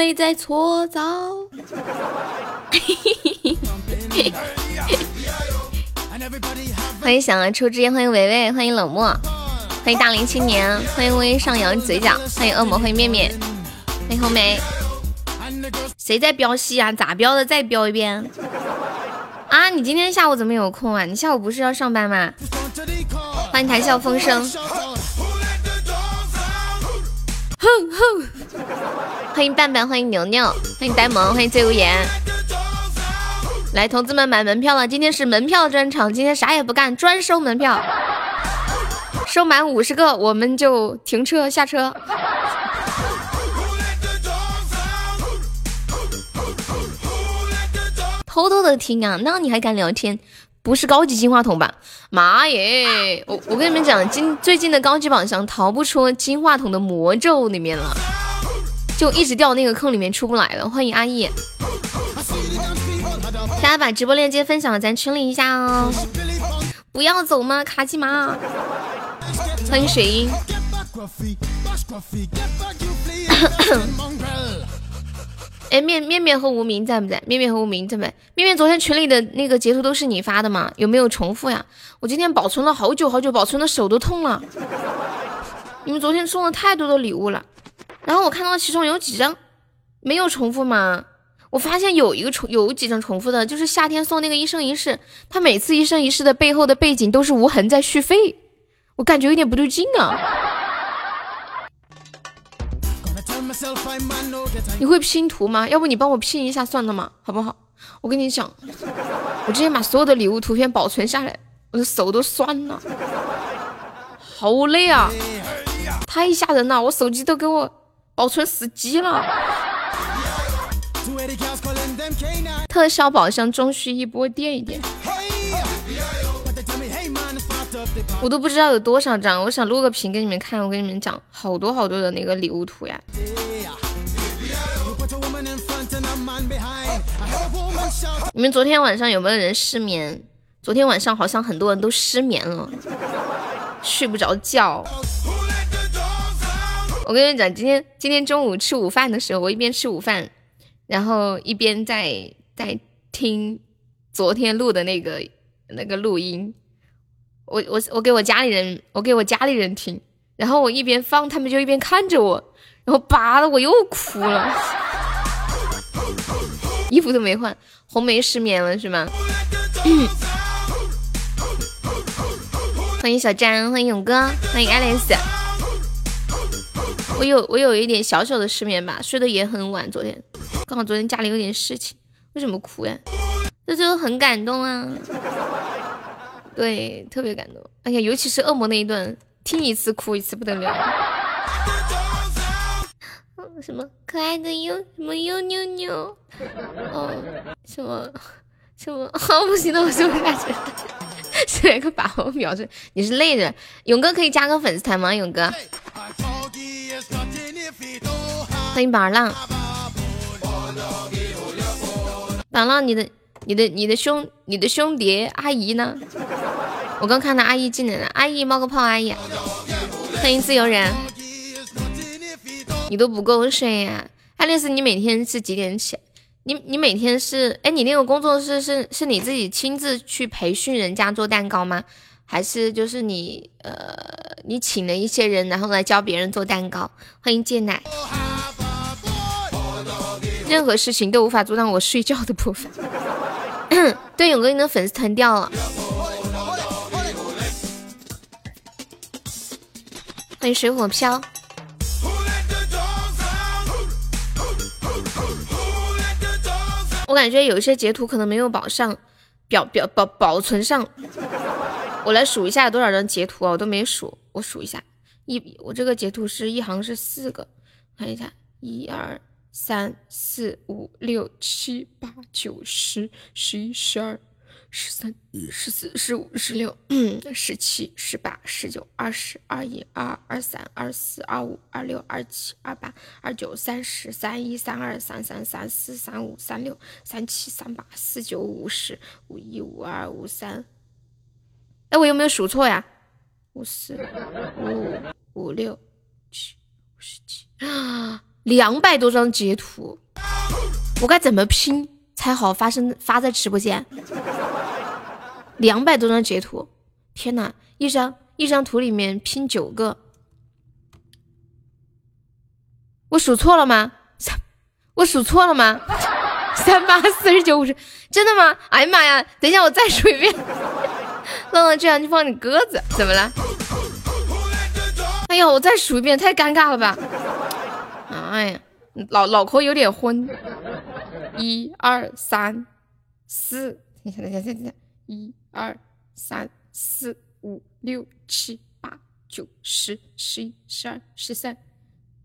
泪在搓澡。欢迎想而出之烟，欢迎维维，欢迎冷漠，欢迎大龄青年，欢迎微上扬嘴角，欢迎恶魔，欢迎面面，欢迎红梅。谁在飙戏啊？咋飙的？再飙一遍。啊，你今天下午怎么有空啊？你下午不是要上班吗？欢迎谈笑风生。哼哼。欢迎半半，欢迎牛牛，欢迎呆萌，欢迎自由言。来，同志们买门票了，今天是门票专场，今天啥也不干，专收门票。收满五十个，我们就停车下车。偷偷的听啊，那你还敢聊天？不是高级金话筒吧？妈耶！我我跟你们讲，今最近的高级宝箱逃不出金话筒的魔咒里面了，就一直掉那个坑里面出不来了。欢迎阿易，大家把直播链接分享咱群里一下哦。不要走吗？卡基玛。欢迎水音。哎，面面面和无名在不在？面面和无名在不在？面面昨天群里的那个截图都是你发的吗？有没有重复呀？我今天保存了好久好久，保存的手都痛了。你们昨天送了太多的礼物了，然后我看到其中有几张没有重复吗？我发现有一个重，有几张重复的，就是夏天送那个一生一世，他每次一生一世的背后的背景都是无痕在续费，我感觉有点不对劲啊。你会拼图吗？要不你帮我拼一下算了嘛？好不好？我跟你讲，我之前把所有的礼物图片保存下来，我的手都酸了，好累啊，太吓人了，我手机都给我保存死机了。特效宝箱终需一波垫一垫。我都不知道有多少张，我想录个屏给你们看。我跟你们讲，好多好多的那个礼物图呀。你们昨天晚上有没有人失眠？昨天晚上好像很多人都失眠了，睡不着觉。我跟你讲，今天今天中午吃午饭的时候，我一边吃午饭，然后一边在在听昨天录的那个那个录音。我我我给我家里人，我给我家里人听，然后我一边放，他们就一边看着我，然后扒的我又哭了，衣服都没换，红梅失眠了是吗？欢迎小詹，欢迎勇哥，欢迎爱丽丝。我有我有一点小小的失眠吧，睡得也很晚，昨天刚好昨天家里有点事情，为什么哭呀？这就很感动啊。对，特别感动。哎呀，尤其是恶魔那一段，听一次哭一次不得了。什么可爱的优什么优妞妞？哦，什么什么？好 不行了，我什么感觉？是一个把我秒针。你是累着？勇哥可以加个粉丝团吗？勇哥，欢迎板浪。板浪，你的。你的你的兄你的兄弟阿姨呢？我刚看到阿姨进来了，阿姨冒个泡，阿姨，欢迎自由人。你都不够睡呀，爱丽丝，你每天是几点起？你你每天是哎，你那个工作室是是你自己亲自去培训人家做蛋糕吗？还是就是你呃你请了一些人，然后来教别人做蛋糕？欢迎戒奶。任何事情都无法阻挡我睡觉的部分。对，勇哥，你的粉丝团掉了。欢迎水火飘。我感觉有一些截图可能没有保上，表表保保存上。我来数一下有多少张截图啊？我都没数，我数一下。一，我这个截图是一行是四个，看一下，一二。三四五六七八九十十一十二十三十四十五十六 十七十八十九二十二一二二三二四二五二六二七二八二九三十三一三二三三三四三五三六三七三八四九五十五一五二五三。哎，我有没有数错呀？五四五五五六七五十七啊！两百多张截图，我该怎么拼才好发生发在直播间？两百多张截图，天哪！一张一张图里面拼九个，我数错了吗？三，我数错了吗？三八四十九五十，真的吗？哎呀妈呀！等一下，我再数一遍。乐乐，这样就放你鸽子，怎么了？哎呀，我再数一遍，太尴尬了吧！哎呀，脑脑壳有点昏。一二三四，等下等下等下，一二三四五六七八九十十一十二十三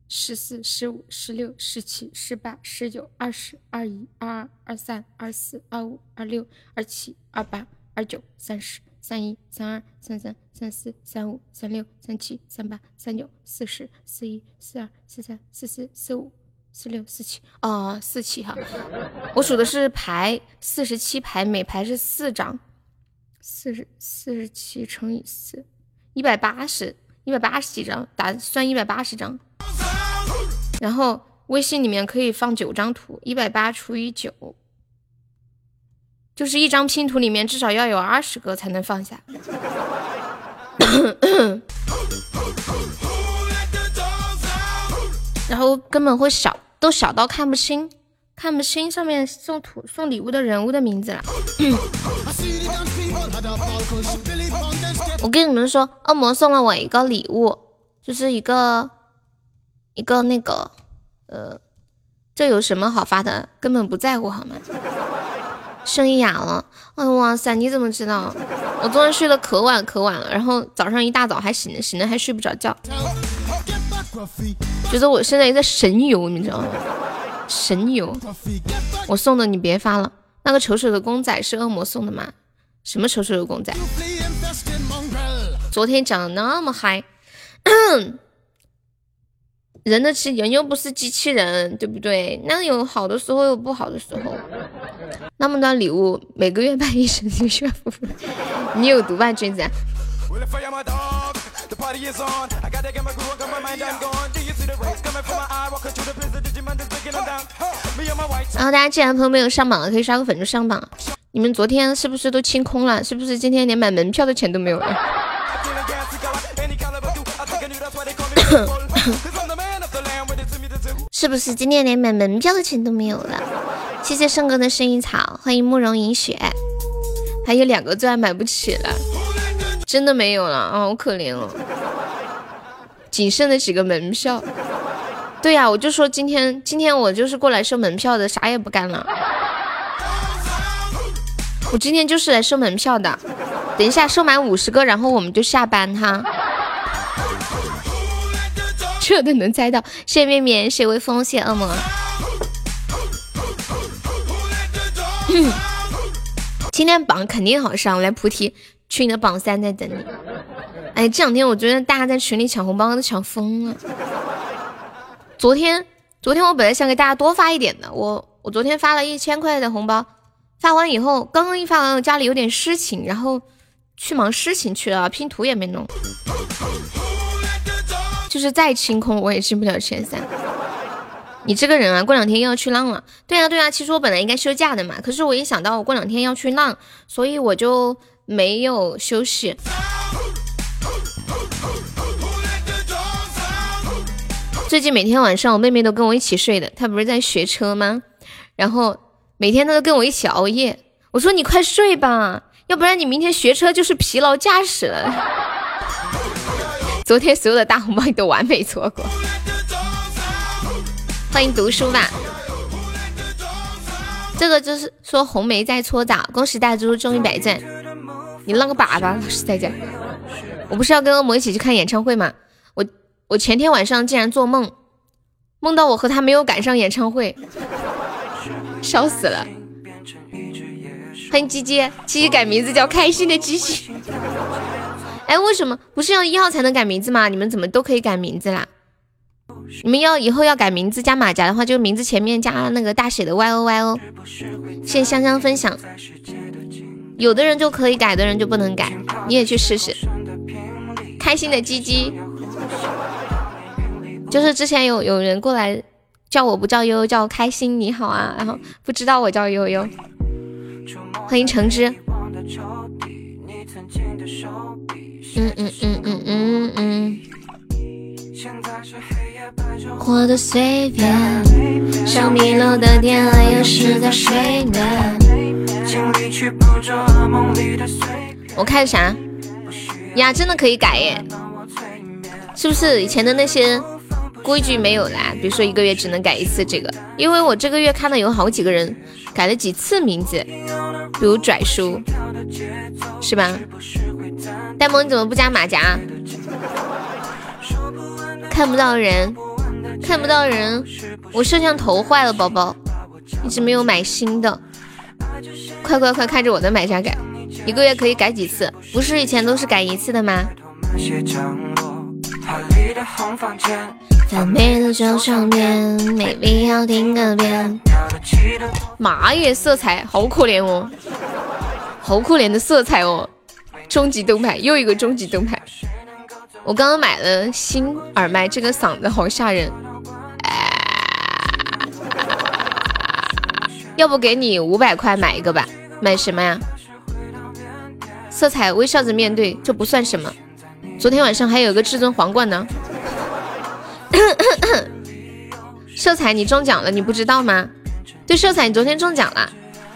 十四十五十六十七十八十九二十二一二二二三二四二五二六二七二八二九三十。三一、三二、三三、三四、三五、三六、三七、三八、三九、四十、四一、四二、四三、四四、四五、四六、四七。哦，四七哈，我数的是排，四十七排，每排是四张，四十四十七乘以四，一百八十，一百八十几张，打算一百八十张。然后微信里面可以放九张图，一百八除以九。就是一张拼图里面至少要有二十个才能放下，然后根本会小，都小到看不清，看不清上面送图送礼物的人物的名字了。我跟你们说，恶魔送了我一个礼物，就是一个一个那个呃，这有什么好发的？根本不在乎好吗？声音哑了，哎哇塞！你怎么知道？我昨天睡得可晚可晚了，然后早上一大早还醒，醒了还睡不着觉，觉得我现在在神游，你知道吗？神游！我送的你别发了，那个丑丑的公仔是恶魔送的吗？什么丑丑的公仔？昨天讲的那么嗨。人的气人又不是机器人，对不对？那有好的时候，有不好的时候。那么多礼物，每个月办一生就需要付费。你有毒吧，君子？然后大家既然朋友没有上榜了，可以刷个粉就上榜。你们昨天是不是都清空了？是不是今天连买门票的钱都没有了？是不是今天连买门票的钱都没有了？谢谢胜哥的薰衣草，欢迎慕容银雪，还有两个钻买不起了，真的没有了啊，好可怜哦，仅剩的几个门票。对呀，我就说今天今天我就是过来收门票的，啥也不干了。我今天就是来收门票的，等一下收满五十个，然后我们就下班哈。这都能猜到，谢谢面面，谢微风，谢恶魔。今天榜肯定好上，来菩提群的榜三在等你。哎，这两天我觉得大家在群里抢红包都抢疯了。昨天，昨天我本来想给大家多发一点的，我我昨天发了一千块的红包，发完以后，刚刚一发完，我家里有点事情，然后去忙事情去了，拼图也没弄。就是再清空我也进不了前三。你这个人啊，过两天又要去浪了。对啊对啊，其实我本来应该休假的嘛，可是我一想到我过两天要去浪，所以我就没有休息。最近每天晚上我妹妹都跟我一起睡的，她不是在学车吗？然后每天她都跟我一起熬夜。我说你快睡吧，要不然你明天学车就是疲劳驾驶了。昨天所有的大红包你都完美错过，欢迎读书吧。这个就是说红梅在搓澡，恭喜大猪中一百赞。你浪个粑粑，老师在这。我不是要跟恶魔一起去看演唱会吗？我我前天晚上竟然做梦，梦到我和他没有赶上演唱会，笑死了。欢迎鸡鸡，鸡鸡改名字叫开心的鸡鸡。哎，为什么不是要一号才能改名字吗？你们怎么都可以改名字啦？你们要以后要改名字加马甲的话，就名字前面加那个大写的 Y O Y O。谢谢香香分享，有的人就可以改，的人就不能改，你也去试试。开心的鸡鸡，就是之前有有人过来叫我不叫悠悠，叫开心。你好啊，然后不知道我叫悠悠。欢迎橙汁。嗯嗯嗯嗯嗯嗯。活得随便，像迷路的电缆，有时在睡眠。我看啥？呀，真的可以改耶！是不是以前的那些规矩没有啦？比如说一个月只能改一次这个，因为我这个月看到有好几个人改了几次名字，比如拽叔，是吧？呆萌你怎么不加马甲？看不到人，看不到人，我摄像头坏了，宝宝一直没有买新的，快快快，看着我的买家改？一个月可以改几次？不是以前都是改一次的吗？翻美的旧唱片，没必要听个遍。妈耶，色彩好可怜哦，好可怜的色彩哦。终极灯牌，又一个终极灯牌。我刚刚买了新耳麦，这个嗓子好吓人。要不给你五百块买一个吧？买什么呀？色彩微笑着面对，这不算什么。昨天晚上还有个至尊皇冠呢。色彩，你中奖了，你不知道吗？对，色彩，你昨天中奖了。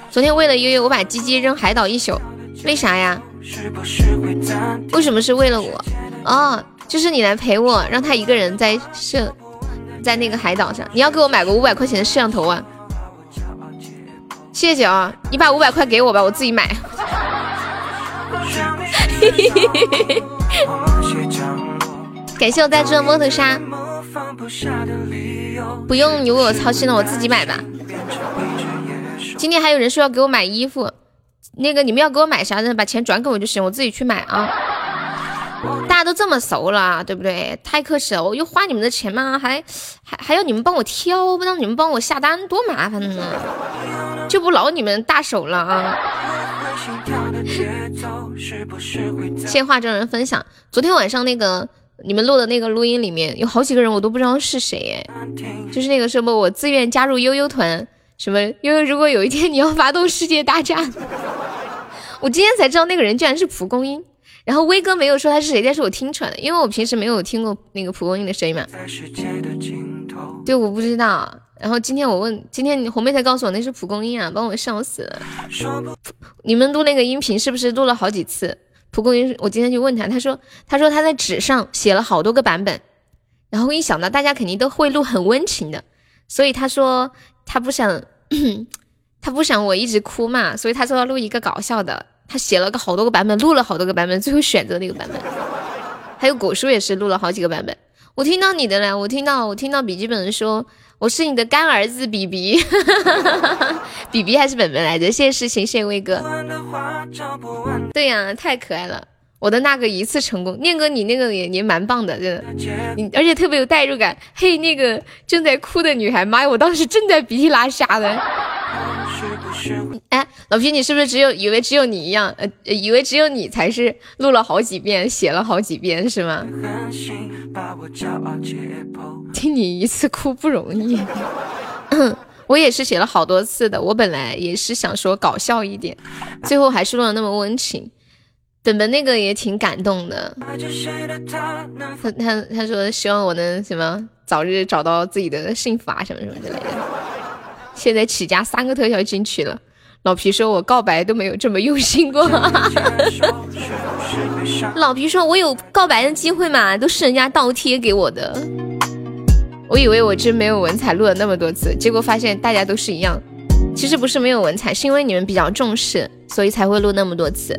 昨天为了悠悠，我把鸡鸡扔海岛一宿。为啥呀？为什么是为了我？哦，就是你来陪我，让他一个人在摄，在那个海岛上。你要给我买个五百块钱的摄像头啊！谢谢啊，你把五百块给我吧，我自己买。感谢我在这摩托沙，不用你为我操心了，我自己买吧。今天还有人说要给我买衣服，那个你们要给我买啥的，把钱转给我就行，我自己去买啊。大家都这么熟了，对不对？太客气了，我又花你们的钱吗？还还还要你们帮我挑，不让你们帮我下单，多麻烦呢！就不劳你们大手了啊！谢谢画中人分享，昨天晚上那个你们录的那个录音里面有好几个人，我都不知道是谁哎，就是那个什么我自愿加入悠悠团，什么悠悠，如果有一天你要发动世界大战，我今天才知道那个人居然是蒲公英。然后威哥没有说他是谁，但是我听出来了，因为我平时没有听过那个蒲公英的声音嘛。对，我不知道。然后今天我问，今天你红妹才告诉我那是蒲公英啊，把我笑死了。你们录那个音频是不是录了好几次？蒲公英，我今天就问他，他说他说他在纸上写了好多个版本，然后一想到大家肯定都会录很温情的，所以他说他不想 他不想我一直哭嘛，所以他说要录一个搞笑的。他写了个好多个版本，录了好多个版本，最后选择那个版本。还有果叔也是录了好几个版本。我听到你的了，我听到我听到笔记本说我是你的干儿子比比，比比还是本本来着？谢谢诗情，谢谢威哥。对呀，太可爱了。我的那个一次成功，念哥你那个也也蛮棒的，真的，你而且特别有代入感。嘿，那个正在哭的女孩，妈呀，我当时正在鼻涕拉下的。哎，老皮，你是不是只有以为只有你一样？呃，以为只有你才是录了好几遍，写了好几遍是吗？听你一次哭不容易，我也是写了好多次的。我本来也是想说搞笑一点，最后还是录了那么温情。本本那个也挺感动的，他他他说希望我能什么早日找到自己的幸福啊什么什么之类的。现在起家三个特效进去了，老皮说我告白都没有这么用心过。老皮说我有告白的机会嘛，都是人家倒贴给我的。我以为我真没有文采，录了那么多次，结果发现大家都是一样。其实不是没有文采，是因为你们比较重视，所以才会录那么多次。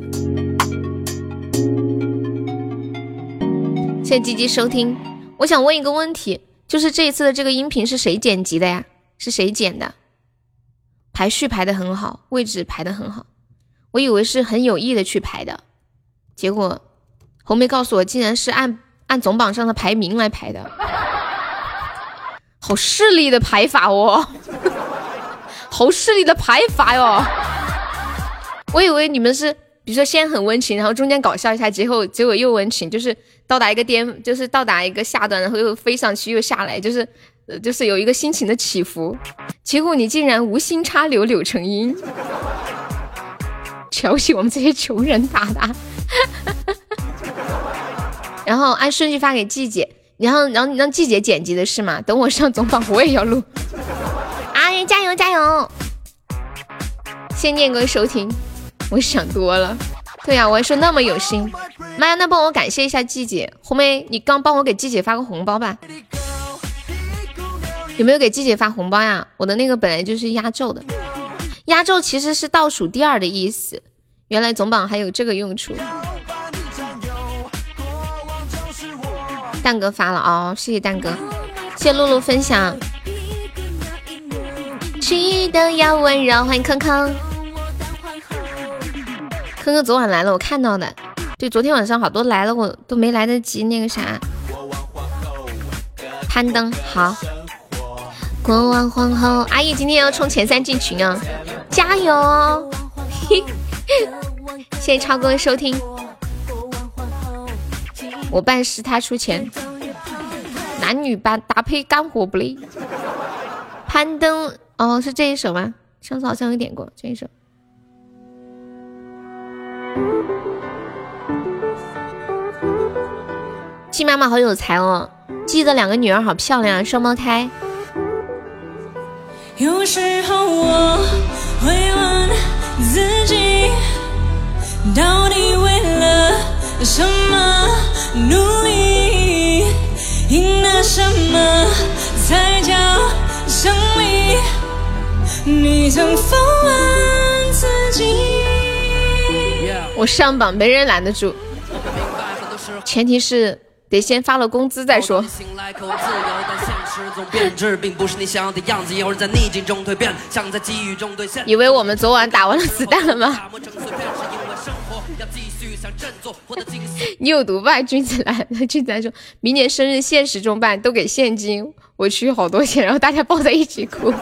谢谢鸡鸡收听，我想问一个问题，就是这一次的这个音频是谁剪辑的呀？是谁剪的？排序排的很好，位置排的很好，我以为是很有意的去排的，结果红梅告诉我，竟然是按按总榜上的排名来排的，好势利的排法哦，好势利的排法哟，我以为你们是。比如说先很温情，然后中间搞笑一下，结后结果又温情，就是到达一个巅，就是到达一个下端，然后又飞上去又下来，就是就是有一个心情的起伏。结果你竟然无心插柳柳成荫，瞧不起我们这些穷人打的。然后按顺序发给季姐，然后然后让季姐剪辑的是吗？等我上总榜我也要录。阿姨加油加油！谢念哥收听，我想多了。对呀，我还说那么有心。妈呀，那帮我感谢一下季姐，红梅，你刚帮我给季姐发个红包吧。有没有给季姐发红包呀？我的那个本来就是压轴的，压轴其实是倒数第二的意思。原来总榜还有这个用处。蛋哥发了哦，谢谢蛋哥，谢谢露露分享。记得要温柔，欢迎康康。康康昨晚来了，我看到的。对，昨天晚上好多来了，我都没来得及那个啥。攀登好。国王皇后，阿姨今天要冲前三进群啊，加油！谢谢超哥收听，我办事他出钱，男女班搭配干活不累。攀登哦，是这一首吗？上次好像有点过这一首。季妈妈好有才哦，季的两个女儿好漂亮，双胞胎。有时候我会问自己，到底为了什么努力？赢得什么才叫胜利？你曾否问自己？我上榜没人拦得住，前提是。得先发了工资再说。以为我们昨晚打完了子弹了吗？你有毒吧，君子兰。君子兰说明年生日现实中办，都给现金，我去好多钱，然后大家抱在一起哭。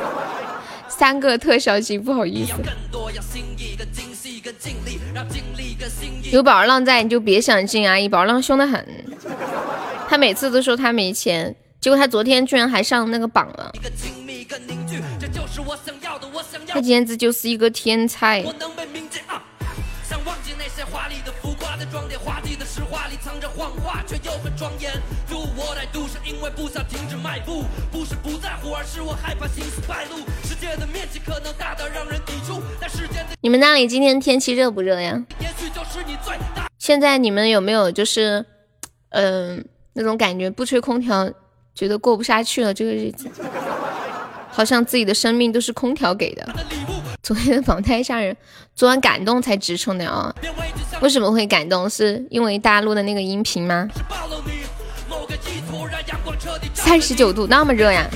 三个特效金，不好意思。有宝儿浪在，你就别想进阿姨。宝儿浪凶得很，他每次都说他没钱，结果他昨天居然还上那个榜了。他简直就是一个天才。你们那里今天天气热不热呀？现在你们有没有就是，嗯，那种感觉不吹空调觉得过不下去了？这个日子，好像自己的生命都是空调给的。昨天的榜太吓人，昨晚感动才直冲的啊！为什么会感动？是因为大陆的那个音频吗？三十九度那么热呀！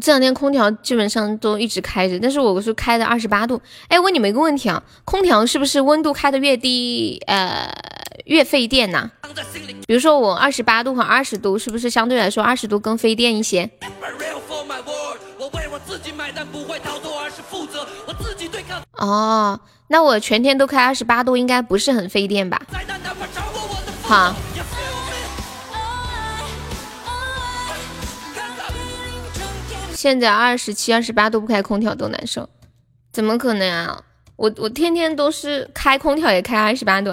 这两天空调基本上都一直开着，但是我是开的二十八度。哎，问你们一个问题啊，空调是不是温度开的越低，呃，越费电呢？比如说我二十八度和二十度，是不是相对来说二十度更费电一些？哦，那我全天都开二十八度，应该不是很费电吧？好。现在二十七、二十八度不开空调都难受，怎么可能啊？我我天天都是开空调也开二十八度。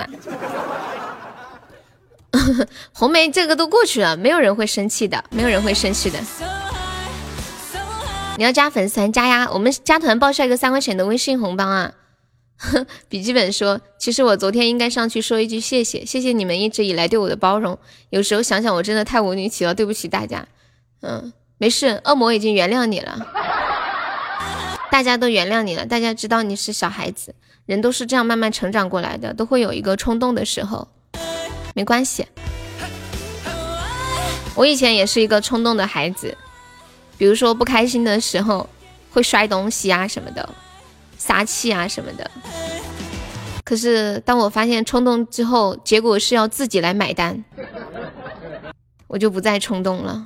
红梅，这个都过去了，没有人会生气的，没有人会生气的。你要加粉丝团加呀，我们加团报销一个三块钱的微信红包啊。笔记本说，其实我昨天应该上去说一句谢谢，谢谢你们一直以来对我的包容。有时候想想，我真的太无理取闹，对不起大家。嗯。没事，恶魔已经原谅你了，大家都原谅你了，大家知道你是小孩子，人都是这样慢慢成长过来的，都会有一个冲动的时候，没关系。我以前也是一个冲动的孩子，比如说不开心的时候会摔东西啊什么的，撒气啊什么的。可是当我发现冲动之后，结果是要自己来买单，我就不再冲动了。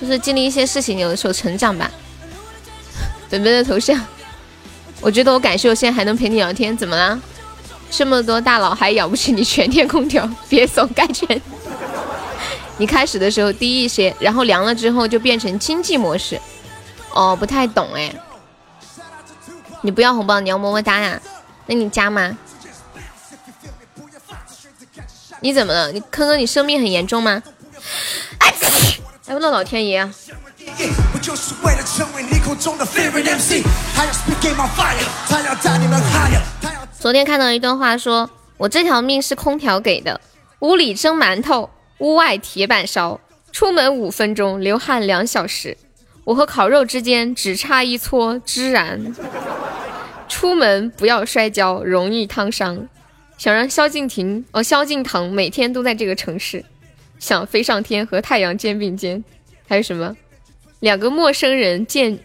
就是经历一些事情，有的时候成长吧。准备的头像，我觉得我感谢我现在还能陪你聊天，怎么了？这么多大佬还养不起你全天空调，别怂，该全。你开始的时候低一些，然后凉了之后就变成经济模式。哦，不太懂哎。你不要红包，你要么么哒呀？那你加吗？你怎么了？你坑哥，你生病很严重吗？哎，哎我的老天爷！昨天看到一段话，说我这条命是空调给的，屋里蒸馒头，屋外铁板烧，出门五分钟，流汗两小时，我和烤肉之间只差一撮孜然。出门不要摔跤，容易烫伤。想让萧敬亭哦，萧敬腾每天都在这个城市，想飞上天和太阳肩并肩。还有什么？两个陌生人见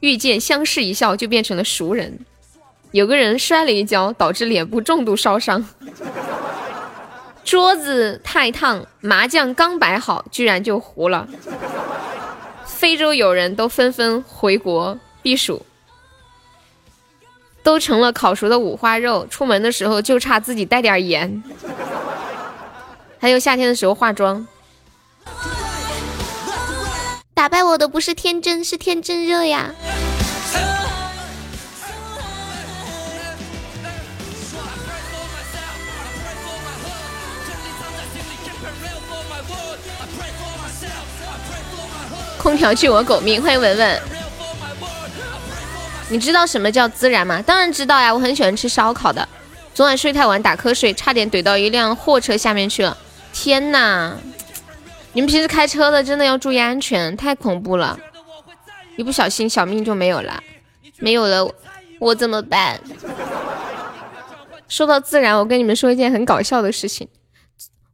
遇见相视一笑就变成了熟人。有个人摔了一跤，导致脸部重度烧伤。桌子太烫，麻将刚摆好，居然就糊了。非洲友人都纷纷回国避暑。都成了烤熟的五花肉，出门的时候就差自己带点盐。还有夏天的时候化妆，打败我的不是天真，是天真热呀。空调救我狗命，欢迎文文。你知道什么叫孜然吗？当然知道呀，我很喜欢吃烧烤的。昨晚睡太晚打瞌睡，差点怼到一辆货车下面去了。天呐！你们平时开车的真的要注意安全，太恐怖了，一不小心小命就没有了。没有了，我怎么办？说到孜然，我跟你们说一件很搞笑的事情。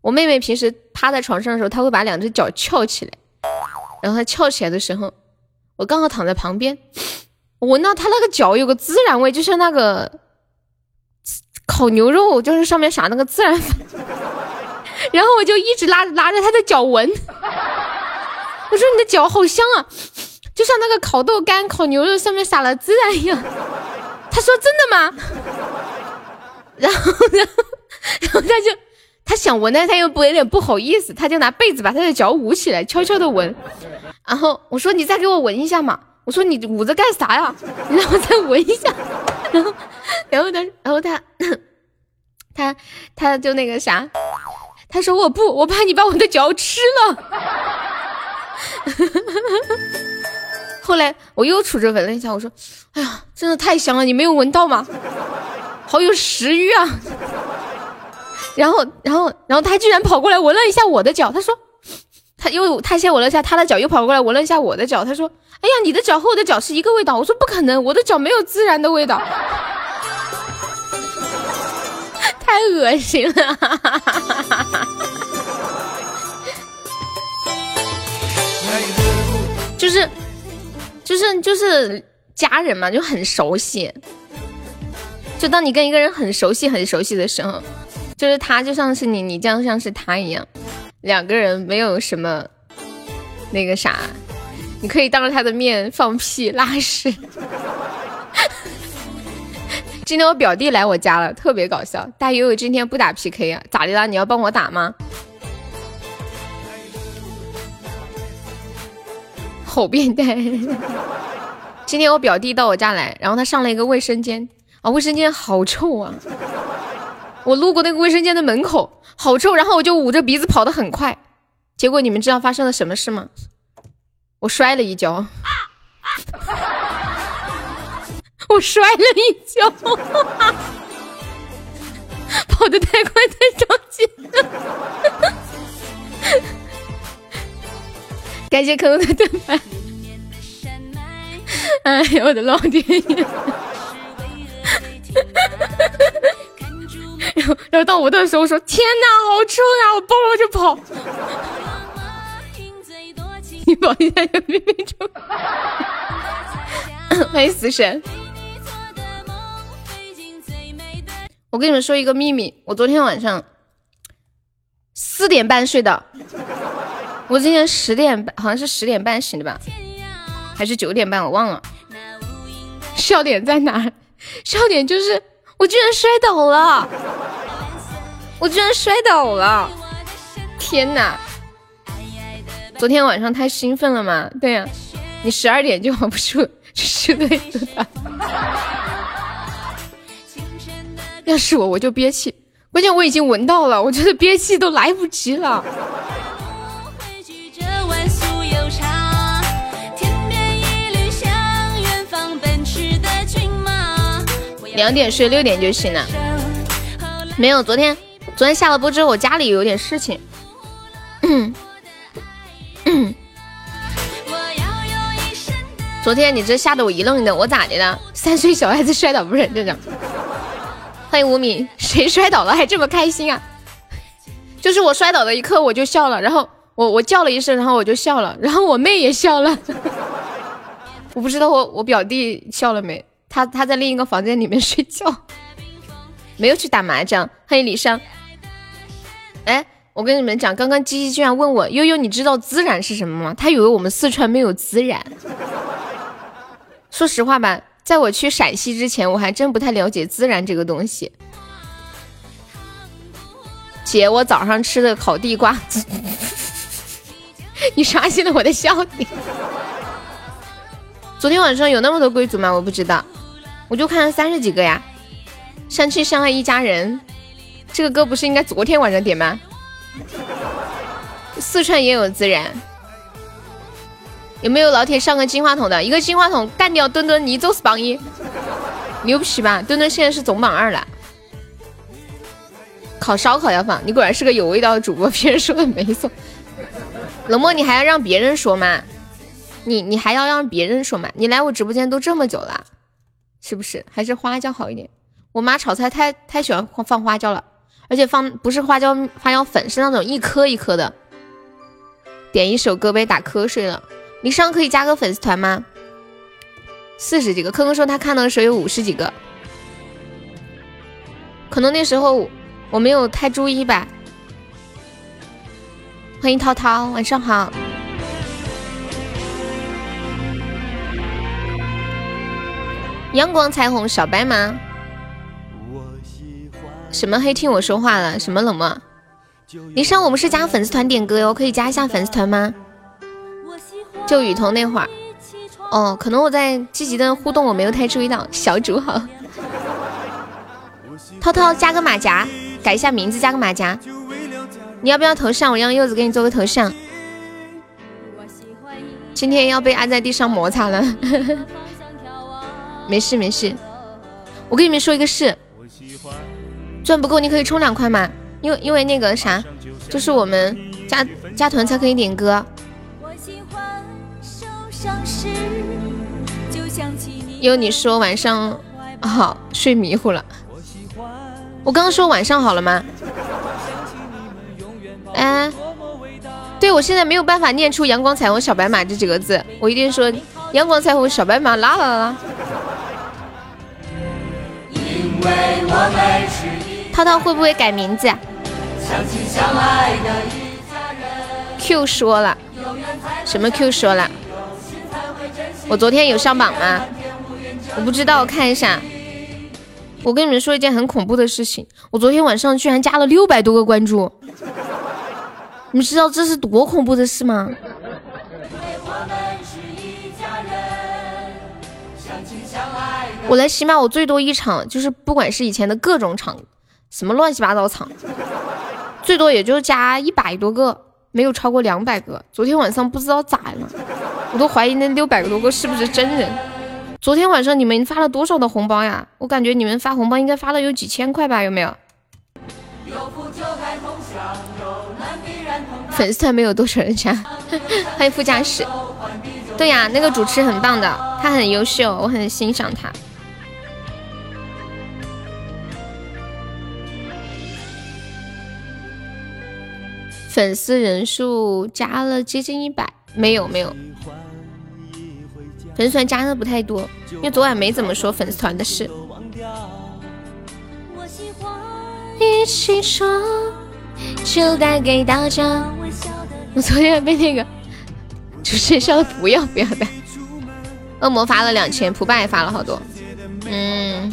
我妹妹平时趴在床上的时候，她会把两只脚翘起来，然后他翘起来的时候，我刚好躺在旁边。我闻到他那个脚有个孜然味，就像那个烤牛肉，就是上面撒那个孜然粉。然后我就一直拉拉着他的脚闻，我说你的脚好香啊，就像那个烤豆干、烤牛肉上面撒了孜然一样。他说真的吗？然后，然后，然后他就他想闻，但是他又不有点不好意思，他就拿被子把他的脚捂起来，悄悄的闻。然后我说你再给我闻一下嘛。我说你捂着干啥呀？你让我再闻一下，然后，然后他，然后他，他，他就那个啥，他说我不，我怕你把我的脚吃了。后来我又杵着闻了一下，我说，哎呀，真的太香了，你没有闻到吗？好有食欲啊。然后，然后，然后他居然跑过来闻了一下我的脚，他说。他又他先闻了一下他的脚，又跑过来闻了一下我的脚。他说：“哎呀，你的脚和我的脚是一个味道。”我说：“不可能，我的脚没有孜然的味道，太恶心了。”就是就是就是家人嘛，就很熟悉。就当你跟一个人很熟悉、很熟悉的时候，就是他就像是你，你这样像是他一样。两个人没有什么那个啥，你可以当着他的面放屁拉屎。今天我表弟来我家了，特别搞笑。大悠悠今天不打 PK 啊？咋的啦？你要帮我打吗？好变态！今天我表弟到我家来，然后他上了一个卫生间啊，卫生间好臭啊！我路过那个卫生间的门口。好臭，然后我就捂着鼻子跑得很快，结果你们知道发生了什么事吗？我摔了一跤，我摔了一跤，跑得太快太着急了，感谢可乐的盾牌，哎呀我的老天爷！然后，然后到我的时候说：“天哪，好臭呀！”我抱着就跑。你保一下有没有臭？欢迎死神。我跟你们说一个秘密，我昨天晚上四点半睡的，我今天十点半，好像是十点半醒的吧，还是九点半，我忘了。笑点在哪？笑点就是。我居然摔倒了！我居然摔倒了！天哪！昨天晚上太兴奋了嘛？对呀，你十二点就跑不出是对的。要是我，我就憋气。关键我已经闻到了，我觉得憋气都来不及了。两点睡，六点就醒了。没有，昨天昨天下了播之后，我家里有点事情。昨天你这吓得我一愣一愣，我咋的了？三岁小孩子摔倒不认这种。欢迎无敏，谁摔倒了还这么开心啊？就是我摔倒的一刻我就笑了，然后我我叫了一声，然后我就笑了，然后我妹也笑了。我不知道我我表弟笑了没？他他在另一个房间里面睡觉，没有去打麻将。欢迎李尚。哎，我跟你们讲，刚刚鸡鸡居然问我悠悠，你知道孜然是什么吗？他以为我们四川没有孜然。说实话吧。在我去陕西之前，我还真不太了解孜然这个东西。姐，我早上吃的烤地瓜，你刷新了我的笑点。昨天晚上有那么多贵族吗？我不知道，我就看了三十几个呀。相亲相爱一家人，这个歌不是应该昨天晚上点吗？四川也有孜然。有没有老铁上个金话筒的？一个金话筒干掉墩墩，你就是榜一，牛皮吧？墩墩现在是总榜二了。烤烧烤要放，你果然是个有味道的主播，别人说的没错。冷漠，你还要让别人说吗？你你还要让别人说吗？你来我直播间都这么久了，是不是？还是花椒好一点？我妈炒菜太太喜欢放花椒了，而且放不是花椒花椒粉，是那种一颗一颗的。点一首歌被打瞌睡了。你上可以加个粉丝团吗？四十几个，科科说他看到的时候有五十几个，可能那时候我没有太注意吧。欢迎涛涛，晚上好。阳光彩虹小白马。什么黑听我说话了？什么冷漠？你上我们是加粉丝团点歌哟，可以加一下粉丝团吗？就雨桐那会儿，哦，可能我在积极的互动，我没有太注意到。小主好，涛涛加个马甲，改一下名字，加个马甲。你要不要头像？我让柚子给你做个头像。今天要被按在地上摩擦了，没事没事。我跟你们说一个事，钻不够你可以充两块嘛，因为因为那个啥，就是我们加加团才可以点歌。有你说晚上好睡迷糊了，我刚刚说晚上好了吗？哎，对我现在没有办法念出阳光彩虹小白马这几个字，我一定说阳光彩虹小白马啦啦啦。涛涛会不会改名字？Q 说了，什么 Q 说了？我昨天有上榜吗？我不知道，我看一下。我跟你们说一件很恐怖的事情，我昨天晚上居然加了六百多个关注。你们知道这是多恐怖的事吗？我来喜马，我最多一场就是不管是以前的各种场，什么乱七八糟场，最多也就加一百多个，没有超过两百个。昨天晚上不知道咋了。我都怀疑那六百个多个是不是真人。昨天晚上你们发了多少的红包呀？我感觉你们发红包应该发了有几千块吧？有没有？粉丝团没有多少人加，欢迎副驾驶。对呀，那个主持很棒的，他很优秀，我很欣赏他。粉丝人数加了接近一百，没有没有。粉丝团加的不太多，因为昨晚没怎么说粉丝团的事。一起说，就带给大家。我昨天被那个 主持人笑的不要不要的。恶魔发了两千，普爸也发了好多。嗯，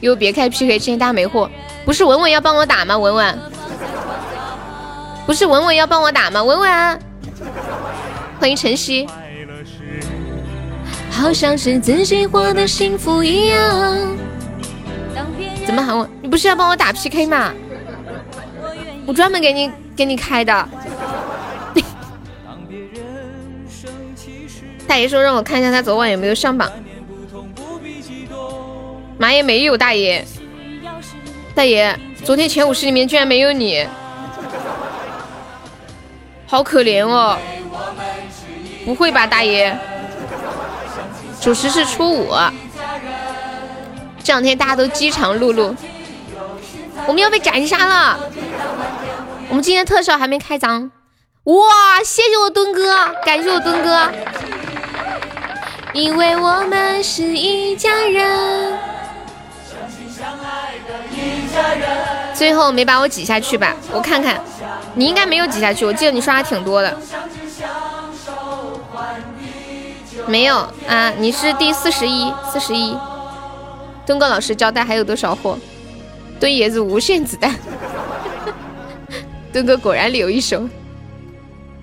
又别开 PK，今天大家没货，不是文文要帮我打吗？文文，不是文文要帮我打吗？文文，欢迎晨曦。好像是自己活的幸福一样。怎么喊我？你不是要帮我打 PK 吗？我专门给你给你开的。大爷说让我看一下他昨晚有没有上榜。妈耶，没有大爷，大爷，昨天前五十里面居然没有你，好可怜哦！不会吧，大爷？主持是初五，这两天大家都饥肠辘辘，我们要被斩杀了。我们今天特效还没开张，哇！谢谢我墩哥，感谢我墩哥，因为我们是一家人。相亲相爱的一家人最后没把我挤下去吧？我看看，你应该没有挤下去。我记得你刷的挺多的。没有啊，你是第四十一，四十一。东哥老师交代还有多少货？蹲爷子无限子弹。东哥果然留一手。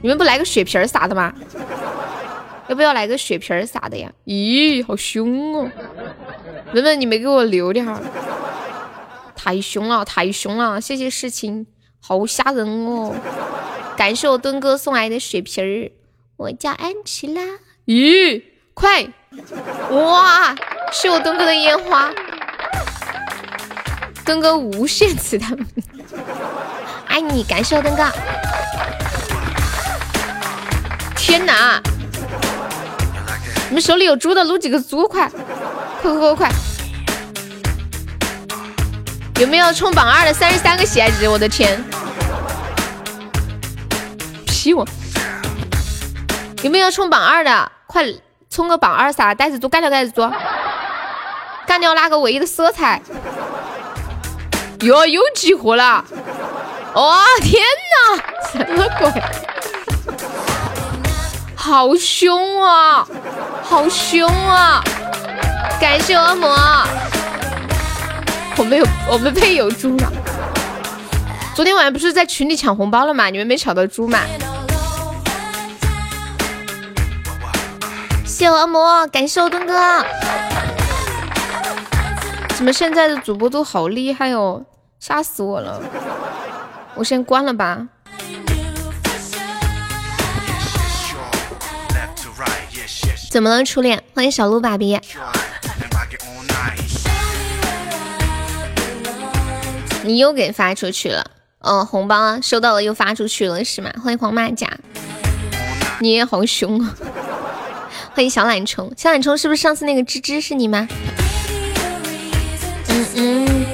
你们不来个血瓶啥的吗？要不要来个血瓶啥的呀？咦，好凶哦！文文，你没给我留点儿。太凶了，太凶了！谢谢事情，好吓人哦！感谢我墩哥送来的血瓶儿，我叫安琪拉。咦，快！哇，是我墩哥的烟花，墩哥无限子弹，爱你！感谢我墩哥。天哪！你们手里有猪的，撸几个猪，快！快快快快！有没有冲榜二的三十三个喜爱值？我的天！劈我！有没有冲榜二的？快冲个榜二噻！袋子猪干掉袋子猪，干掉那个唯一的色彩。哟，又激活了！哇，天哪！什么鬼？好凶啊！好凶啊！感谢恶魔。我们有，我们配有猪吗？昨天晚上不是在群里抢红包了吗？你们没抢到猪吗？谢我恶魔，感谢我东哥。怎么现在的主播都好厉害哦？吓死我了！我先关了吧。怎么了，初恋？欢迎小鹿爸比。你又给发出去了，哦，红包，收到了又发出去了是吗？欢迎黄马甲，你也好凶啊！欢迎小懒虫，小懒虫是不是上次那个芝芝是你吗？嗯嗯，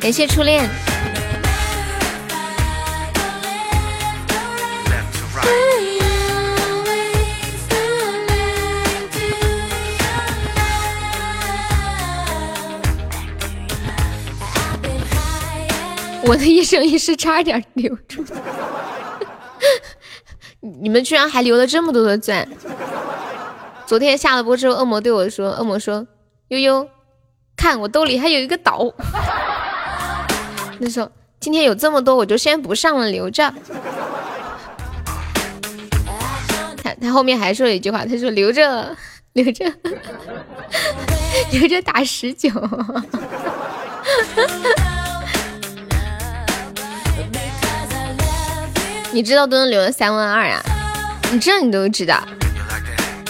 感谢初恋。我的一生一世差点留住，你们居然还留了这么多的钻！昨天下了播之后，恶魔对我说：“恶魔说，悠悠，看我兜里还有一个岛。”那时候今天有这么多，我就先不上了，留着。他他后面还说了一句话，他说：“留着，留着，留着打十九。”你知道都能留了三万二啊？你这你都知道？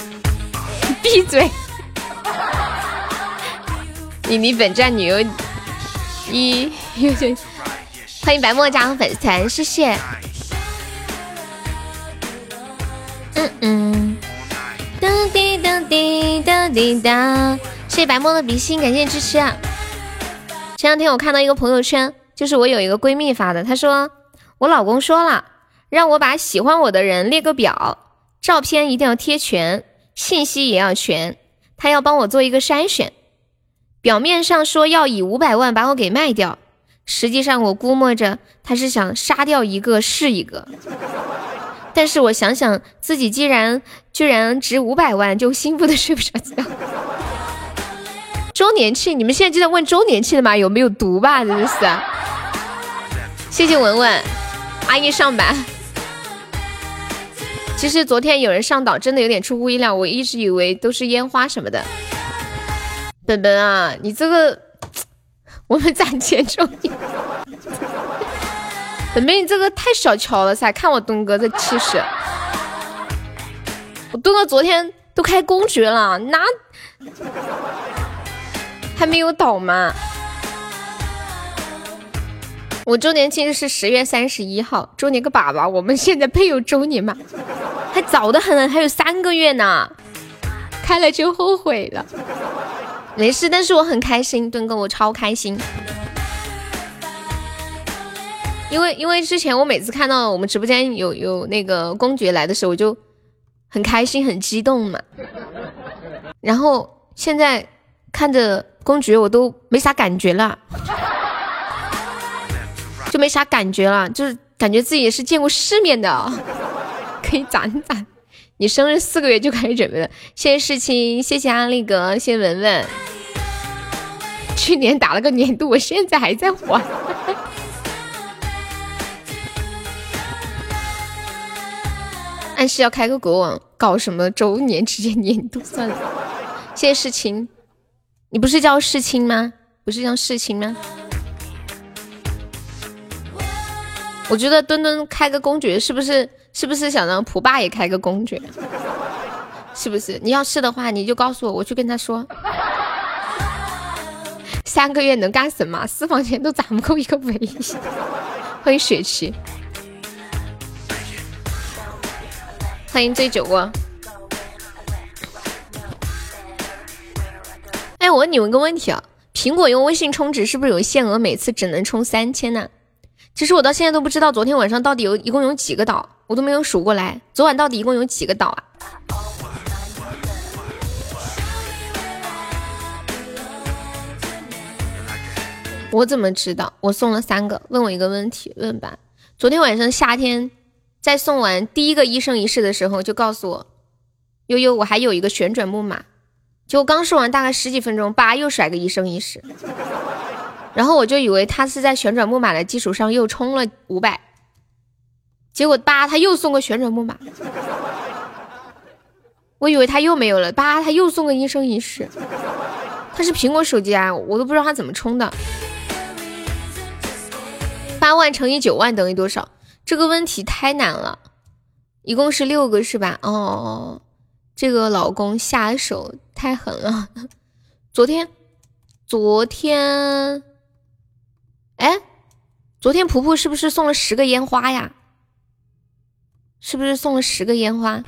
闭嘴！你离本站女优一，欢迎白墨加入粉丝团，谢谢。嗯嗯，噔滴噔滴噔滴哒，谢谢白墨的比心，感谢支持。前两天我看到一个朋友圈，就是我有一个闺蜜发的，她说我老公说了。让我把喜欢我的人列个表，照片一定要贴全，信息也要全。他要帮我做一个筛选。表面上说要以五百万把我给卖掉，实际上我估摸着他是想杀掉一个是一个。但是我想想自己既然居然值五百万，就兴奋的睡不着觉。周年庆，你们现在就在问周年庆的吗？有没有毒吧？真的是。谢谢文文阿姨上班。其实昨天有人上岛，真的有点出乎意料。我一直以为都是烟花什么的。本本啊，你这个，我们攒钱周年。本本，你这个太小瞧了噻！看我东哥这气势，我东哥昨天都开公爵了，那还没有倒吗？我周年庆是十月三十一号，周年个粑粑！我们现在配有周年吗？还早得很，还有三个月呢，开了就后悔了。没事，但是我很开心，墩哥，我超开心。因为因为之前我每次看到我们直播间有有那个公爵来的时候，我就很开心很激动嘛。然后现在看着公爵，我都没啥感觉了。没啥感觉了，就是感觉自己是见过世面的，可以攒攒。你生日四个月就开始准备了，谢谢世清，谢谢阿力哥，谢谢文文。去年打了个年度，我现在还在还。暗示要开个国网，搞什么周年直接年度算了。谢谢世清，你不是叫世清吗？不是叫世清吗？我觉得墩墩开个公爵是不是是不是想让普爸也开个公爵？是不是？你要是的话，你就告诉我，我去跟他说。三个月能干什么？私房钱都攒不够一个尾。欢迎雪琪，欢迎醉酒窝。哎，我问你们个问题啊，苹果用微信充值是不是有限额？每次只能充三千呢？其实我到现在都不知道昨天晚上到底有一共有几个岛，我都没有数过来。昨晚到底一共有几个岛啊？我怎么知道？我送了三个。问我一个问题，问吧。昨天晚上夏天在送完第一个一生一世的时候，就告诉我悠悠，我还有一个旋转木马。就刚送完大概十几分钟，叭又甩个一生一世。然后我就以为他是在旋转木马的基础上又充了五百，结果八他又送个旋转木马，我以为他又没有了，八他又送个一生一世，他是苹果手机啊，我都不知道他怎么充的。八万乘以九万等于多少？这个问题太难了，一共是六个是吧？哦，这个老公下手太狠了，昨天，昨天。哎，昨天婆婆是不是送了十个烟花呀？是不是送了十个烟花？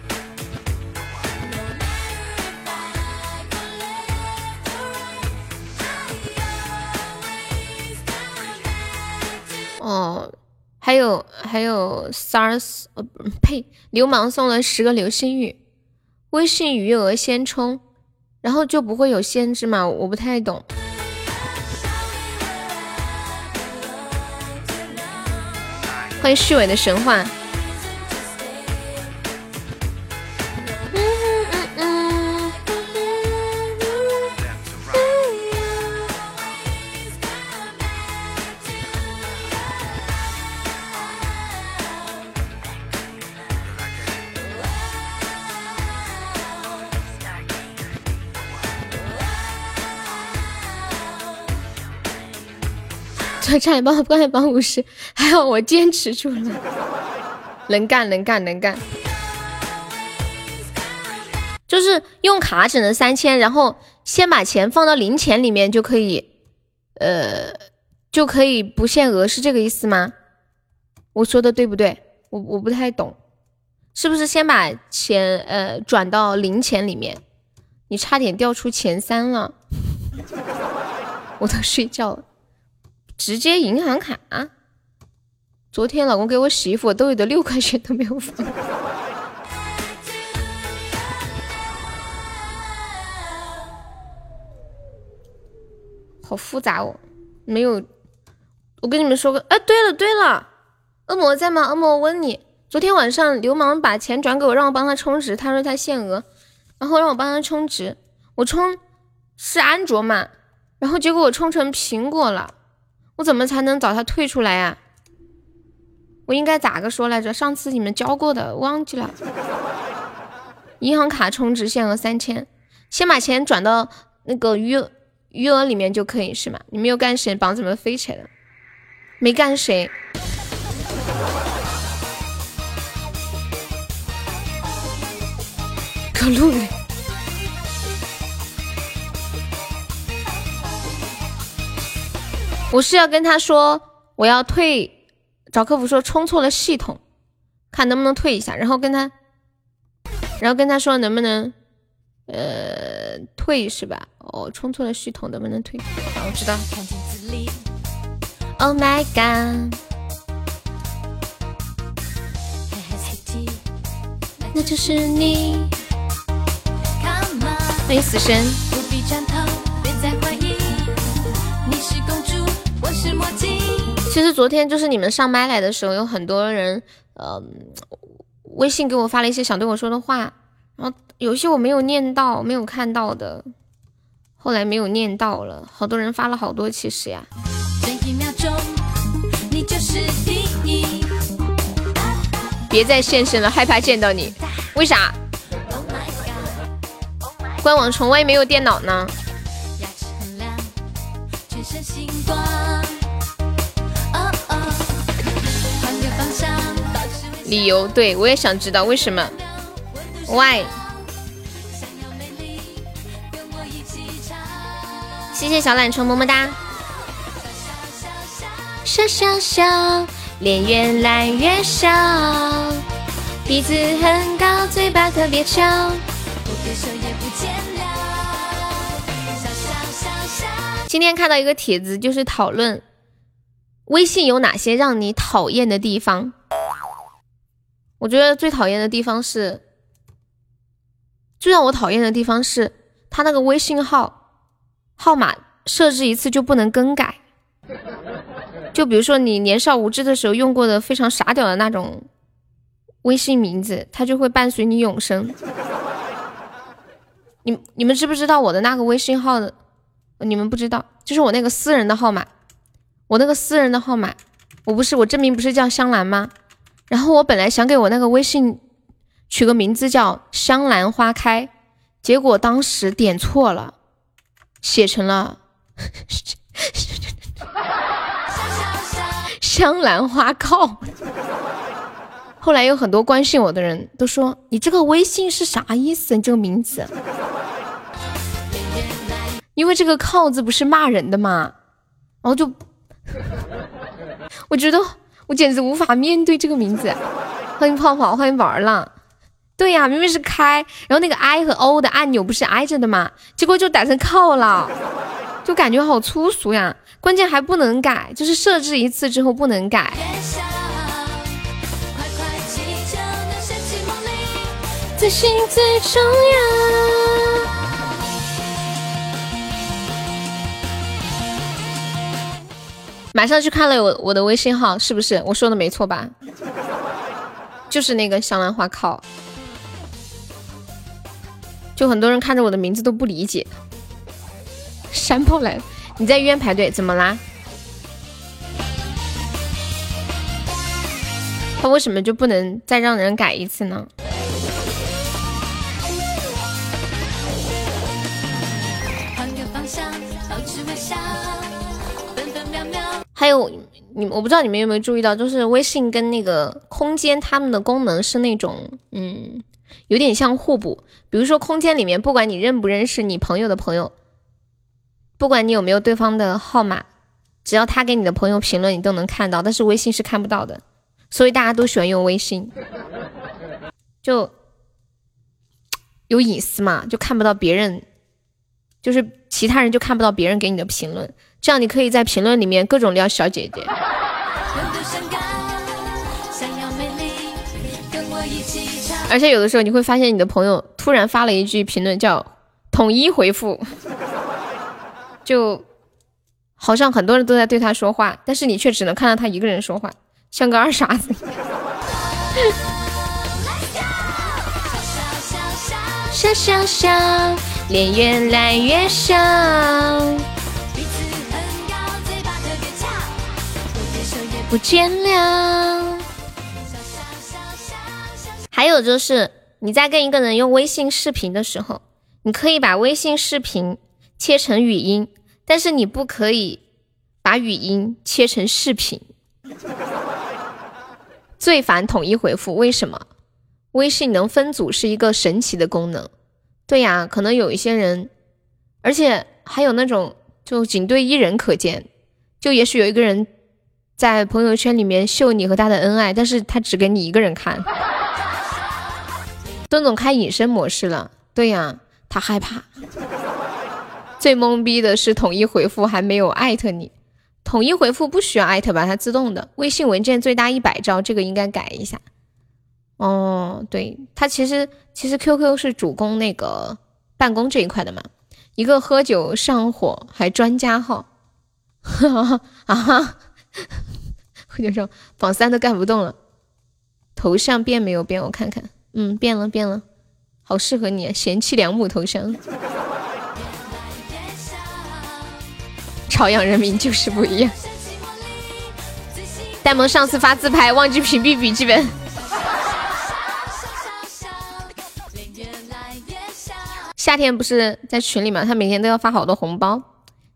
哦，还有还有 SARS，呃，呸，流氓送了十个流星雨，微信余额先充，然后就不会有限制嘛？我不太懂。欢迎虚伪的神话。差点帮我，刚才帮五十，还好我坚持住了，能干能干能干。就是用卡只能三千，然后先把钱放到零钱里面就可以，呃，就可以不限额，是这个意思吗？我说的对不对？我我不太懂，是不是先把钱呃转到零钱里面？你差点掉出前三了，我都睡觉了。直接银行卡，昨天老公给我洗衣服，兜里的六块钱都没有放，好复杂哦，没有。我跟你们说个，哎，对了对了，恶魔在吗？恶魔，我问你，昨天晚上流氓把钱转给我，让我帮他充值，他说他限额，然后让我帮他充值，我充是安卓嘛？然后结果我充成苹果了，我怎么才能找他退出来呀？我应该咋个说来着？上次你们教过的，忘记了。银行卡充值限额三千，先把钱转到那个余余额里面就可以是吗？你没有干谁？榜怎么飞起来了？没干谁？可路嘞！我是要跟他说，我要退，找客服说充错了系统，看能不能退一下，然后跟他，然后跟他说能不能，呃，退是吧？哦，充错了系统能不能退？啊我知道。Oh my god！那就是你。欢迎死神。其实昨天就是你们上麦来的时候，有很多人，呃，微信给我发了一些想对我说的话，然后有些我没有念到，没有看到的，后来没有念到了。好多人发了好多，其实呀。别再现身了，害怕见到你，为啥？官网从外没有电脑呢。理由对我也想知道为什么？Why？谢谢小懒虫么么哒。笑笑笑，脸越来越小，鼻子很高，嘴巴特别翘。笑笑笑今天看到一个帖子，就是讨论微信有哪些让你讨厌的地方。我觉得最讨厌的地方是，最让我讨厌的地方是，他那个微信号号码设置一次就不能更改。就比如说你年少无知的时候用过的非常傻屌的那种微信名字，它就会伴随你永生。你你们知不知道我的那个微信号的？你们不知道，就是我那个私人的号码，我那个私人的号码，我不是我真名不是叫香兰吗？然后我本来想给我那个微信取个名字叫香兰花开，结果当时点错了，写成了香兰花靠。后来有很多关心我的人都说：“你这个微信是啥意思？你这个名字？”因为这个“靠”字不是骂人的嘛，然后就，我觉得我简直无法面对这个名字。欢迎泡泡，欢迎玩浪。对呀，明明是开，然后那个 I 和 O 的按钮不是挨着的嘛，结果就打成“靠”了，就感觉好粗俗呀。关键还不能改，就是设置一次之后不能改。自信最重要。马上去看了我我的微信号，是不是我说的没错吧？就是那个香兰花靠，就很多人看着我的名字都不理解。山炮来了，你在医院排队，怎么啦？他为什么就不能再让人改一次呢？还有你，我不知道你们有没有注意到，就是微信跟那个空间，他们的功能是那种，嗯，有点像互补。比如说空间里面，不管你认不认识你朋友的朋友，不管你有没有对方的号码，只要他给你的朋友评论，你都能看到。但是微信是看不到的，所以大家都喜欢用微信，就有隐私嘛，就看不到别人，就是其他人就看不到别人给你的评论。这样你可以在评论里面各种撩小姐姐，而且有的时候你会发现你的朋友突然发了一句评论叫“统一回复”，就好像很多人都在对他说话，但是你却只能看到他一个人说话，像个二傻子。笑笑笑，脸越来越小。不见了。还有就是你在跟一个人用微信视频的时候，你可以把微信视频切成语音，但是你不可以把语音切成视频。最烦统一回复，为什么？微信能分组是一个神奇的功能。对呀，可能有一些人，而且还有那种就仅对一人可见，就也许有一个人在朋友圈里面秀你和他的恩爱，但是他只给你一个人看。顿总开隐身模式了，对呀，他害怕。最懵逼的是统一回复还没有艾特你。统一回复不需要艾特吧，它自动的。微信文件最大一百兆，这个应该改一下。哦，对，它其实其实 QQ 是主攻那个办公这一块的嘛。一个喝酒上火还专家号，啊哈，我就说榜三都干不动了。头像变没有变？我看看，嗯，变了变了，好适合你，贤妻良母头像。朝阳人民就是不一样。呆萌上次发自拍，忘记屏蔽笔记本。夏天不是在群里嘛，他每天都要发好多红包。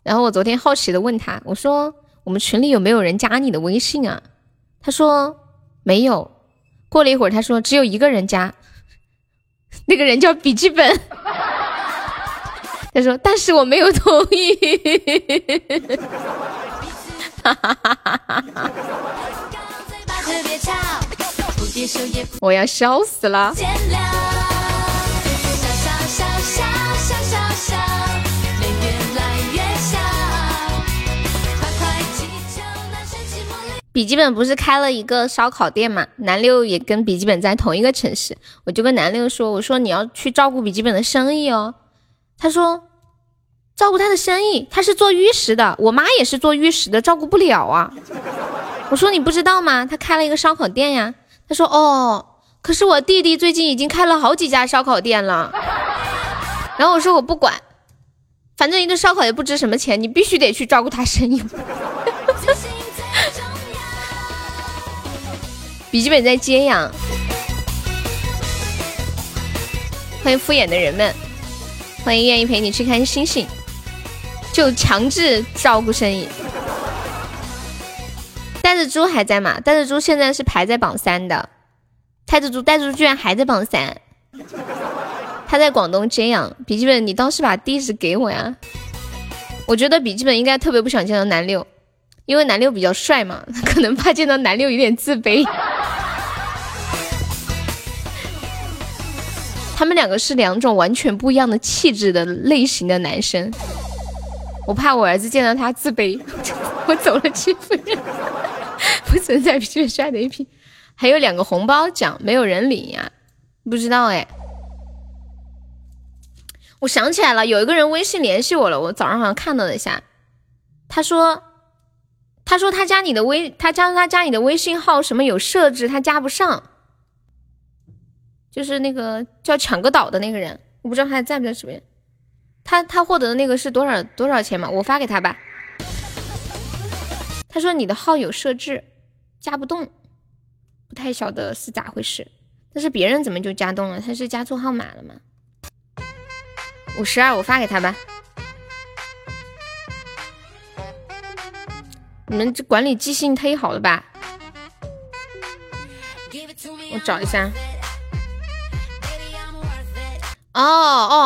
然后我昨天好奇的问他，我说我们群里有没有人加你的微信啊？他说没有。过了一会儿，他说只有一个人加，那个人叫笔记本。他说：“但是我没有同意。”我要笑死了。笔记本不是开了一个烧烤店嘛？南六也跟笔记本在同一个城市，我就跟南六说：“我说你要去照顾笔记本的生意哦。”他说：“照顾他的生意，他是做玉石的，我妈也是做玉石的，照顾不了啊。”我说：“你不知道吗？他开了一个烧烤店呀。”他说：“哦，可是我弟弟最近已经开了好几家烧烤店了。”然后我说：“我不管，反正一顿烧烤也不值什么钱，你必须得去照顾他生意。”笔记本在接呀，欢迎敷衍的人们。欢迎愿意陪你去看星星，就强制照顾生意。呆子猪还在吗？呆子猪现在是排在榜三的。呆子猪，呆子猪居然还在榜三。他在广东揭阳。笔记本，你倒是把地址给我呀。我觉得笔记本应该特别不想见到男六，因为男六比较帅嘛，可能怕见到男六有点自卑。他们两个是两种完全不一样的气质的类型的男生，我怕我儿子见到他自卑，我走了欺负人，不存在比这帅的一批，还有两个红包奖没有人领呀，不知道哎，我想起来了，有一个人微信联系我了，我早上好像看到了一下，他说，他说他加你的微，他加他加你的微信号什么有设置，他加不上。就是那个叫抢个岛的那个人，我不知道他还在不在直播间。他他获得的那个是多少多少钱嘛？我发给他吧。他说你的号有设置，加不动，不太晓得是咋回事。但是别人怎么就加动了？他是加错号码了吗？五十二，我发给他吧。你们这管理记性忒好了吧？我找一下。哦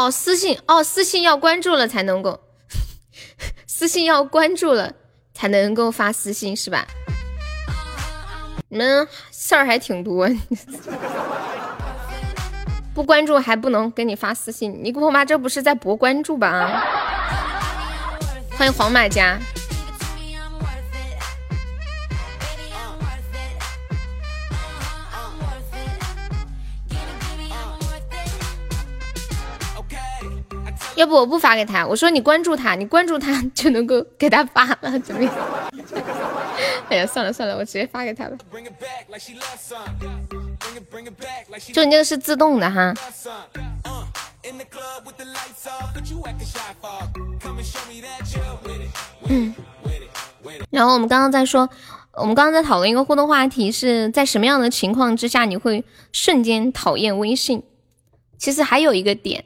哦，私信哦，私信要关注了才能够，私信要关注了才能够发私信是吧？你们事儿还挺多，不关注还不能给你发私信，你我妈这不是在博关注吧？欢迎黄马甲。要不我不发给他，我说你关注他，你关注他 就能够给他发了，怎么样？哎呀，算了算了，我直接发给他吧。就你这个是自动的哈。嗯。然后我们刚刚在说，我们刚刚在讨论一个互动话题，是在什么样的情况之下你会瞬间讨厌微信？其实还有一个点，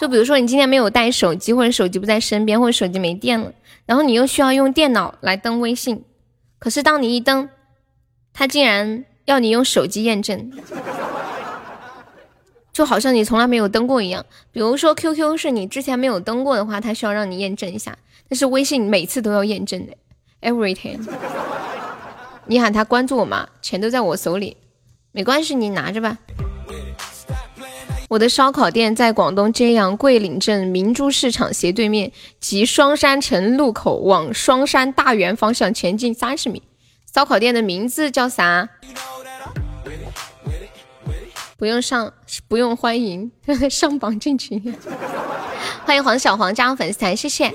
就比如说你今天没有带手机，或者手机不在身边，或者手机没电了，然后你又需要用电脑来登微信，可是当你一登，他竟然要你用手机验证，就好像你从来没有登过一样。比如说 QQ 是你之前没有登过的话，他需要让你验证一下，但是微信每次都要验证的，everything。你喊他关注我嘛，钱都在我手里，没关系，你拿着吧。我的烧烤店在广东揭阳桂岭镇明珠市场斜对面，即双山城路口往双山大园方向前进三十米。烧烤店的名字叫啥？不用上，不用欢迎，上榜进群。欢迎黄小黄加入粉丝团，谢谢。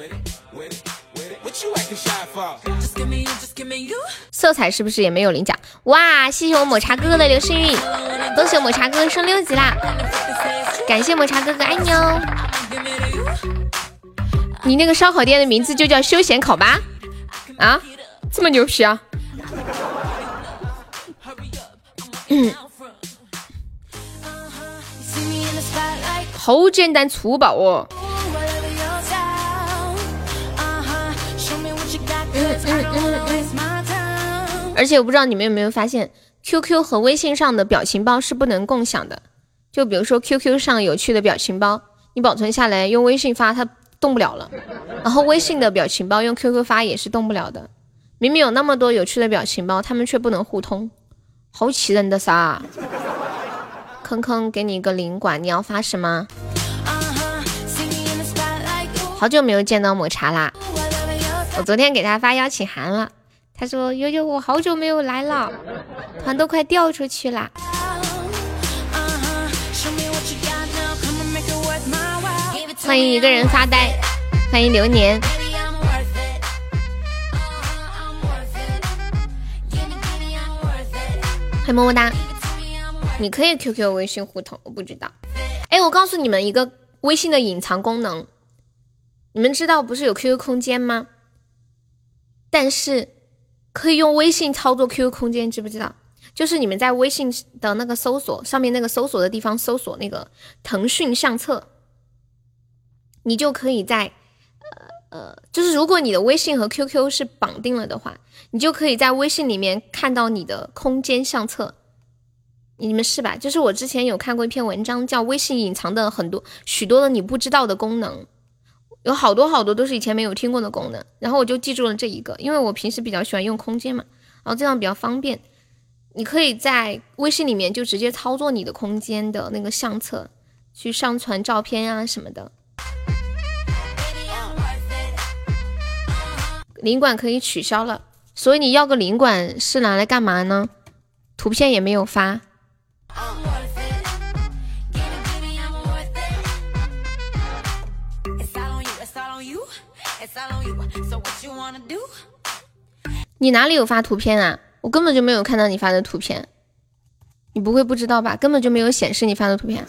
色彩是不是也没有领奖？哇，谢谢我抹茶哥哥的流星雨，恭喜我抹茶哥哥升六级啦！感谢抹茶哥哥，爱你哦。你那个烧烤店的名字就叫休闲烤吧？啊，这么牛皮啊！好简单粗暴哦。而且我不知道你们有没有发现，QQ 和微信上的表情包是不能共享的。就比如说 QQ 上有趣的表情包，你保存下来用微信发，它动不了了。然后微信的表情包用 QQ 发也是动不了的。明明有那么多有趣的表情包，他们却不能互通，好气人的撒！坑坑给你一个领馆，你要发什么？好久没有见到抹茶啦，我昨天给他发邀请函了。他说：“悠悠，我好久没有来了，团都快掉出去了。”欢迎一个人发呆，欢迎流年，欢迎么么哒。你可以 QQ、微信互通，我不知道。哎，我告诉你们一个微信的隐藏功能，你们知道不是有 QQ 空间吗？但是。可以用微信操作 QQ 空间，知不知道？就是你们在微信的那个搜索上面那个搜索的地方搜索那个腾讯相册，你就可以在呃呃，就是如果你的微信和 QQ 是绑定了的话，你就可以在微信里面看到你的空间相册。你们试吧，就是我之前有看过一篇文章，叫微信隐藏的很多许多的你不知道的功能。有好多好多都是以前没有听过的功能，然后我就记住了这一个，因为我平时比较喜欢用空间嘛，然后这样比较方便。你可以在微信里面就直接操作你的空间的那个相册，去上传照片啊什么的。领馆可以取消了，所以你要个领馆是拿来干嘛呢？图片也没有发。你哪里有发图片啊？我根本就没有看到你发的图片，你不会不知道吧？根本就没有显示你发的图片。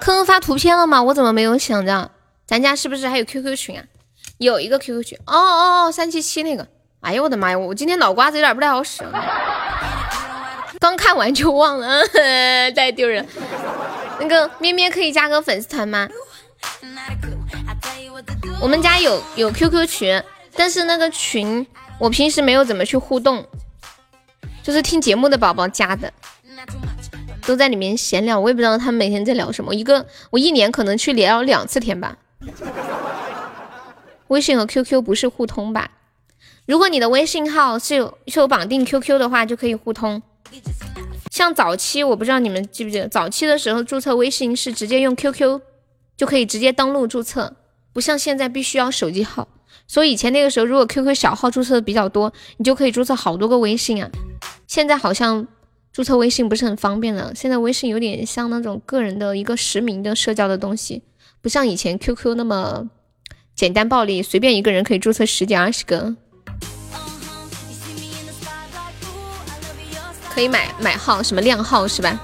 坑坑发图片了吗？我怎么没有想到？咱家是不是还有 QQ 群啊？有一个 QQ 群。哦哦哦，三七七那个。哎呦我的妈呀！我今天脑瓜子有点不太好使。刚看完就忘了，太丢人。那个咩咩可以加个粉丝团吗？我们家有有 QQ 群，但是那个群我平时没有怎么去互动，就是听节目的宝宝加的，都在里面闲聊，我也不知道他们每天在聊什么。一个我一年可能去聊两次天吧。微信和 QQ 不是互通吧？如果你的微信号是有是有绑定 QQ 的话，就可以互通。像早期我不知道你们记不记得，早期的时候注册微信是直接用 QQ 就可以直接登录注册。不像现在必须要手机号，所以以前那个时候，如果 QQ 小号注册的比较多，你就可以注册好多个微信啊。现在好像注册微信不是很方便了，现在微信有点像那种个人的一个实名的社交的东西，不像以前 QQ 那么简单暴力，随便一个人可以注册十几二十个，可以买买号，什么靓号是吧？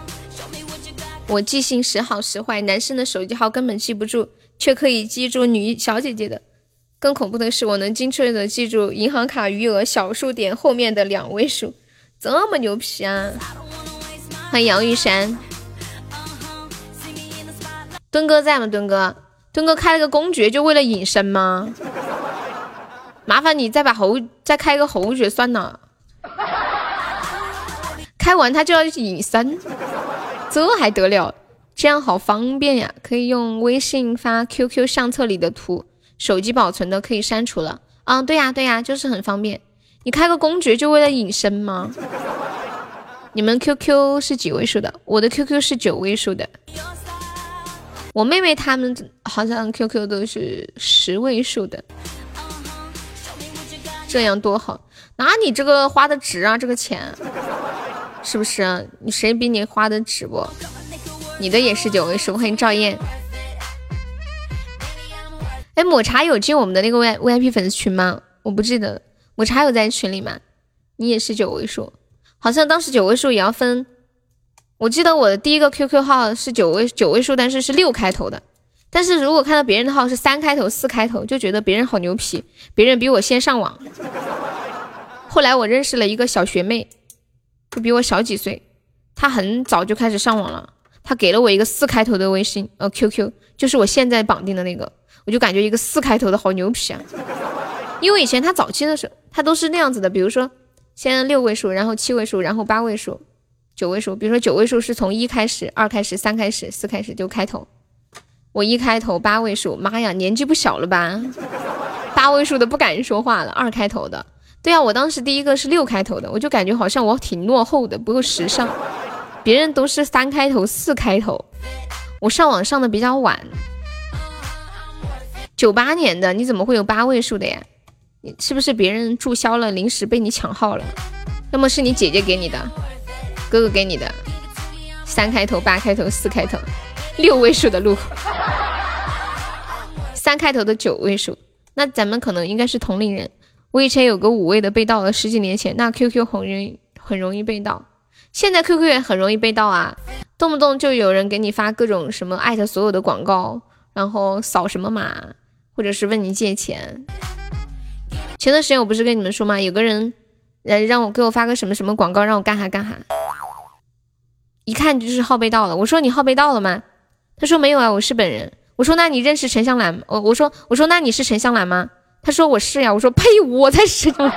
我记性时好时坏，男生的手机号根本记不住。却可以记住女小姐姐的，更恐怖的是，我能精确的记住银行卡余额小数点后面的两位数，这么牛皮啊！欢迎杨玉山，墩哥在吗？墩哥，墩哥开了个公爵就为了隐身吗？麻烦你再把侯再开个侯爵算了，开完他就要隐身，这还得了？这样好方便呀，可以用微信发 QQ 相册里的图。手机保存的可以删除了，嗯，对呀对呀，就是很方便。你开个公爵就为了隐身吗？你们 QQ 是几位数的？我的 QQ 是九位数的。我妹妹他们好像 QQ 都是十位数的。这样多好，那你这个花的值啊，这个钱，是不是？你谁比你花的值不？你的也是九位数，欢迎赵燕。哎，抹茶有进我们的那个 V V I P 粉丝群吗？我不记得，抹茶有在群里吗？你也是九位数，好像当时九位数也要分。我记得我的第一个 Q Q 号是九位九位数，但是是六开头的。但是如果看到别人的号是三开头、四开头，就觉得别人好牛皮，别人比我先上网。后来我认识了一个小学妹，就比我小几岁，她很早就开始上网了。她给了我一个四开头的微信，呃 Q Q，就是我现在绑定的那个。我就感觉一个四开头的好牛皮啊，因为以前他早期的时候，他都是那样子的，比如说先六位数，然后七位数，然后八位数，九位数。比如说九位数是从一开始、二开始、三开始、四开始就开头。我一开头八位数，妈呀，年纪不小了吧？八位数的不敢说话了。二开头的，对啊，我当时第一个是六开头的，我就感觉好像我挺落后的，不够时尚。别人都是三开头、四开头，我上网上的比较晚。九八年的你怎么会有八位数的呀？你是不是别人注销了，临时被你抢号了？要么是你姐姐给你的，哥哥给你的，三开头、八开头、四开头、六位数的路，三开头的九位数，那咱们可能应该是同龄人。我以前有个五位的被盗了，十几年前那 QQ 很容易很容易被盗，现在 QQ 也很容易被盗啊，动不动就有人给你发各种什么艾特所有的广告，然后扫什么码。或者是问你借钱。前段时间我不是跟你们说吗？有个人，呃，让我给我发个什么什么广告，让我干哈干哈。一看就是号被盗了。我说你号被盗了吗？他说没有啊，我是本人。我说那你认识陈香兰？我我说我说那你是陈香兰吗？他说我是呀。我说呸，我才是陈香兰。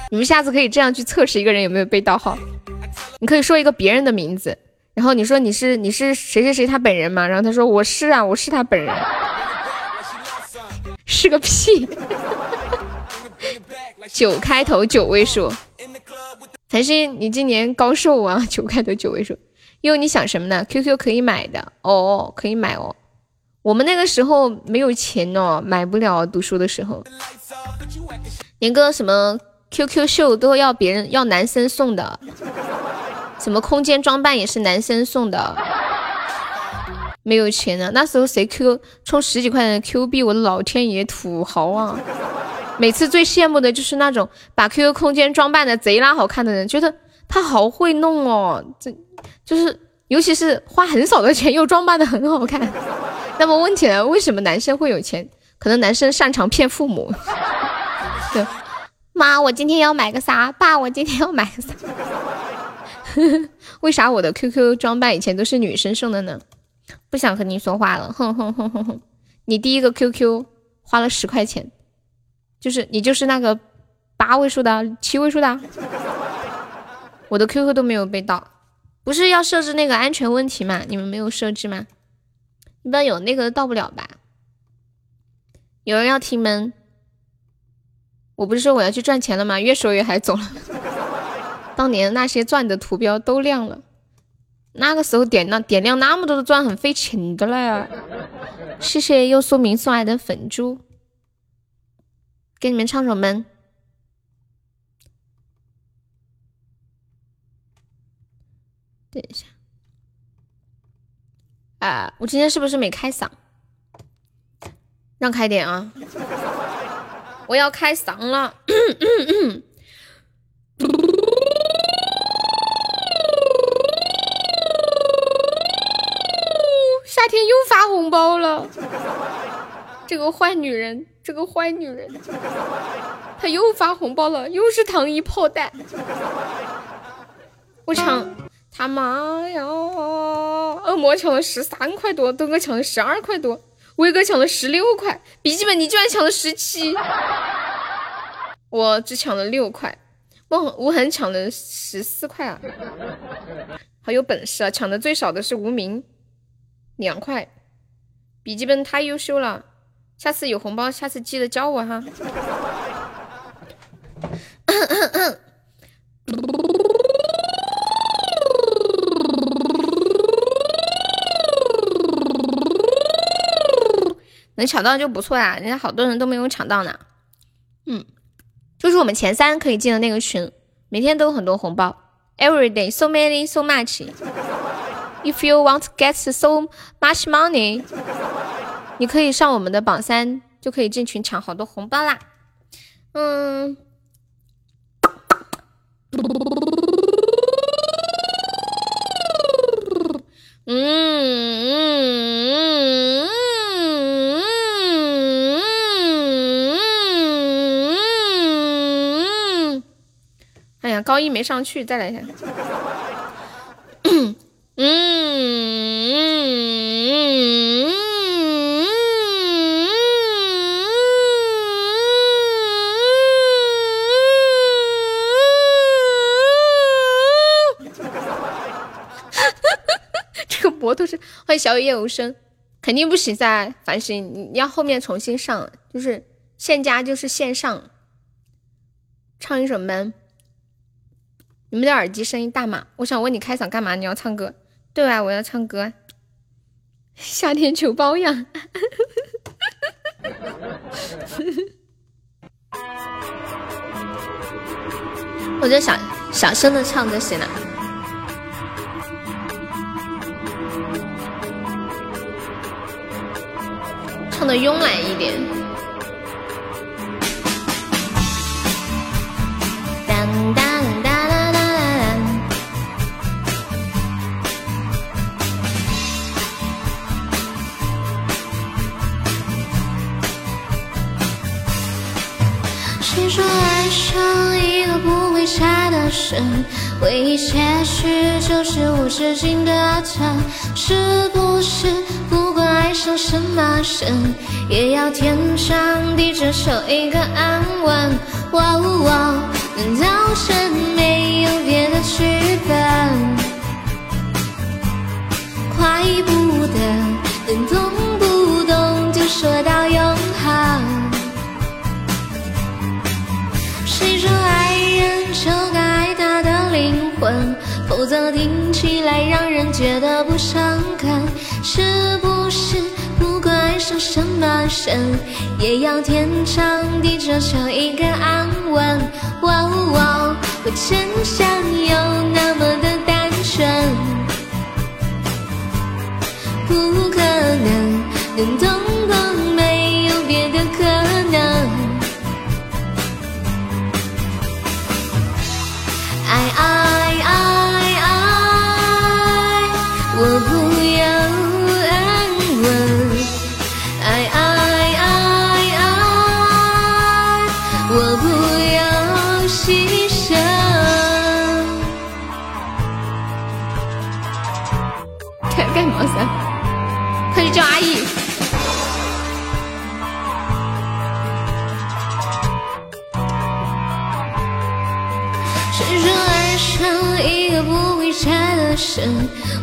你们下次可以这样去测试一个人有没有被盗号。你可以说一个别人的名字。然后你说你是你是谁谁谁他本人吗？然后他说我是啊，我是他本人，是个屁，九开头九位数，谭鑫你今年高寿啊？九开头九位数，因为你想什么呢？QQ 可以买的哦，可以买哦。我们那个时候没有钱哦，买不了。读书的时候，连个什么 QQ 秀都要别人要男生送的。什么空间装扮也是男生送的，没有钱呢。那时候谁 Q 充十几块钱的 Q 币，我的老天爷，土豪啊！每次最羡慕的就是那种把 QQ 空间装扮的贼拉好看的人，觉得他好会弄哦。这就是，尤其是花很少的钱又装扮的很好看。那么问题呢？为什么男生会有钱？可能男生擅长骗父母。对，妈，我今天要买个啥？爸，我今天要买个啥？为啥我的 QQ 装扮以前都是女生送的呢？不想和你说话了，哼哼哼哼哼！你第一个 QQ 花了十块钱，就是你就是那个八位数的、七位数的，我的 QQ 都没有被盗，不是要设置那个安全问题吗？你们没有设置吗？一般有那个盗不了吧？有人要听吗？我不是说我要去赚钱了吗？越说越嗨，走了。当年那些钻的图标都亮了，那个时候点那点亮那么多的钻很费钱的嘞。谢谢又说明送来的粉珠，给你们唱首们。等一下，啊，我今天是不是没开嗓？让开点啊！我要开嗓了。夏天又发红包了，这个坏女人，这个坏女人，她又发红包了，又是糖衣炮弹。我抢他妈呀！恶魔抢了十三块多，东哥抢了十二块多，威哥抢了十六块，笔记本你居然抢了十七，我只抢了六块，我无痕抢了十四块啊，好有本事啊！抢的最少的是无名，两块，笔记本太优秀了，下次有红包，下次记得教我哈。能抢到就不错呀，人家好多人都没有抢到呢。嗯，就是我们前三可以进的那个群，每天都有很多红包，every day so many so much。If you want to get so much money，你可以上我们的榜三，就可以进群抢好多红包啦。嗯。嗯。高一没上去，再来一下。嗯 嗯这个摩托是欢迎小雨夜无声，肯定不行噻，繁星，你要后面重新上，就是线加就是线上，唱一首《Man》。你们的耳机声音大吗？我想问你开嗓干嘛？你要唱歌？对啊，我要唱歌。夏天求包养。我就小小声的唱就行了，唱的慵懒一点。当当当当。谁说爱上一个不回家的人，回忆些许就是无止境的疼，是不是？不管爱上什么人，也要天长地久守一个安稳。哇哦，难道神没有别的剧本？怪不得能动不动就说到永恒。谁说爱人就该爱他的灵魂？否则听起来让人觉得不诚恳。是不是不管爱上什么人，也要天长地久求一个安稳？哇哦哇哦，我真想有那么的单纯，不可能能动动，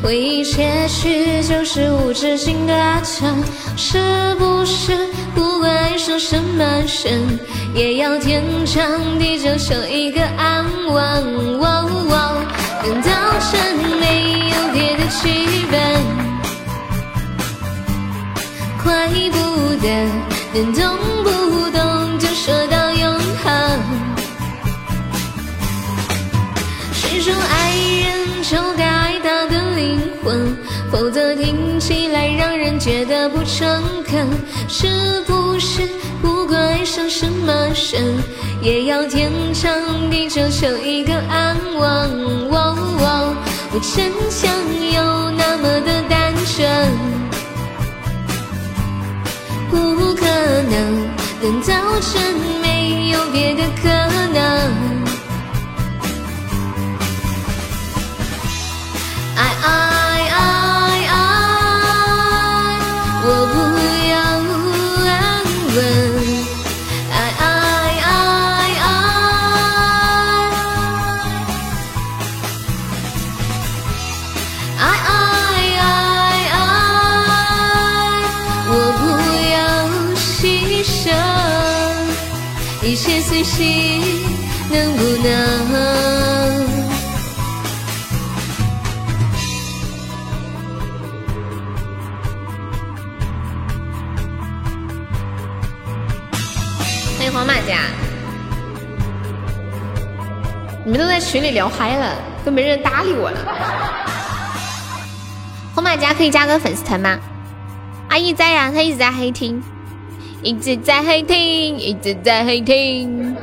回忆些许就是无止境的疼，是不是？不管爱上什么人，也要天长地久守一个安稳。难道真没有别的剧本？怪不得能动不动就说到永恒。说爱就该爱他的灵魂，否则听起来让人觉得不诚恳。是不是不管爱上什么人，也要天长地久求一个安稳？我真想有那么的单纯，不可能，难道真没有别的可能。爱爱爱，我不要安稳。爱爱爱爱，爱爱爱爱，我不要牺牲，一切随心，能不能？们都在群里聊嗨了，都没人搭理我了。红马甲可以加个粉丝团吗？阿姨在呀，她一直在黑听，一直在黑听，一直在黑听。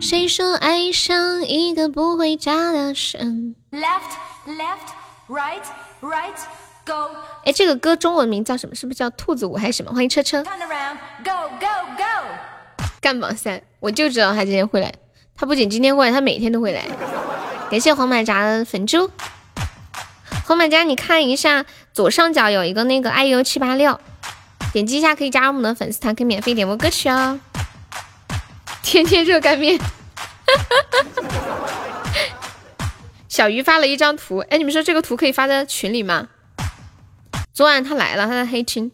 谁说爱上一个不回家的神？Left, left, right, right, go. 哎，这个歌中文名叫什么？是不是叫兔子舞还是什么？欢迎车车。Turn around, go, go, go. 干榜三，我就知道他今天会来。他不仅今天会来，他每天都会来。感谢黄马甲的粉猪。黄马甲，你看一下左上角有一个那个 iu 七八六，点击一下可以加入我们的粉丝团，可以免费点播歌曲哦。天天热干面。小鱼发了一张图，哎，你们说这个图可以发在群里吗？昨晚他来了，他在黑厅。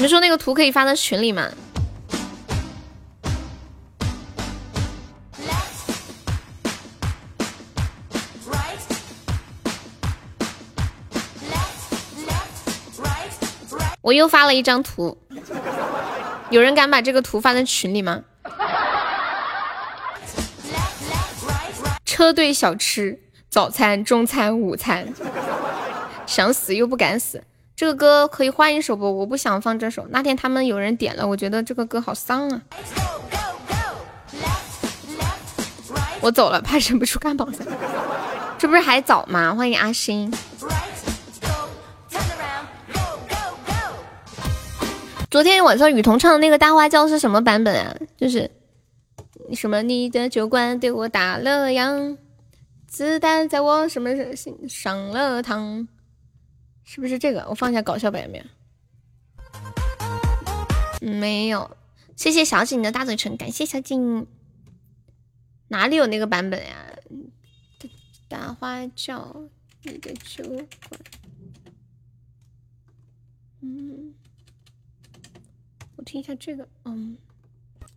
你们说那个图可以发到群里吗？我又发了一张图，有人敢把这个图发在群里吗？车队小吃，早餐、中餐、午餐，想死又不敢死。这个歌可以换一首不？我不想放这首。那天他们有人点了，我觉得这个歌好丧啊。我走了，怕忍不住干榜三。这不是还早吗？欢迎阿星。昨天晚上雨桐唱的那个大花轿是什么版本啊？就是什么你的酒馆对我打了烊，子弹在我什么心上了膛，是不是这个？我放一下搞笑版有没有？没有。谢谢小景的大嘴唇，感谢小景。哪里有那个版本呀？大花轿，你的酒馆。嗯。我听一下这个，嗯，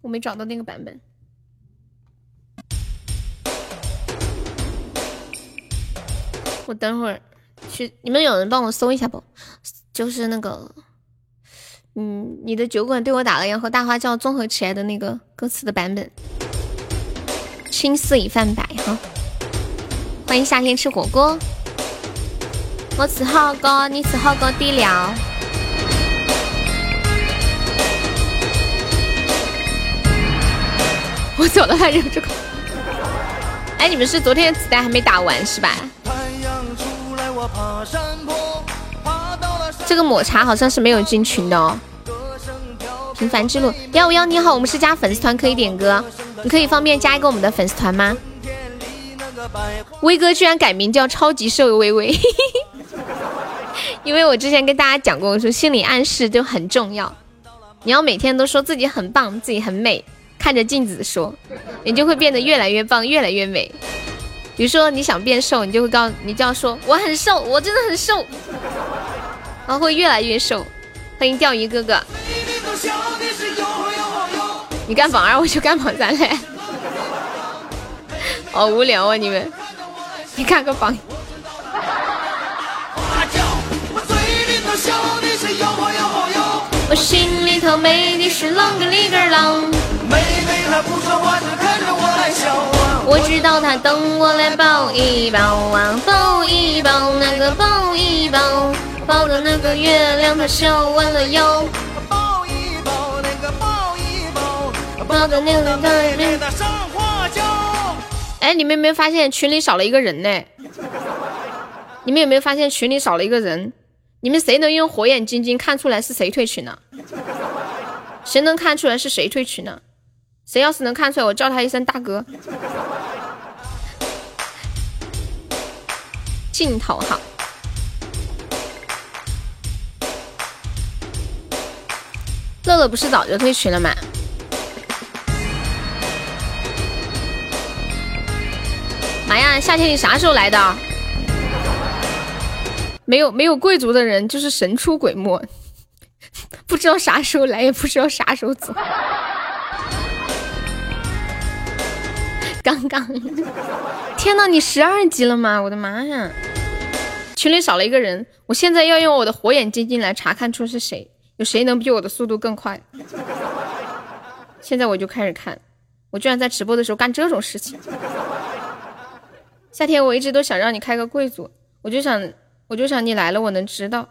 我没找到那个版本。我等会儿去，你们有人帮我搜一下不？就是那个，嗯，你的酒馆对我打了烊和大花轿综合起来的那个歌词的版本。青丝已泛白哈，欢迎夏天吃火锅。我吃火锅，你吃火锅底料。我走了，还忍不住口。哎，你们是昨天的子弹还没打完是吧？这个抹茶好像是没有进群的哦。平凡之路，幺五幺你好，我们是加粉丝团可以点歌，你可以方便加一个我们的粉丝团吗？威哥居然改名叫超级瘦微微，因为我之前跟大家讲过，我说心理暗示就很重要，你要每天都说自己很棒，自己很美。看着镜子说，你就会变得越来越棒，越来越美。比如说你想变瘦，你就会告你这样说我很瘦，我真的很瘦，然后会越来越瘦。欢迎钓鱼哥哥，你干榜二我就干榜三嘞，好无聊啊你们，你看个榜。我心里头美的是啷个里个啷。妹妹她不说我来笑啊。我知道他等我来抱一抱啊，抱一抱那个抱一抱，抱着那个月亮它笑弯了腰，抱着那个妹妹她上花轿。哎，你们有没有发现群里少了一个人呢？你们有没有发现群里少了一个人？你们谁能用火眼金睛看出来是谁退群了？谁能看出来是谁退群了？谁要是能看出来，我叫他一声大哥。镜头哈，乐乐不是早就退群了吗？妈呀，夏天你啥时候来的？没有没有贵族的人就是神出鬼没，不知道啥时候来，也不知道啥时候走。刚刚，天呐，你十二级了吗？我的妈呀！群里少了一个人，我现在要用我的火眼金睛来查看出是谁，有谁能比我的速度更快？现在我就开始看，我居然在直播的时候干这种事情。夏天，我一直都想让你开个贵族，我就想，我就想你来了，我能知道。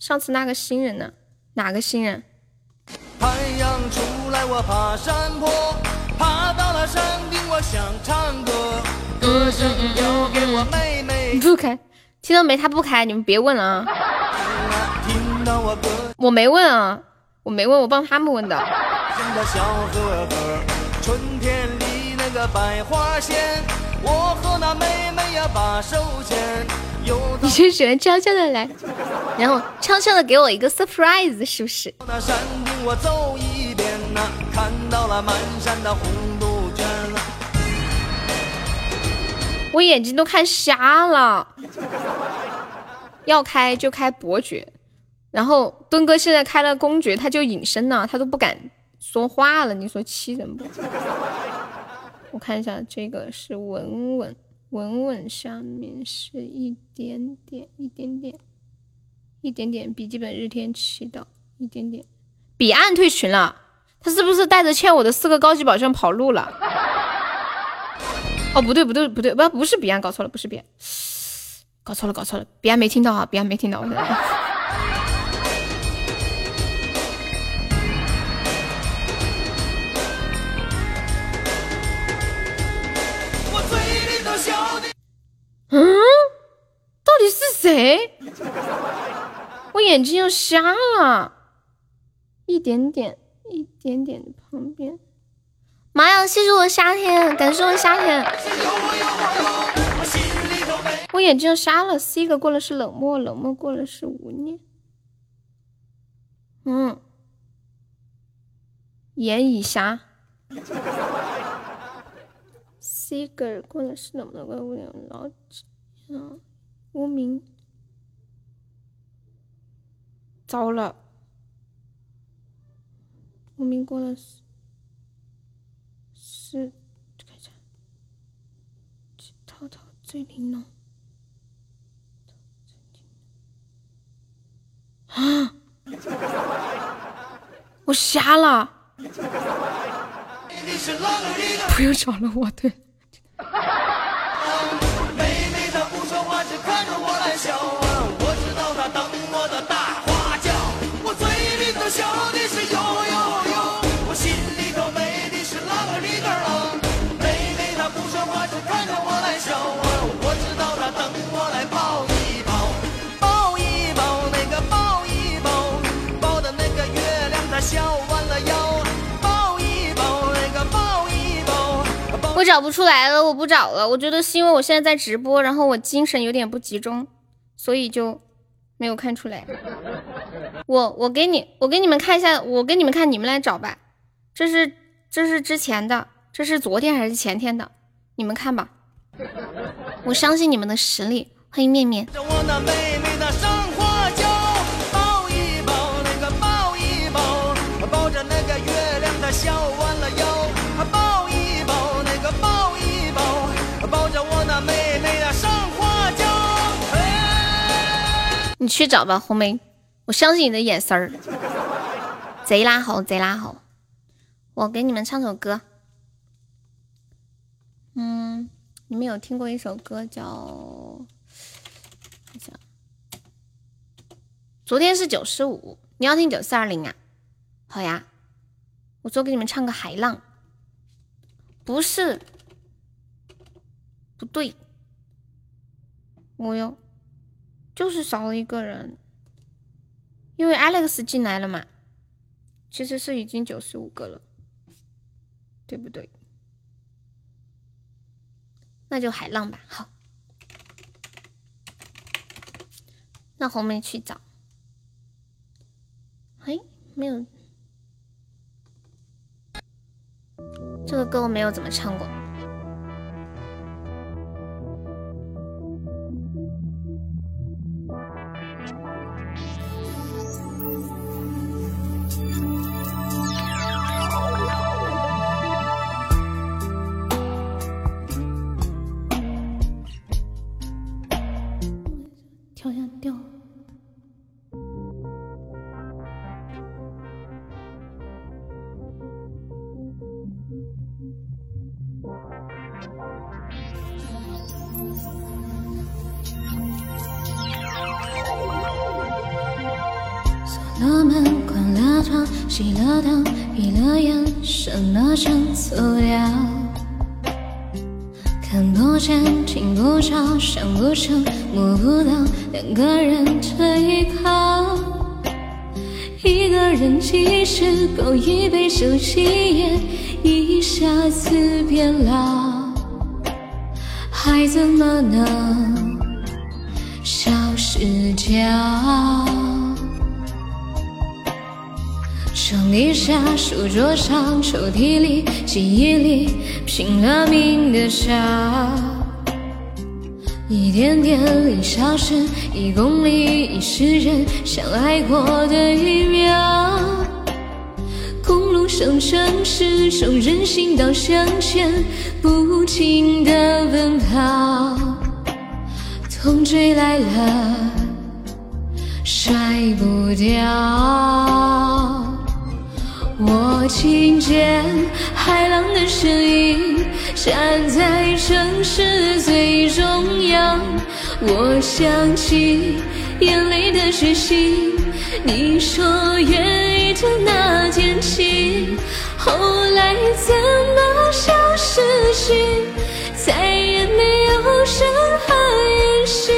上次那个新人呢？哪个新人？太阳出来，我爬山坡，爬到了山顶，我想唱歌，歌声留给我妹妹。不开，听到没？他不开，你们别问了啊！听到我歌我没问啊，我没问，我帮他们问的。声的小河河，春天里那个百花鲜，我和那妹妹呀把手牵，你就喜欢悄悄的来，然后悄悄的给我一个 surprise，是不是？那山顶我走一遍呐、看到了满山的红杜鹃。我眼睛都看瞎了。要开就开伯爵，然后敦哥现在开了公爵，他就隐身了，他都不敢说话了。你说气人不？我看一下，这个是稳稳稳稳，下面是一点点一点点一点点笔记本日天祈祷一点点。彼岸退群了，他是不是带着欠我的四个高级宝箱跑路了？哦，不对不对不对，不不是彼岸，搞错了，不是彼岸，搞错了搞错了，彼岸没听到啊，彼岸没听到。我谁？我眼睛要瞎了，一点点，一点点的旁边。妈呀！谢谢我夏天，感谢我夏天。我眼睛要瞎了，C 哥过了是冷漠，冷漠过了是无念。嗯，眼已瞎。C 哥过了是冷漠，过了无念，老嗯，无名。糟了，无名过了是是，看一下，涛涛最玲珑。啊！我瞎了，不用找了我，对。我找不出来了，我不找了。我觉得是因为我现在在直播，然后我精神有点不集中，所以就没有看出来。我我给你我给你们看一下，我给你们看，你们来找吧。这是这是之前的，这是昨天还是前天的？你们看吧。我相信你们的实力。欢迎面面，你去找吧，红梅。我相信你的眼神儿。贼拉好，贼拉好。我给你们唱首歌。嗯，你们有听过一首歌叫？昨天是九十五，你要听九四二零啊？好呀，我说给你们唱个海浪。不是，不对，我要就是少了一个人，因为 Alex 进来了嘛，其实是已经九十五个了，对不对？那就海浪吧，好。那红梅去找。哎，没有，这个歌我没有怎么唱过。只狗，一杯酒，一夜，一下子变老，还怎么能消失掉？床底下、书桌上、抽屉里、记忆里，拼了命的找，一点点已消失，一公里已是人相爱过的一秒。公路上、城市中，人行道向前，不停的奔跑，痛追来了，甩不掉。我听见海浪的声音，站在城市最中央。我想起眼泪的决心，你说愿意的那天起，后来怎么消失去，再也没有任何音讯。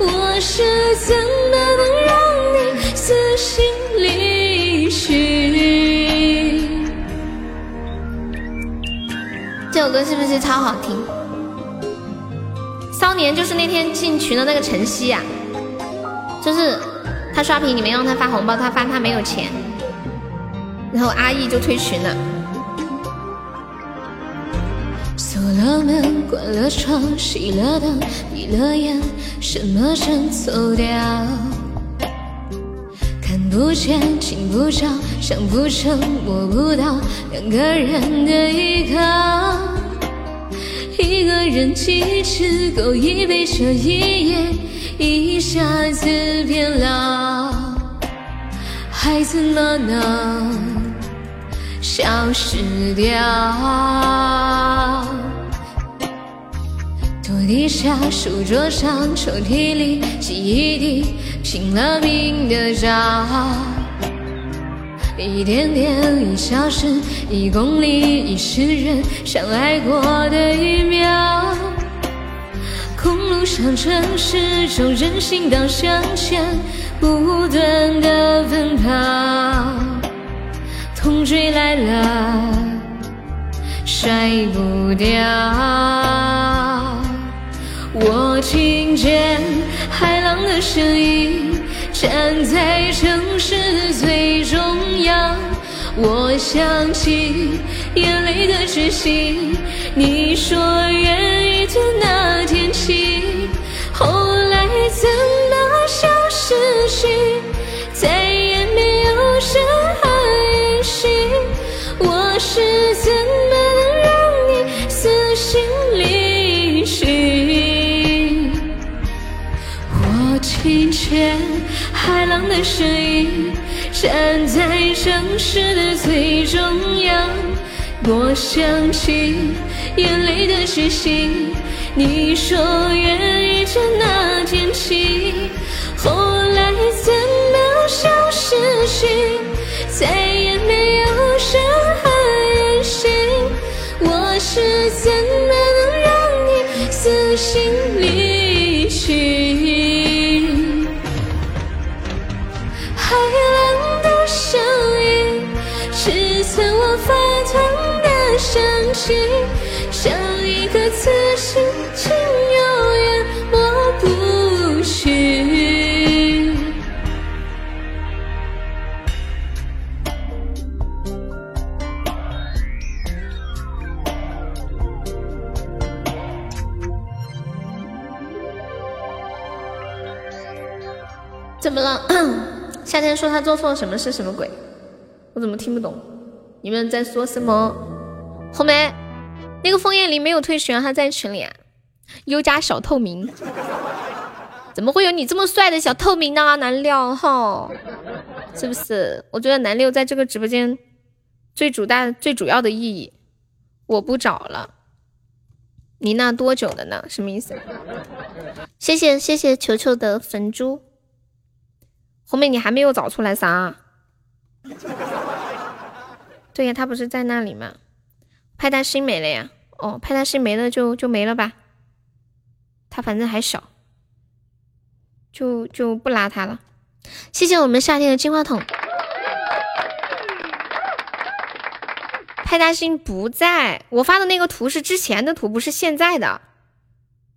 我是怎么能让你死心离去？这首歌是不是超好听？骚年就是那天进群的那个晨曦呀、就是他刷屏，你们让他发红包，他发他没有钱，然后阿义就退群了。锁了门，关了窗，熄了灯，闭了眼，什么全走掉。看不见，听不着，想不成，摸不到，两个人的依靠。一个人几只狗，一杯酒，一夜，一下子变老，还怎么能消失掉？桌底下、书桌上、抽屉里、记忆里，拼了命的找，一点点一消失，一公里一世人相爱过的一秒。公路上、城市中，人行道向前，不断的奔跑，风吹来了。甩不掉。我听见海浪的声音，站在城市的最中央。我想起眼泪的决心，你说愿意的那天起，后来怎么消失去，的声音，站在城市的最中央。我想起眼泪的决心，你说愿意的那天起，后来怎么消失去，再也没有任何音讯。我是怎么能让你死心离去？像一颗刺心，情永远抹不去。怎么了？夏天说他做错了什么事？什么鬼？我怎么听不懂？你们在说什么？红梅，那个枫叶林没有退群啊，他在群里。优家小透明，怎么会有你这么帅的小透明呢？南六哈，是不是？我觉得男六在这个直播间最主大、最主要的意义，我不找了。你那多久的呢？什么意思？谢谢谢谢球球的粉猪。红梅，你还没有找出来啥？对呀，他不是在那里吗？派大星没了呀？哦，派大星没了就就没了吧。他反正还小，就就不拉他了。谢谢我们夏天的金话筒。派大星不在，我发的那个图是之前的图，不是现在的。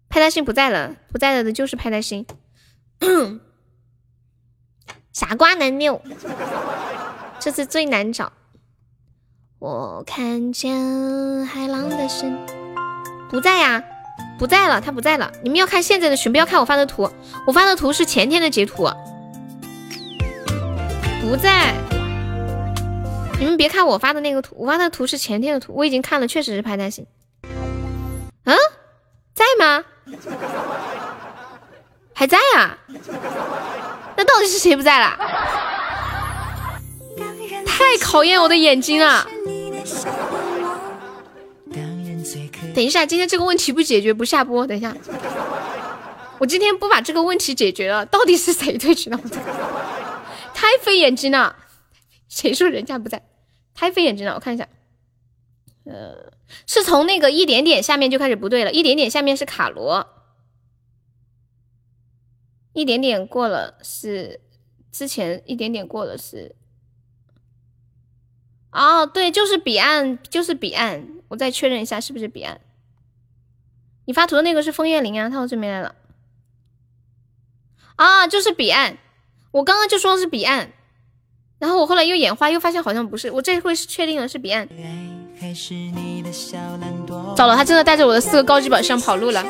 派大星不在了，不在了的就是派大星。傻瓜难六，这次最难找。我看见海浪的声，不在呀，不在了，他不在了。你们要看现在的群，不要看我发的图，我发的图是前天的截图，不在。你们别看我发的那个图，我发的图是前天的图，我已经看了，确实是派大星。嗯，在吗？还在呀？那到底是谁不在啦？太考验我的眼睛了。等一下，今天这个问题不解决不下播。等一下，我今天不把这个问题解决了，到底是谁退群了？太费眼睛了。谁说人家不在？太费眼睛了。我看一下，呃，是从那个一点点下面就开始不对了，一点点下面是卡罗，一点点过了是之前一点点过了是。哦，对，就是彼岸，就是彼岸。我再确认一下，是不是彼岸？你发图的那个是枫叶林啊，他到这边来了。啊，就是彼岸。我刚刚就说是彼岸，然后我后来又眼花，又发现好像不是。我这回是确定了是彼岸。糟了，他真的带着我的四个高级宝箱跑路了。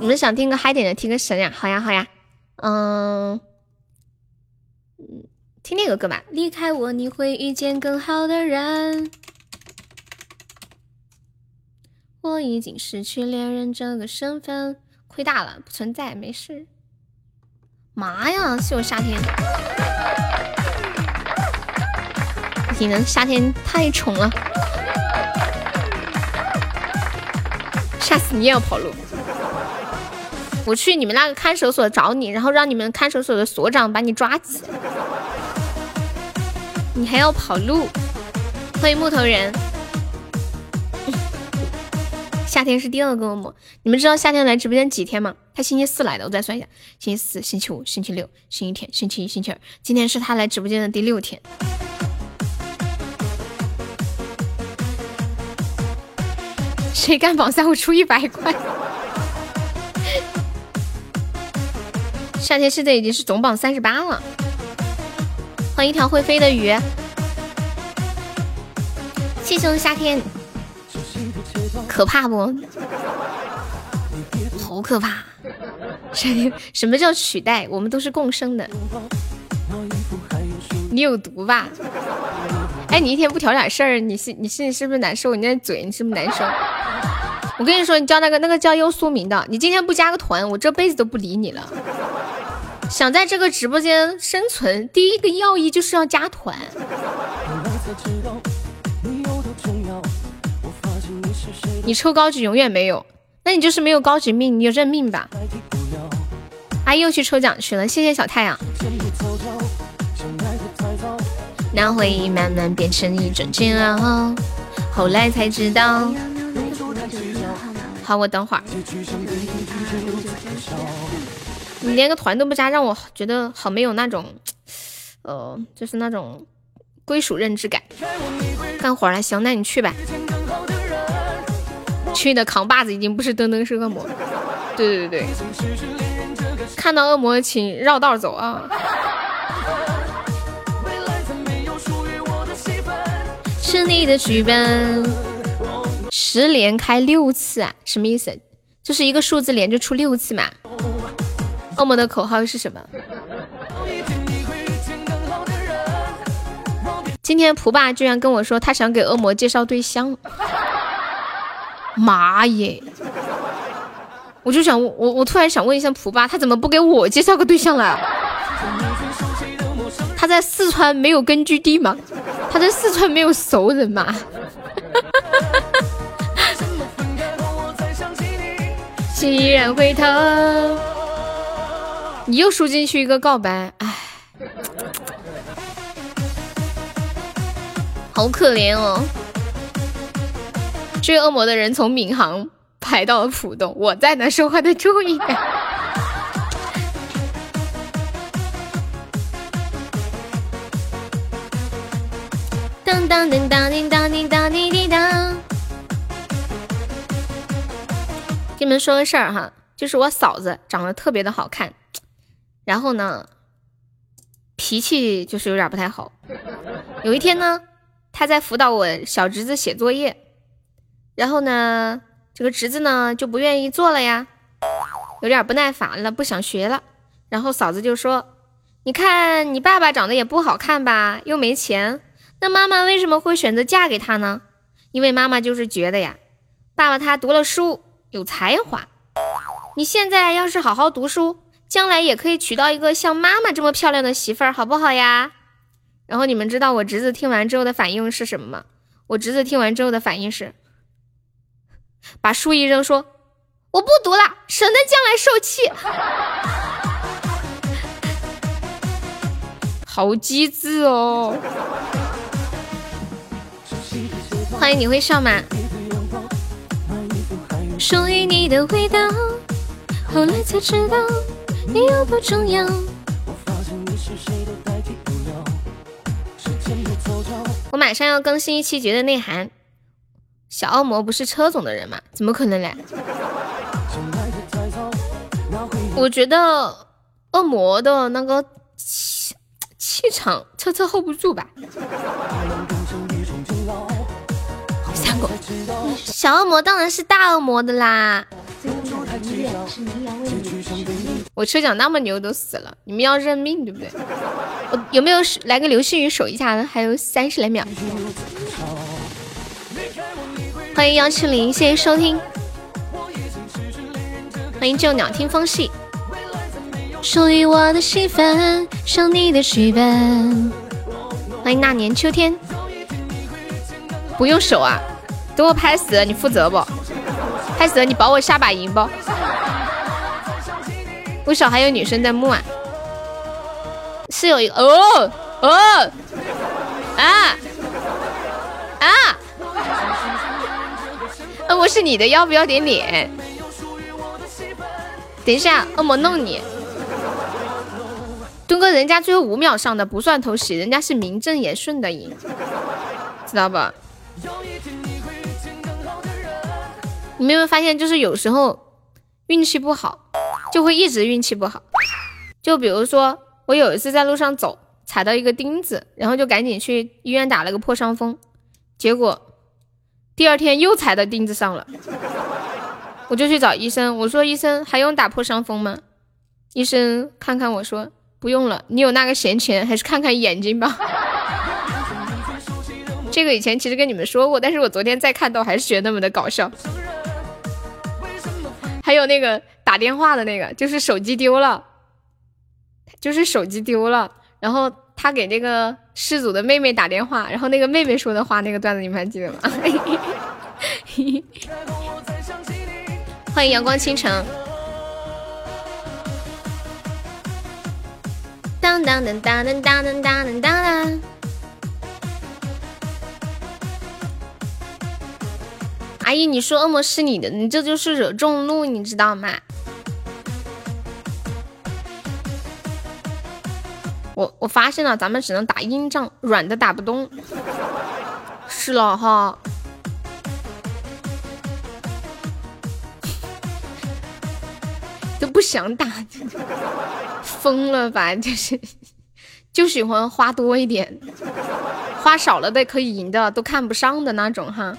你们想听个嗨点的，听个神呀？好呀，好呀。嗯。听那个歌吧，离开我你会遇见更好的人。我已经失去恋人这个身份，亏大了，不存在，没事。妈呀，是我夏天，不行了，夏天太宠了，下次你也要跑路。我去你们那个看守所找你，然后让你们看守所的所长把你抓起来。你还要跑路？欢迎木头人。夏天是第二个恶魔。你们知道夏天来直播间几天吗？他星期四来的，我再算一下：星期四、星期五、星期六、星期天、星期一、星期二。今天是他来直播间的第六天。谁干榜三我出一百块。夏天现在已经是总榜三十八了。欢迎一条会飞的鱼，谢谢夏天，可怕不？好可怕！什，什么叫取代？我们都是共生的。你有毒吧？哎，你一天不调点事儿，你心你心里是不是难受？你那嘴你是不是难受？我跟你说，你叫那个那个叫优苏明的，你今天不加个团，我这辈子都不理你了。想在这个直播间生存，第一个要义就是要加团。你抽高级永远没有，那你就是没有高级命，你就认命吧。阿又去抽奖去了，谢谢小太阳。那回忆慢慢变成一种煎熬，后来才知道。好，我等会儿。你连个团都不加，让我觉得好没有那种，呃，就是那种归属认知感。干活了，行，那你去吧。去的扛把子已经不是登登是恶魔。对对对对，看到恶魔请绕道走啊。是你的剧本，十连开六次啊？什么意思？就是一个数字连着出六次嘛？恶魔的口号是什么？今天蒲爸居然跟我说他想给恶魔介绍对象，妈耶！我就想我我突然想问一下蒲爸，他怎么不给我介绍个对象了？他在四川没有根据地吗？他在四川没有熟人吗？依然回头，你又输进去一个告白，唉，好可怜哦。追恶魔的人从闵行排到了浦东，我在呢，说话的注意点。当当当当叮当叮当叮叮当。跟你们说个事儿哈，就是我嫂子长得特别的好看，然后呢，脾气就是有点不太好。有一天呢，他在辅导我小侄子写作业，然后呢，这个侄子呢就不愿意做了呀，有点不耐烦了，不想学了。然后嫂子就说：“你看你爸爸长得也不好看吧，又没钱，那妈妈为什么会选择嫁给他呢？因为妈妈就是觉得呀，爸爸他读了书。”有才华，你现在要是好好读书，将来也可以娶到一个像妈妈这么漂亮的媳妇儿，好不好呀？然后你们知道我侄子听完之后的反应是什么吗？我侄子听完之后的反应是，把书一扔，说：“我不读了，省得将来受气。”好机智哦！欢迎你会上吗？属于你的味道，后来才知道你又不重要。我马上要更新一期《绝对内涵》，小恶魔不是车总的人吗？怎么可能嘞？我觉得恶魔的那个气气场，车车 hold 不住吧。三个小恶魔当然是大恶魔的啦。我车长那么牛都死了，你们要认命对不对？我有没有来个流星雨守一下呢？还有三十来秒。欢迎幺七零，谢谢收听。欢迎旧鸟听风戏。属于我的戏份，是你的剧本。欢迎那年秋天。不用守啊，等我拍死了你负责不？开始了你保我下把赢不？为啥还有女生在木啊？是有一个哦哦啊啊！恶魔是你的，要不要点脸？等一下，恶魔弄你。东哥，人家最后五秒上的不算偷袭，人家是名正言顺的赢，知道不？你们有没有发现，就是有时候运气不好，就会一直运气不好。就比如说，我有一次在路上走，踩到一个钉子，然后就赶紧去医院打了个破伤风，结果第二天又踩到钉子上了，我就去找医生，我说医生还用打破伤风吗？医生看看我说不用了，你有那个闲钱，还是看看眼睛吧。这个以前其实跟你们说过，但是我昨天再看到还是觉得那么的搞笑。还有那个打电话的那个，就是手机丢了，就是手机丢了，然后他给那个失主的妹妹打电话，然后那个妹妹说的话，那个段子你们还记得吗？欢迎阳光倾城。当当当当当当当当当当。阿姨，你说恶魔是你的，你这就是惹众怒，你知道吗？我我发现了，咱们只能打硬仗，软的打不动。是了哈。都不想打，疯了吧？就是就喜欢花多一点，花少了的可以赢的都看不上的那种哈。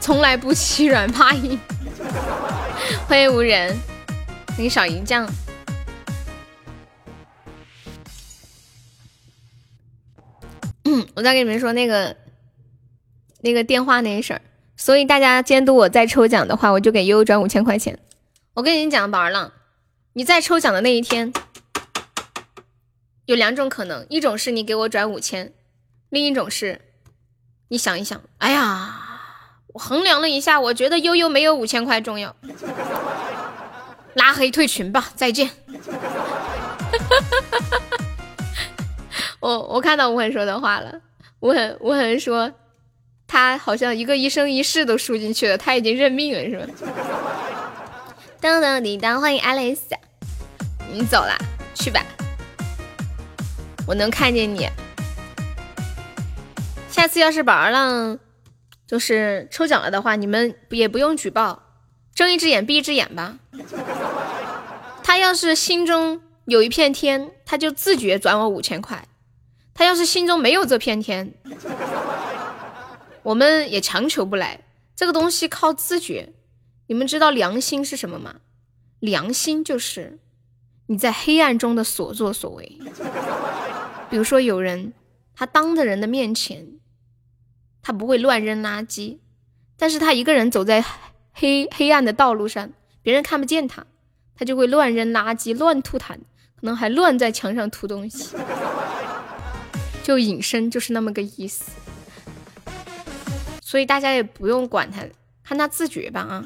从来不欺软怕硬。欢迎无人，你少银酱。嗯，我再跟你们说那个那个电话那事儿，所以大家监督我再抽奖的话，我就给悠悠转五千块钱。我跟你讲，宝儿浪，你在抽奖的那一天，有两种可能，一种是你给我转五千，另一种是你想一想，哎呀。我衡量了一下，我觉得悠悠没有五千块重要，拉黑退群吧，再见。我我看到吴恒说的话了，吴恒吴恒说他好像一个一生一世都输进去了，他已经认命了，是吧？当当滴当，欢迎 Alice，你走了，去吧，我能看见你。下次要是宝儿浪。就是抽奖了的话，你们也不用举报，睁一只眼闭一只眼吧。他要是心中有一片天，他就自觉转我五千块；他要是心中没有这片天，我们也强求不来。这个东西靠自觉。你们知道良心是什么吗？良心就是你在黑暗中的所作所为。比如说，有人他当着人的面前。他不会乱扔垃圾，但是他一个人走在黑黑暗的道路上，别人看不见他，他就会乱扔垃圾、乱吐痰，可能还乱在墙上涂东西，就隐身就是那么个意思。所以大家也不用管他，看他自觉吧啊！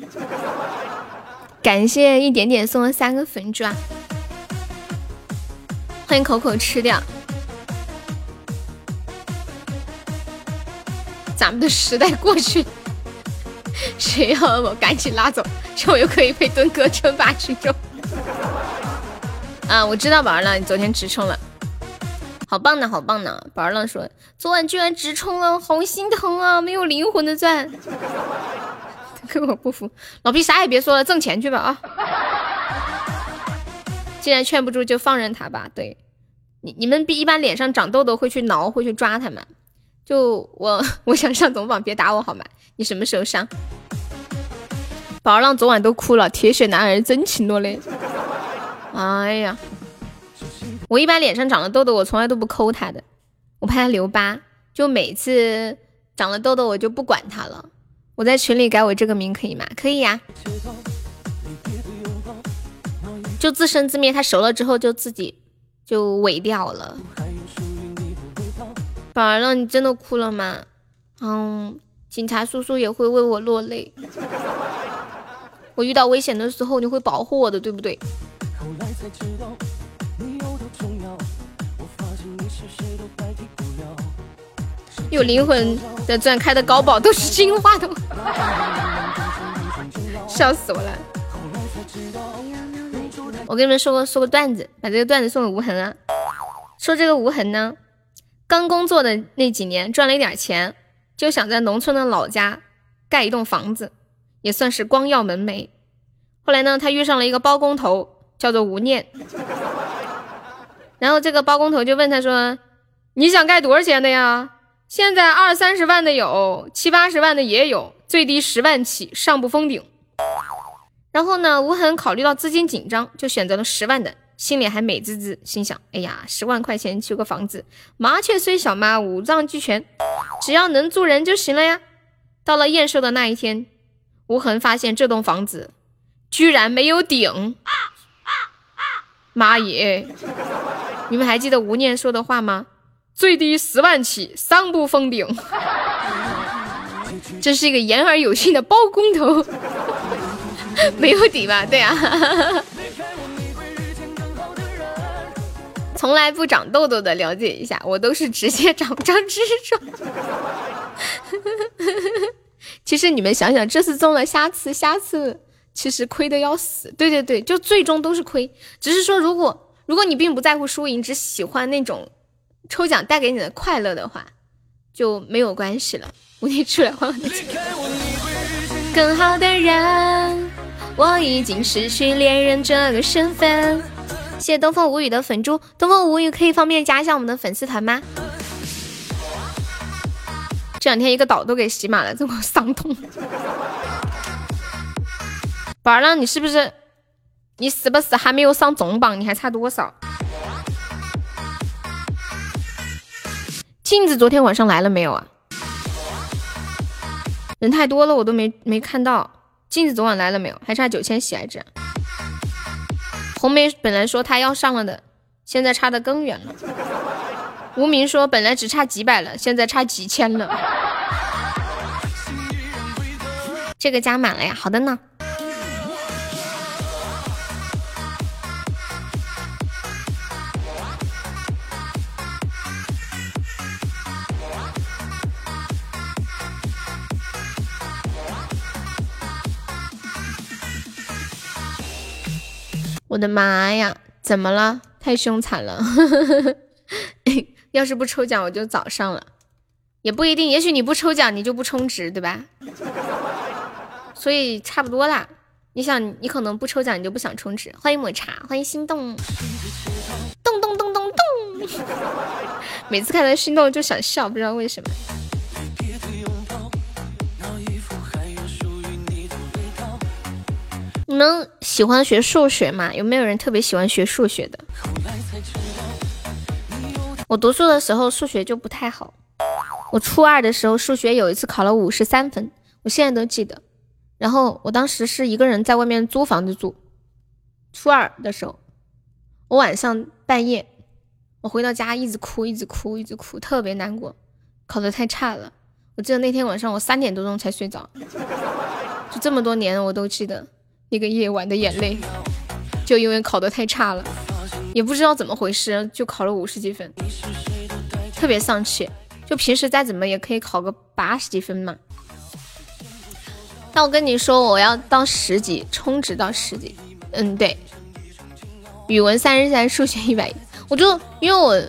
感谢一点点送了三个粉钻，欢迎口口吃掉。咱们的时代过去，谁要我赶紧拉走，这我又可以被墩哥称霸群众。啊，我知道宝儿浪，你昨天直冲了，好棒呢，好棒呢！宝儿浪说，昨晚居然直冲了，好心疼啊，没有灵魂的钻，跟我不服。老皮啥也别说了，挣钱去吧啊！既然劝不住，就放任他吧。对你，你们比一般脸上长痘痘会去挠，会去抓他们？就我，我想上总榜，别打我好吗？你什么时候上？宝儿浪昨晚都哭了，铁血男儿真情落泪。哎呀，我一般脸上长了痘痘，我从来都不抠它的，我怕它留疤。就每次长了痘痘，我就不管它了。我在群里改我这个名可以吗？可以呀。就自生自灭，它熟了之后就自己就萎掉了。宝儿浪，你真的哭了吗？嗯，警察叔叔也会为我落泪。我遇到危险的时候，你会保护我的，对不对？有灵魂的钻开的高保都是金花的，笑死我了！我跟你们说个说个段子，把这个段子送给无痕啊。说这个无痕呢。刚工作的那几年赚了一点钱，就想在农村的老家盖一栋房子，也算是光耀门楣。后来呢，他遇上了一个包工头，叫做吴念。然后这个包工头就问他说：“你想盖多少钱的呀？现在二三十万的有，七八十万的也有，最低十万起，上不封顶。”然后呢，吴恒考虑到资金紧张，就选择了十万的。心里还美滋滋，心想：哎呀，十万块钱修个房子，麻雀虽小嘛，五脏俱全，只要能住人就行了呀。到了验收的那一天，无痕发现这栋房子居然没有顶。妈耶！你们还记得吴念说的话吗？最低十万起，上不封顶。这是一个言而有信的包工头，没有底吧？对啊。从来不长痘痘的，了解一下，我都是直接长长痔疮。其实你们想想，这次中了，下次下次其实亏的要死。对对对，就最终都是亏。只是说，如果如果你并不在乎输赢，只喜欢那种抽奖带给你的快乐的话，就没有关系了。我得出来换我的钱。更好的人，我已经失去恋人这个身份。谢谢东风无语的粉猪，东风无语可以方便加一下我们的粉丝团吗？这两天一个岛都给洗满了，这么伤痛。宝儿浪，你是不是？你死不死还没有上总榜？你还差多少？镜子昨天晚上来了没有啊？人太多了，我都没没看到。镜子昨晚来了没有？还差九千喜爱值。红梅本来说她要上了的，现在差的更远了。无名说本来只差几百了，现在差几千了。这个加满了呀，好的呢。我的妈呀，怎么了？太凶残了！要是不抽奖，我就早上了，也不一定。也许你不抽奖，你就不充值，对吧？所以差不多啦。你想，你可能不抽奖，你就不想充值。欢迎抹茶，欢迎心动，咚咚咚咚咚。每次看到心动就想笑，不知道为什么。你们喜欢学数学吗？有没有人特别喜欢学数学的？我读书的时候数学就不太好。我初二的时候数学有一次考了五十三分，我现在都记得。然后我当时是一个人在外面租房子住。初二的时候，我晚上半夜，我回到家一直哭，一直哭，一直哭，特别难过，考得太差了。我记得那天晚上我三点多钟才睡着，就这么多年我都记得。那个夜晚的眼泪，就因为考得太差了，也不知道怎么回事，就考了五十几分，特别丧气。就平时再怎么也可以考个八十几分嘛。那我跟你说，我要到十级，充值到十级。嗯，对。语文三十三，数学一百一，我就因为我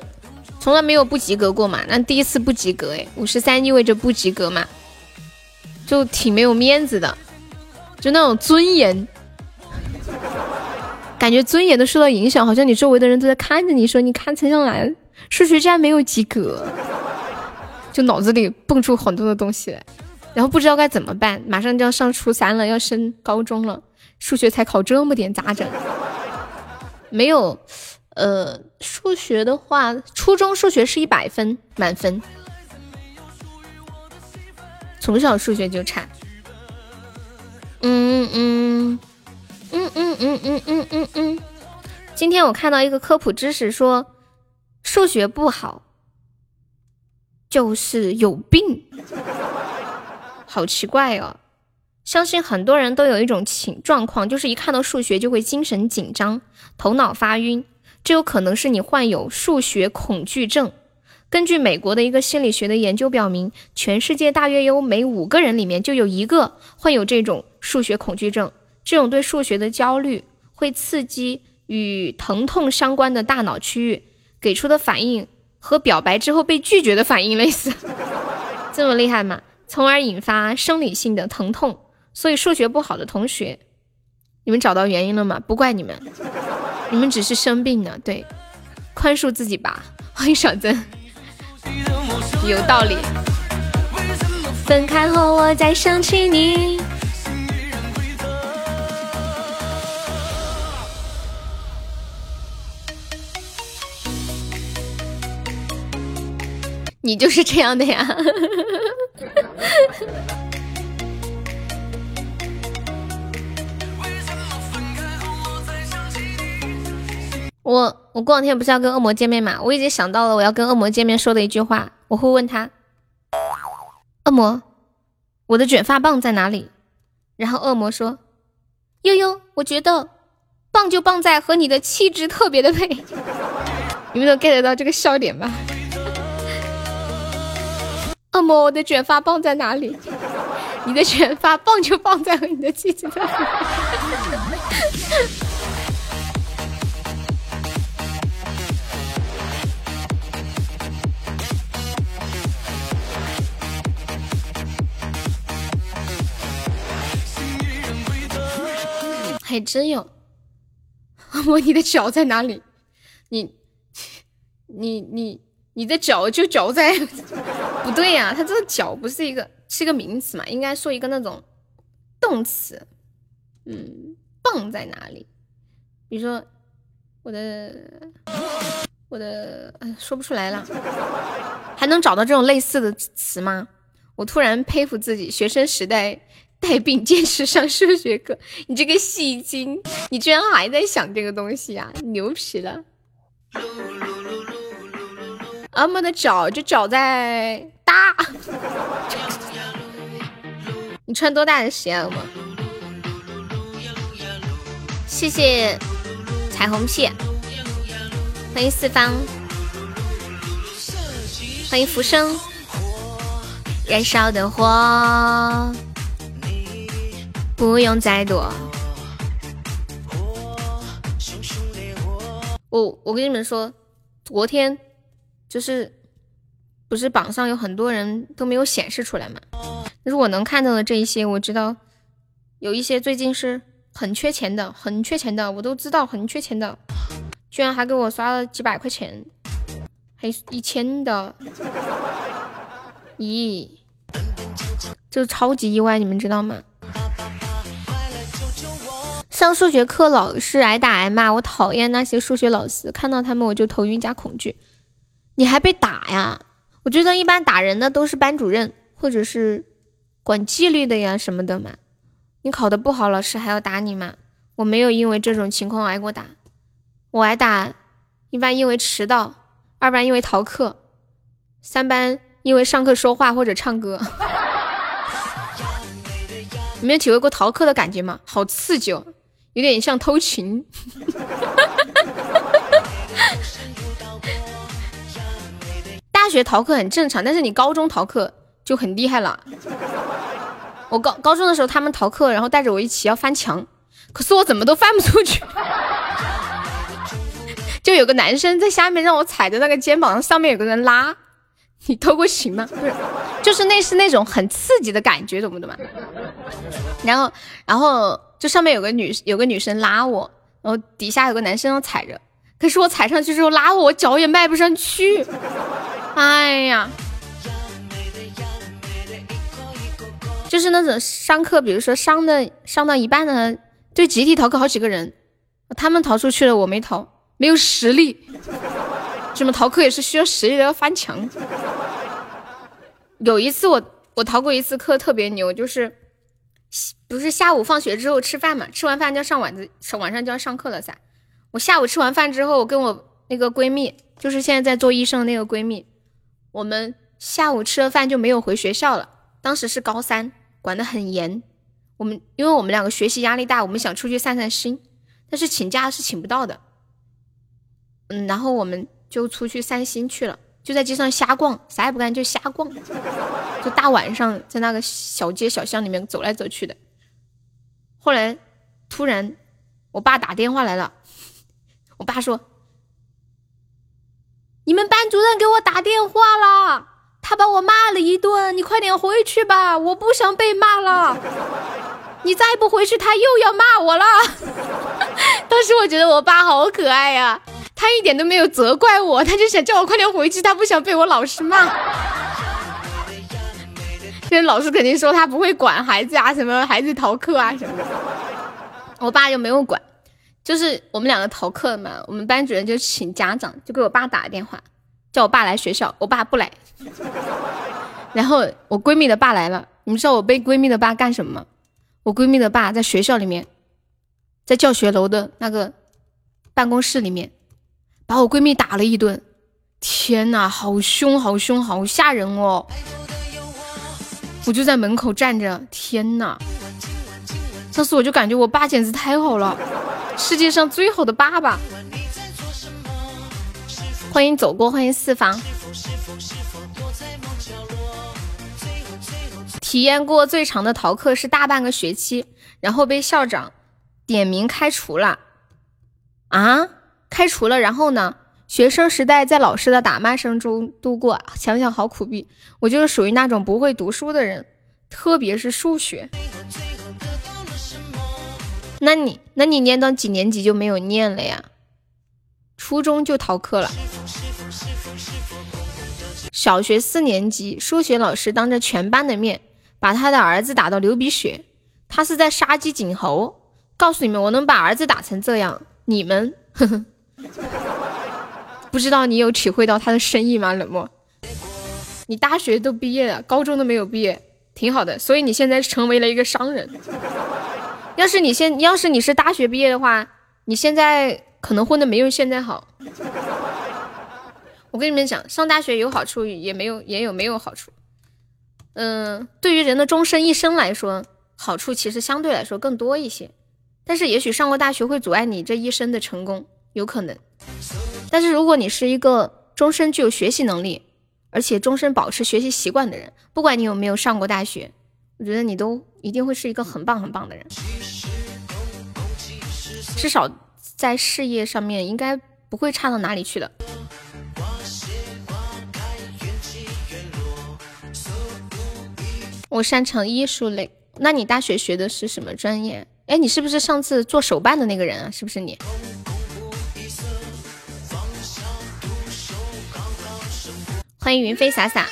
从来没有不及格过嘛，那第一次不及格，哎，五十三意味着不及格嘛，就挺没有面子的。就那种尊严，感觉尊严都受到影响，好像你周围的人都在看着你说，你看陈向来数学居然没有及格，就脑子里蹦出很多的东西来，然后不知道该怎么办，马上就要上初三了，要升高中了，数学才考这么点咋整？没有，呃，数学的话，初中数学是一百分满分，从小数学就差。嗯嗯嗯嗯嗯嗯嗯嗯嗯，今天我看到一个科普知识说，数学不好就是有病，好奇怪哦！相信很多人都有一种情状况，就是一看到数学就会精神紧张、头脑发晕，这有可能是你患有数学恐惧症。根据美国的一个心理学的研究表明，全世界大约有每五个人里面就有一个患有这种数学恐惧症。这种对数学的焦虑会刺激与疼痛相关的大脑区域，给出的反应和表白之后被拒绝的反应类似。这么厉害吗？从而引发生理性的疼痛。所以数学不好的同学，你们找到原因了吗？不怪你们，你们只是生病了。对，宽恕自己吧。欢迎小曾。有道理。分开后，我再想起你。你就是这样的呀。我我过两天不是要跟恶魔见面嘛？我已经想到了我要跟恶魔见面说的一句话，我会问他：恶魔，我的卷发棒在哪里？然后恶魔说：悠悠，我觉得棒就棒在和你的气质特别的配。你们能 get 到这个笑点吧？恶魔，我的卷发棒在哪里？你的卷发棒就放在你的。还真有，恶魔，你的脚在哪里？你你你。你的脚就脚在不对呀、它这个脚不是一个是一个名词嘛？应该说一个那种动词。嗯，棒在哪里？比如说我的我的，哎，说不出来了。还能找到这种类似的词吗？我突然佩服自己，学生时代带病坚持上数学课。你这个戏精，你居然还在想这个东西呀、牛皮了！阿莫的脚就脚在大，你穿多大的鞋？阿莫？谢谢彩虹屁，欢迎四方，欢迎浮生，燃烧的火，不用再躲。我我跟你们说，昨天就是不是榜上有很多人都没有显示出来嘛？但是我能看到的这一些，我知道有一些最近是很缺钱的，很缺钱的，我都知道很缺钱的，居然还给我刷了几百块钱，还一千的，咦，就超级意外，你们知道吗？上数学课老是挨打挨骂，我讨厌那些数学老师，看到他们我就头晕加恐惧。你还被打呀？我觉得一般打人的都是班主任或者是管纪律的呀什么的嘛。你考得不好，老师还要打你吗？我没有因为这种情况挨过打，我挨打一般因为迟到，二班因为逃课，三班因为上课说话或者唱歌。你没有体会过逃课的感觉吗？好刺激哦，有点像偷情。大学逃课很正常，但是你高中逃课就很厉害了。我高高中的时候，他们逃课，然后带着我一起要翻墙，可是我怎么都翻不出去。就有个男生在下面让我踩着那个肩膀，上面有个人拉。你偷过情吗？不是，就是那是那种很刺激的感觉，懂不懂嘛？然后，然后就上面有个女有个女生拉我，然后底下有个男生要踩着，可是我踩上去之后拉我，我脚也迈不上去。哎呀，就是那种上课，比如说上的上到一半的，就集体逃课好几个人，他们逃出去了，我没逃，没有实力。什么逃课也是需要实力的，要翻墙。有一次我我逃过一次课，特别牛，就是不是下午放学之后吃饭嘛，吃完饭就要上晚自，晚上就要上课了噻。我下午吃完饭之后，我跟我那个闺蜜，就是现在在做医生的那个闺蜜，我们下午吃了饭就没有回学校了。当时是高三，管得很严。我们因为我们两个学习压力大，我们想出去散散心，但是请假是请不到的。嗯，然后我们就出去散心去了，就在街上瞎逛，啥也不干就瞎逛，就大晚上在那个小街小巷里面走来走去的。后来突然我爸打电话来了，我爸说：“你们班主任给我打电话了，他把我骂了一顿，你快点回去吧，我不想被骂了。你再不回去，他又要骂我了。”当时我觉得我爸好可爱呀、他一点都没有责怪我，他就想叫我快点回去，他不想被我老师骂。因为老师肯定说他不会管孩子啊，什么孩子逃课啊什么的。我爸就没有管，就是我们两个逃课嘛，我们班主任就请家长，就给我爸打了电话，叫我爸来学校，我爸不来。然后我闺蜜的爸来了，你们知道我被闺蜜的爸干什么吗？我闺蜜的爸在学校里面，在教学楼的那个办公室里面，把我闺蜜打了一顿。天呐，好凶，好凶，好吓人哦！我就在门口站着，天呐！当时我就感觉我爸简直太好了，世界上最好的爸爸。欢迎走过，欢迎四方。体验过最长的逃课是大半个学期，然后被校长点名开除了。啊，开除了，然后呢？学生时代在老师的打骂声中度过，想想好苦逼。我就是属于那种不会读书的人，特别是数学。那你那你念到几年级就没有念了呀？初中就逃课了。小学四年级，数学老师当着全班的面把他的儿子打到流鼻血，他是在杀鸡儆猴。告诉你们，我能把儿子打成这样，你们呵呵，不知道你有体会到他的深意吗？冷漠，你大学都毕业了，高中都没有毕业，挺好的，所以你现在成为了一个商人。要是你现，要是你是大学毕业的话，你现在可能混的没有现在好。我跟你们讲，上大学有好处，也没有也有没有好处。嗯，对于人的终身一生来说，好处其实相对来说更多一些。但是也许上过大学会阻碍你这一生的成功，有可能。但是如果你是一个终身具有学习能力，而且终身保持学习习惯的人，不管你有没有上过大学，我觉得你都一定会是一个很棒很棒的人。至少在事业上面应该不会差到哪里去的。我擅长艺术类，那你大学学的是什么专业？哎，你是不是上次做手办的那个人啊？是不是你？欢迎云飞洒洒。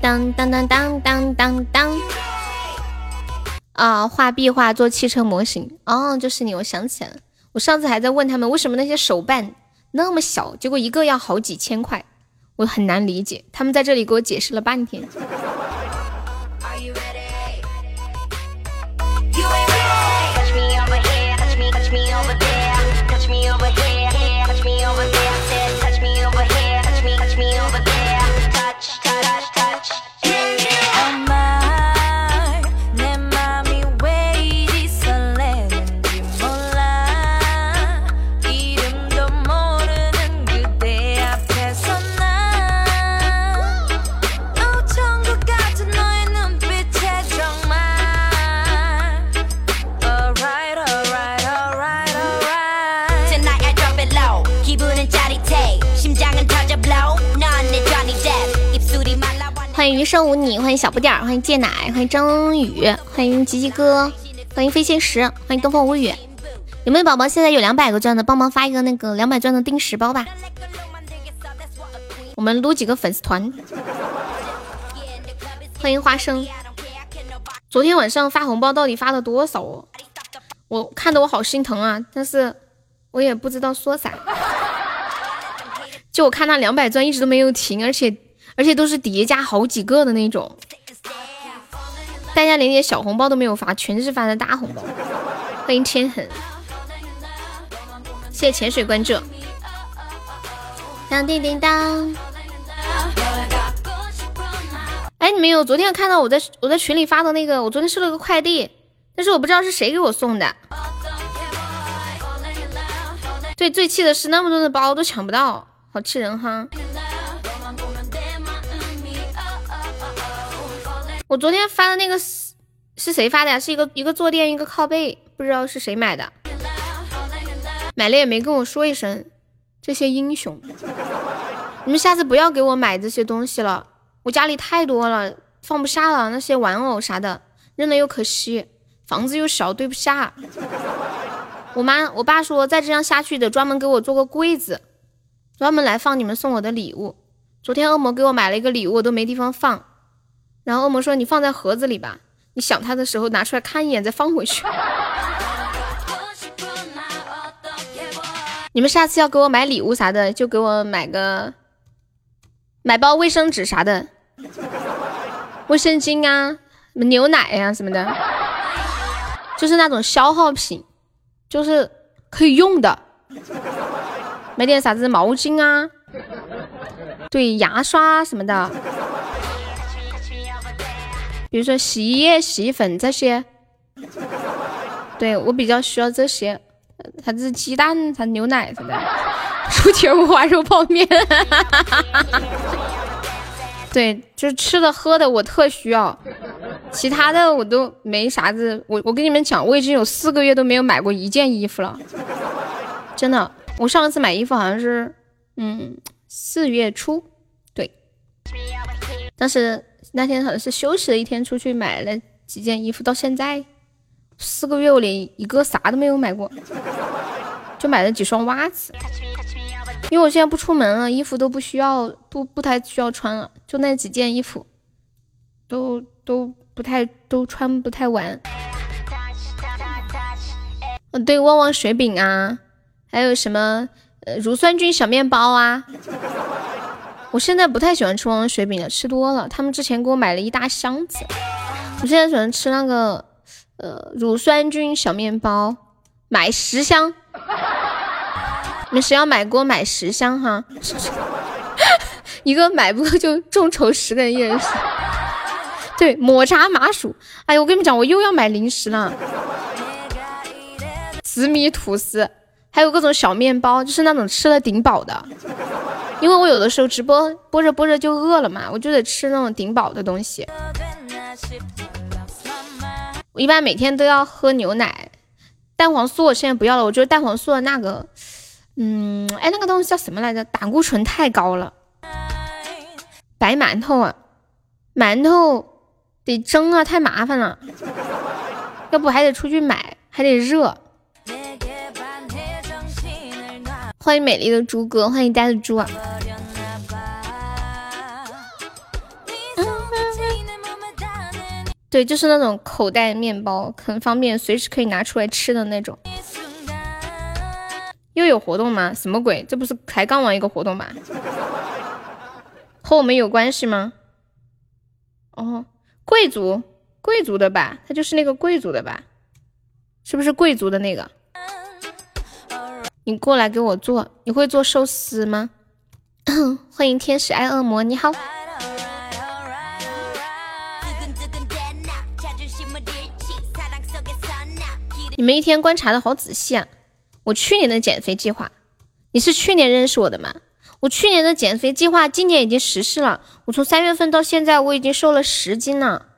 当当当当当当当。啊，画壁画做汽车模型。哦，就是你，我想起来了。我上次还在问他们，为什么那些手办那么小，结果一个要好几千块，我很难理解。他们在这里给我解释了半天。余生无你，欢迎小不点儿，欢迎芥奶，欢迎张宇，欢迎吉吉哥，欢迎飞仙石，欢迎东风无语。有没有宝宝现在有两百个钻的，帮忙发一个那个两百钻的定时包吧？我们撸几个粉丝团。欢迎花生。昨天晚上发红包到底发了多少哦？我看的我好心疼啊，但是我也不知道说啥。就我看那两百钻一直都没有停，而且而且都是叠加好几个的那种，大家连点小红包都没有发，全是发的大红包。欢迎天痕，谢谢潜水关注。当叮叮当，哎，你们有昨天看到我在我在群里发的那个，我昨天收了个快递，但是我不知道是谁给我送的。对，最气的是那么多的包都抢不到，好气人哈！我昨天发的那个是是谁发的呀？是一个一个坐垫，一个靠背，不知道是谁买的，买了也没跟我说一声。这些英雄，你们下次不要给我买这些东西了，我家里太多了，放不下了，那些玩偶啥的，扔了又可惜，房子又小，堆不下。我妈我爸说再这样下去得专门给我做个柜子，专门来放你们送我的礼物。昨天恶魔给我买了一个礼物，我都没地方放。然后恶魔说：“你放在盒子里吧，你想他的时候拿出来看一眼，再放回去。”你们下次要给我买礼物啥的，就给我买个买包卫生纸啥的，卫生巾啊、牛奶呀、什么的，就是那种消耗品，就是可以用的。买点啥子毛巾啊，对，牙刷什么的。比如说洗衣液、洗衣粉这些，对我比较需要这些，啥子鸡蛋、啥牛奶什么的，薯条、五花肉、泡面，对，就是吃的喝的我特需要，其他的我都没啥子。我我跟你们讲，我已经有四个月都没有买过一件衣服了，真的。我上一次买衣服好像是，嗯，四月初，对。Touch me over here, 当时那天好像是休息了一天，出去买了几件衣服，到现在四个月我连一个啥都没有买过，就买了几双袜子。因为我现在不出门了，衣服都不需要，不不太需要穿了，就那几件衣服，都都不太都穿不太完。嗯，对，旺旺雪饼啊，还有什么呃乳酸菌小面包啊。我现在不太喜欢吃旺旺雪饼了，吃多了。他们之前给我买了一大箱子，我现在喜欢吃那个呃乳酸菌小面包，买十箱。你们谁要买给我买十箱哈，一个买不够就众筹十个人一人。对，抹茶麻薯，哎呀，我跟你们讲，我又要买零食了。紫米吐司，还有各种小面包，就是那种吃了顶饱的。因为我有的时候直播播着播着就饿了嘛，我就得吃那种顶饱的东西。我一般每天都要喝牛奶，蛋黄素我现在不要了，我觉得蛋黄素的那个，嗯，哎，那个东西叫什么来着？胆固醇太高了。白馒头啊，馒头得蒸啊，太麻烦了。要不还得出去买，还得热。欢迎美丽的猪哥，欢迎呆的猪啊！对，就是那种口袋面包，很方便，随时可以拿出来吃的那种。又有活动吗？什么鬼？这不是才刚玩一个活动吧？和我们有关系吗？哦，贵族，贵族的吧？他就是那个贵族的吧？是不是贵族的那个？你过来给我做，你会做寿司吗？欢迎天使爱恶魔，你好。你们一天观察的好仔细啊！我去年的减肥计划，你是去年认识我的吗？我去年的减肥计划今年已经实施了，我从三月份到现在我已经瘦了十斤了，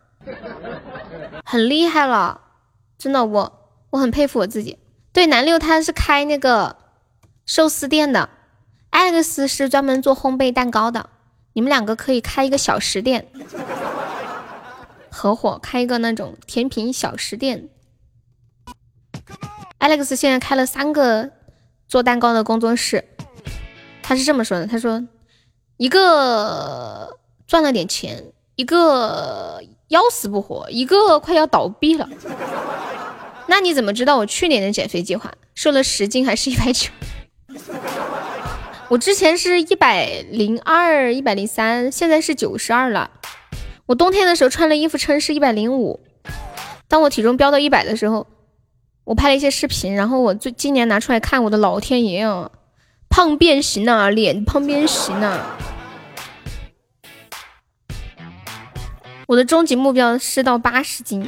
很厉害了，真的，我我很佩服我自己。对，南六他是开那个寿司店的，艾克斯是专门做烘焙蛋糕的，你们两个可以开一个小食店，合伙开一个那种甜品小食店。Alex 现在开了三个做蛋糕的工作室，他是这么说的：他说，一个赚了点钱，一个要死不活，一个快要倒闭了。那你怎么知道我去年的减肥计划瘦了十斤还是一百九？我之前是一百零二、一百零三，现在是九十二了。我冬天的时候穿了衣服称是一百零五，当我体重飙到一百的时候。我拍了一些视频，然后我最今年拿出来看，我的老天爷啊，胖变形了，脸胖变形了。我的终极目标是到八十斤。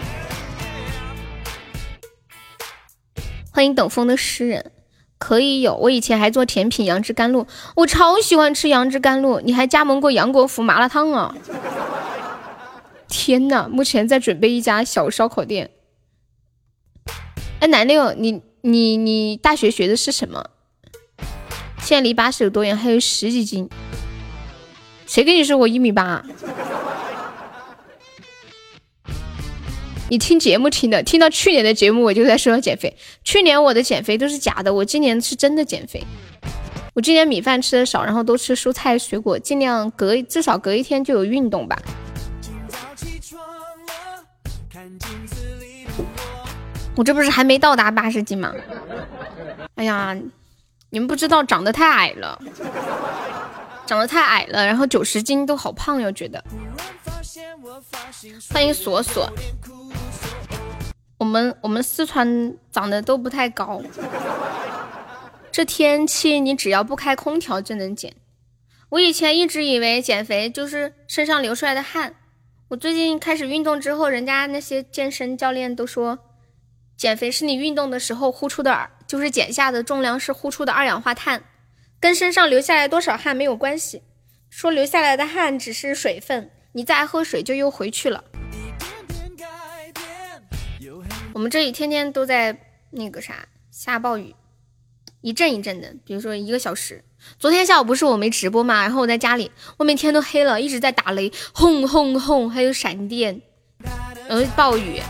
欢迎等风的诗人，可以有。我以前还做甜品杨枝甘露，我超喜欢吃杨枝甘露。你还加盟过杨国福麻辣烫啊？天呐，目前在准备一家小烧烤店。哎，南六，你你你大学学的是什么？现在离八十有多远？还有十几斤。谁跟你说我一米八？你听节目听的，听到去年的节目我就在说减肥。去年我的减肥都是假的，我今年是真的减肥。我今年米饭吃的少，然后多吃蔬菜水果，尽量隔至少隔一天就有运动吧。我这不是还没到达八十斤吗？哎呀，你们不知道长得太矮了，长得太矮了，然后九十斤都好胖哟，觉得。欢迎锁锁，我们我们四川长得都不太高，这天气你只要不开空调就能减。我以前一直以为减肥就是身上流出来的汗，我最近开始运动之后，人家那些健身教练都说。减肥是你运动的时候呼出的，就是减下的重量是呼出的二氧化碳，跟身上流下来多少汗没有关系。说流下来的汗只是水分，你再喝水就又回去了。我们这里天天都在那个啥下暴雨，一阵一阵的，比如说一个小时，昨天下午不是我没直播嘛，然后我在家里，外面天都黑了，一直在打雷，轰轰轰，还有闪电，然后暴雨。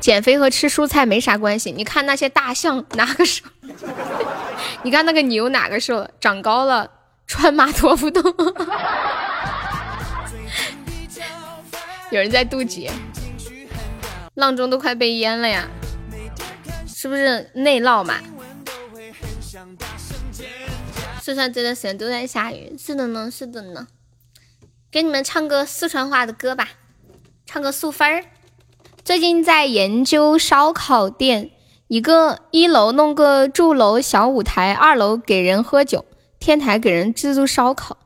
减肥和吃蔬菜没啥关系，你看那些大象哪个瘦？你看那个牛哪个瘦？长高了，穿马托夫洞。有人在渡劫，浪中都快被淹了呀，是不是内涝嘛？四川这段时间都在下雨，是的呢，是的呢。给你们唱个四川话的歌吧，唱个素芬儿。最近在研究烧烤店，一个一楼弄个住楼小舞台，二楼给人喝酒，天台给人自助烧烤。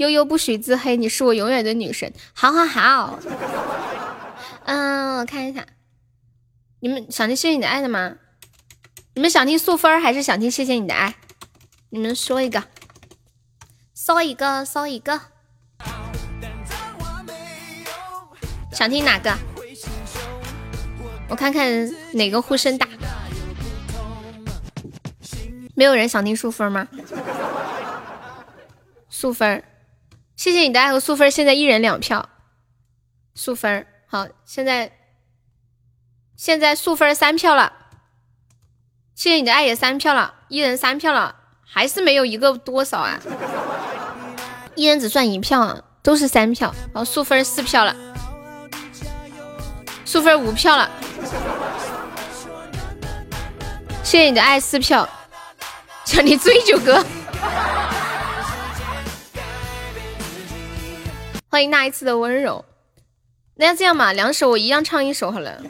悠悠不许自黑，你是我永远的女神。好好好，嗯，我看一下，你们想听谢谢你的爱的吗？你们想听素芬还是想听谢谢你的爱？你们说一个，搜一个，搜一个，想听哪个？我看看哪个呼声大，没有人想听素芬吗？素芬，谢谢你的爱和素芬，现在一人两票。素芬，好，现在现在素芬三票了，谢谢你的爱也三票了，一人三票了，还是没有一个多少啊？一人只算一票啊，都是三票，然后素芬四票了，素芬五票了。谢谢你的爱四票，叫你醉酒哥。欢迎那一次的温柔。那要这样嘛，两首我一样唱一首好了。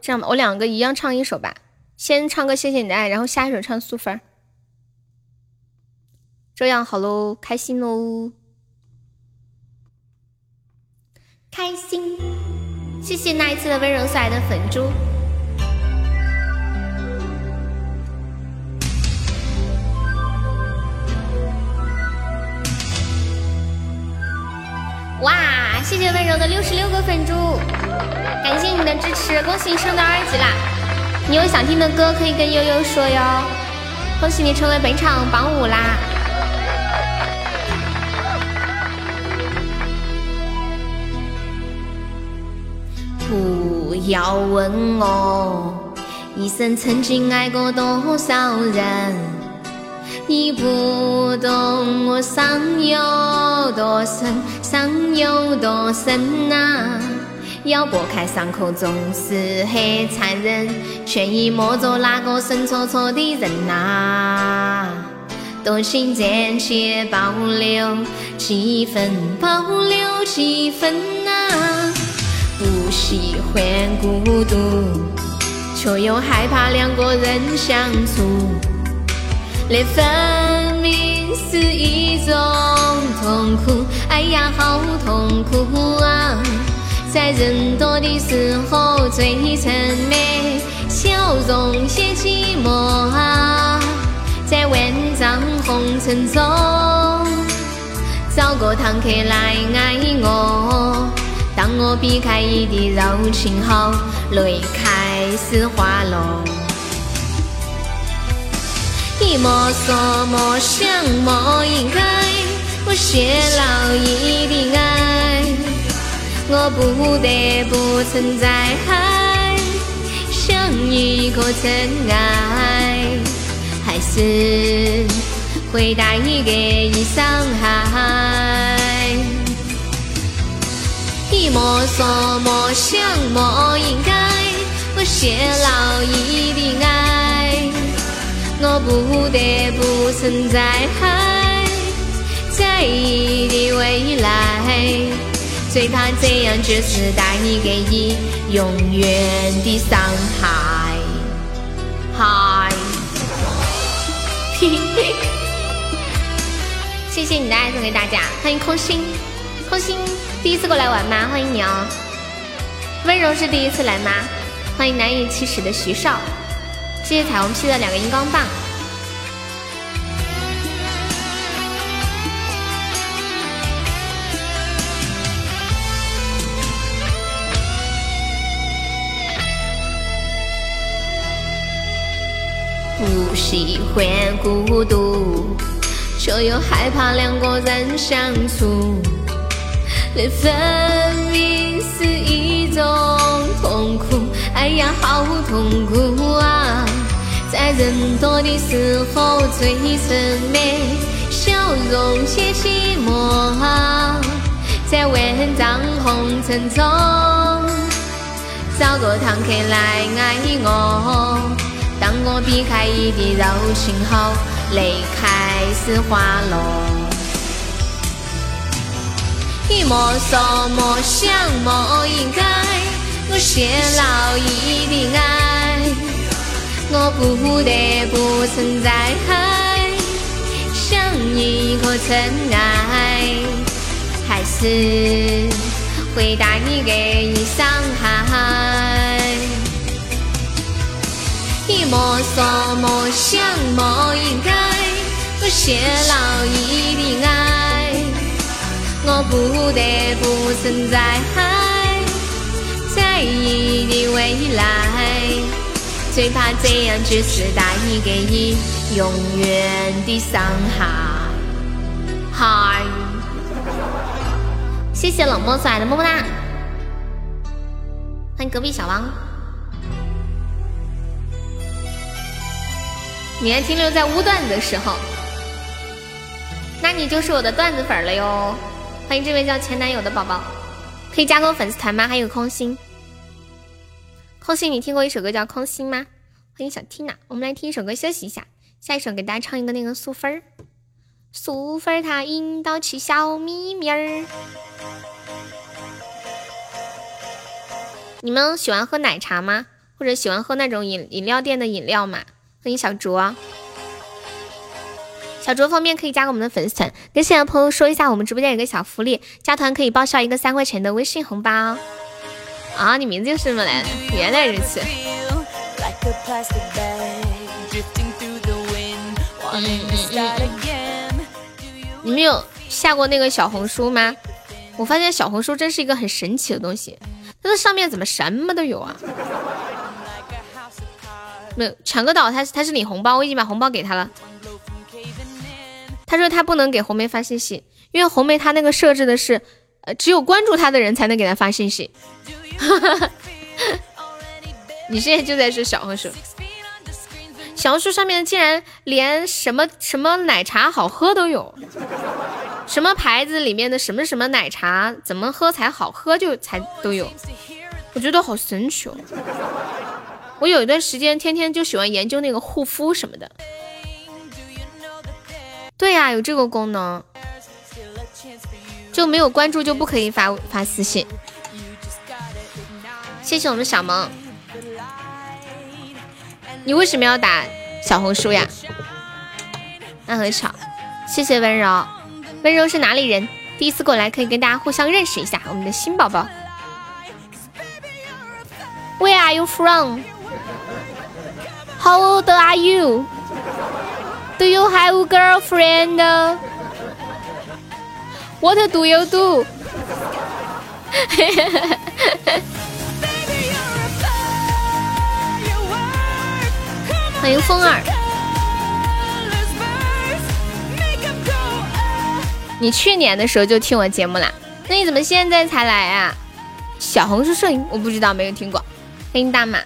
这样吧，我两个一样唱一首吧。先唱个谢谢你的爱，然后下一首唱素分。这样好喽，开心喽，开心。谢谢那一次的温柔送来的粉珠。哇！谢谢温柔的六十六个粉珠，感谢你的支持，恭喜你升到二级啦！你有想听的歌可以跟悠悠说哟。恭喜你成为本场榜五啦！不要问我一生曾经爱过多少人。你不懂我伤有多深，伤有多深呐！要剥开伤口总是很残忍，却已摸着那个神戳戳的人呐！多情暂且保留几分，保留几分呐！不喜欢孤独，却又害怕两个人相处。那分明是一种痛苦，哎呀，好痛苦啊！在人多的时候最沉美，笑容些寂寞啊！在万丈红尘中，找个堂客来爱我。当我避开你的柔情后，泪开始滑落。你莫说莫想莫应该，我泄露你的爱，我不得不存在，像一个尘埃，还是会带给你伤害。你莫说莫想莫应该，我泄露你的爱。我不得不存在，在意的未来，最怕这样就是带你给你永远的伤害。嗨，谢谢你的爱送给大家，欢迎空心，空心第一次过来玩吗？欢迎你哦。温柔是第一次来吗？欢迎难以启齿的徐少。谢谢彩虹屁的两个荧光棒。不喜欢孤独，却又害怕两个人相处。连分离是一种痛苦，哎呀，好痛苦啊！在人多的时候最纯美，笑容些寂寞。在万丈红尘中，找个堂客来爱我。当我避开一地柔情后，泪开始滑落。你莫说莫想莫应该，我泄露一的爱，我不得不存在，像一颗尘埃，还是会带你给你伤害。你莫说莫想莫应该，我泄露一的爱，我不得不存在，在意的未来，最怕这样只是带给你永远的伤害。嗨，谢谢冷漠送来的么么哒，欢迎隔壁小王。你还停留在污段子的时候，那你就是我的段子粉了哟。欢迎这位叫前男友的宝宝，可以加个粉丝团吗？还有空心，空心，你听过一首歌叫《空心》吗？欢迎小 Tina，我们来听一首歌休息一下，下一首给大家唱一个那个素芬儿，素芬儿她引导起小咪咪儿。你们喜欢喝奶茶吗？或者喜欢喝那种饮饮料店的饮料吗？欢迎小卓，小卓方便可以加个我们的粉丝团，跟现在朋友说一下，我们直播间有个小福利，加团可以报销一个三块钱的微信红包。啊，你名字就是这么来的，原来如此。嗯嗯嗯。你们有下过那个小红书吗？我发现小红书真是一个很神奇的东西，它的上面怎么什么都有啊？没有抢个岛，他他是领红包，我已经把红包给他了。他说他不能给红梅发信息，因为红梅他那个设置的是，呃，只有关注他的人才能给他发信息。哈 哈你现在就在说小红书，小红书上面竟然连什么什么奶茶好喝都有，什么牌子里面的什么什么奶茶怎么喝才好喝就才都有，我觉得好神奇哦。我有一段时间天天就喜欢研究那个护肤什么的。对呀，有这个功能，就没有关注就不可以发发私信。谢谢我们小萌，你为什么要打小红书呀？那很巧。谢谢温柔，温柔是哪里人？第一次过来可以跟大家互相认识一下，我们的新宝宝。Where are you from? How old are you? Do you have a girlfriend? What do you do? 欢迎风儿，你去年的时候就听我节目啦，那你怎么现在才来啊？小红书摄影我不知道，没有听过。欢迎大马。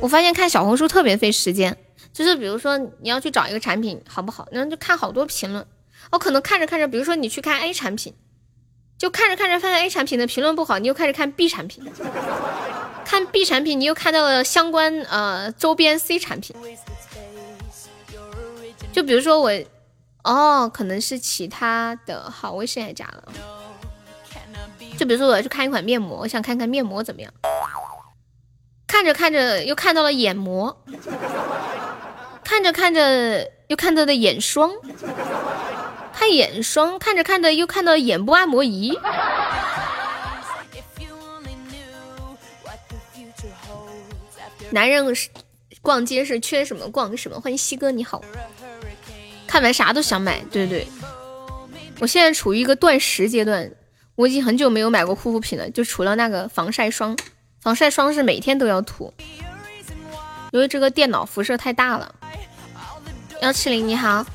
我发现看小红书特别费时间，就是比如说你要去找一个产品好不好，然后就看好多评论。我可能看着看着，比如说你去看 A 产品，就看着看着发现 A 产品的评论不好，你又开始看 B 产品，看 B 产品你又看到了相关呃周边 C 产品。就比如说我，哦，可能是其他的，好，微信也加了。就比如说我要去看一款面膜，我想看看面膜怎么样。看着看着又看到了眼膜，看着看着又看到了眼霜，看眼霜，看着看着又看到眼部按摩仪。男人是逛街是缺什么逛什么。欢迎西哥，你好。看完啥都想买，对对。我现在处于一个断食阶段，我已经很久没有买过护肤品了，就除了那个防晒霜。防晒霜是每天都要涂，因为这个电脑辐射太大了。幺七零你好，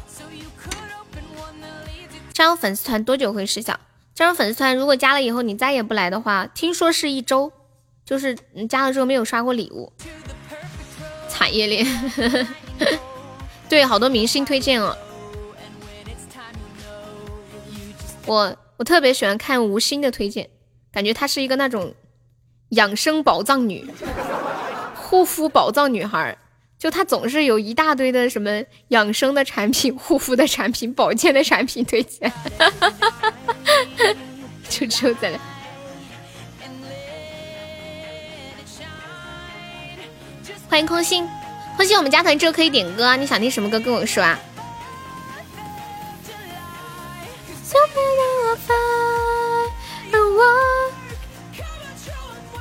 加入粉丝团多久会失效？加入粉丝团如果加了以后你再也不来的话，听说是一周，就是你加了之后没有刷过礼物。产业链，对，好多明星推荐哦。我我特别喜欢看吴昕的推荐，感觉她是一个那种养生宝藏女、护肤宝藏女孩儿，就她总是有一大堆的什么养生的产品、护肤的产品、保健的产品推荐，就只有在欢迎空心，空心，我们加团之后可以点歌啊！你想听什么歌跟我说啊？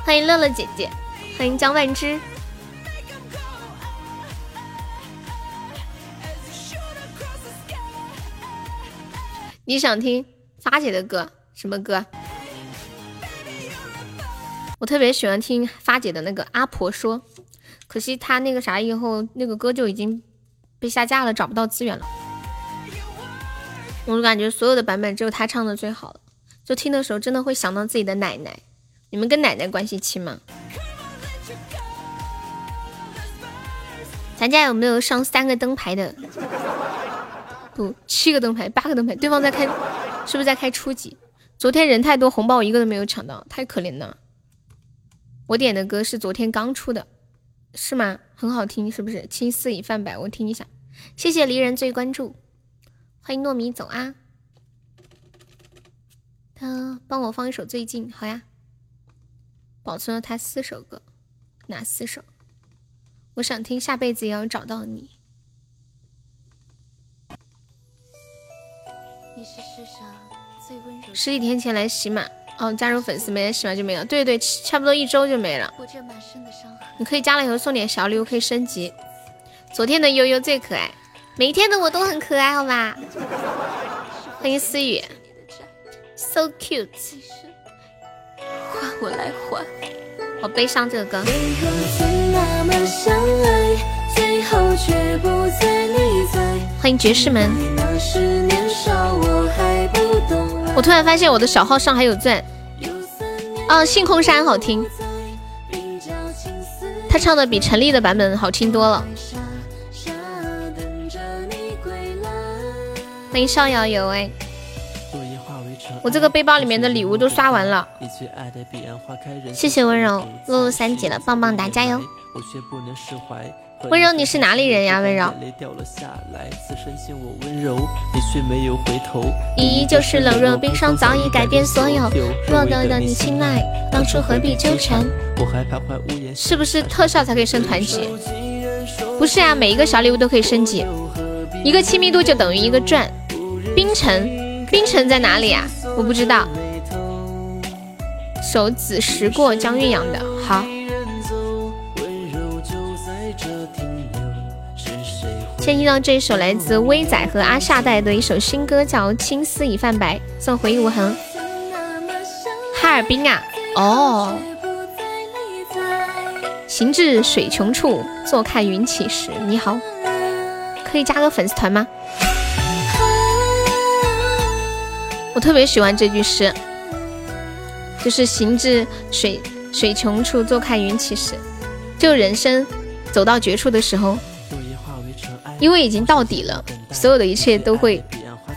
欢迎乐乐姐姐，欢迎江万之。你想听发姐的歌？什么歌？我特别喜欢听发姐的那个《阿婆说》，可惜他那个啥以后，那个歌就已经被下架了，找不到资源了。我感觉所有的版本只有他唱的最好了，就听的时候真的会想到自己的奶奶。你们跟奶奶关系亲吗？咱家有没有上三个灯牌的？不，七个灯牌，八个灯牌，对方在开，是不是在开初级？昨天人太多，红包我一个都没有抢到，太可怜了。我点的歌是昨天刚出的，是吗？很好听，是不是？青丝已泛白，我听一下。谢谢离人最关注，欢迎糯米走啊！他帮我放一首最近，好呀。保存了他四首歌，哪四首？我想听下辈子也要找到你。十几天前来喜马，哦，加入粉丝没来喜欢就没了。对对对，差不多一周就没了。你可以加了以后送点小礼物，可以升级。昨天的悠悠最可爱，每一天的我都很可爱，好吧？欢迎思雨，so cute。换我来换，好悲伤这个歌。欢迎爵士们。我我突然发现我的小号上还有钻。啊，星空山好听，他唱的比陈粒的版本好听多了。欢迎逍遥游哎。我这个背包里面的礼物都刷完了，谢谢温柔，露露三级了，棒棒哒，加油！温柔，你是哪里人呀？温柔，你依旧是冷若冰霜，早已改变所有。若得到你青睐，当初何必纠缠？是不是特效才可以升团级？不是呀，每一个小礼物都可以升级，一个亲密度就等于一个钻。冰城。冰城在哪里啊？我不知道。手子时过江韵阳的好。先听到这一首来自威仔和阿夏带的一首新歌，叫《青丝已泛白》，送回忆无痕。哈尔滨啊，哦。行至水穷处，坐看云起时。你好，可以加个粉丝团吗？我特别喜欢这句诗，就是行至水水穷处，坐看云起时。就人生走到绝处的时候，因为已经到底了，所有的一切都会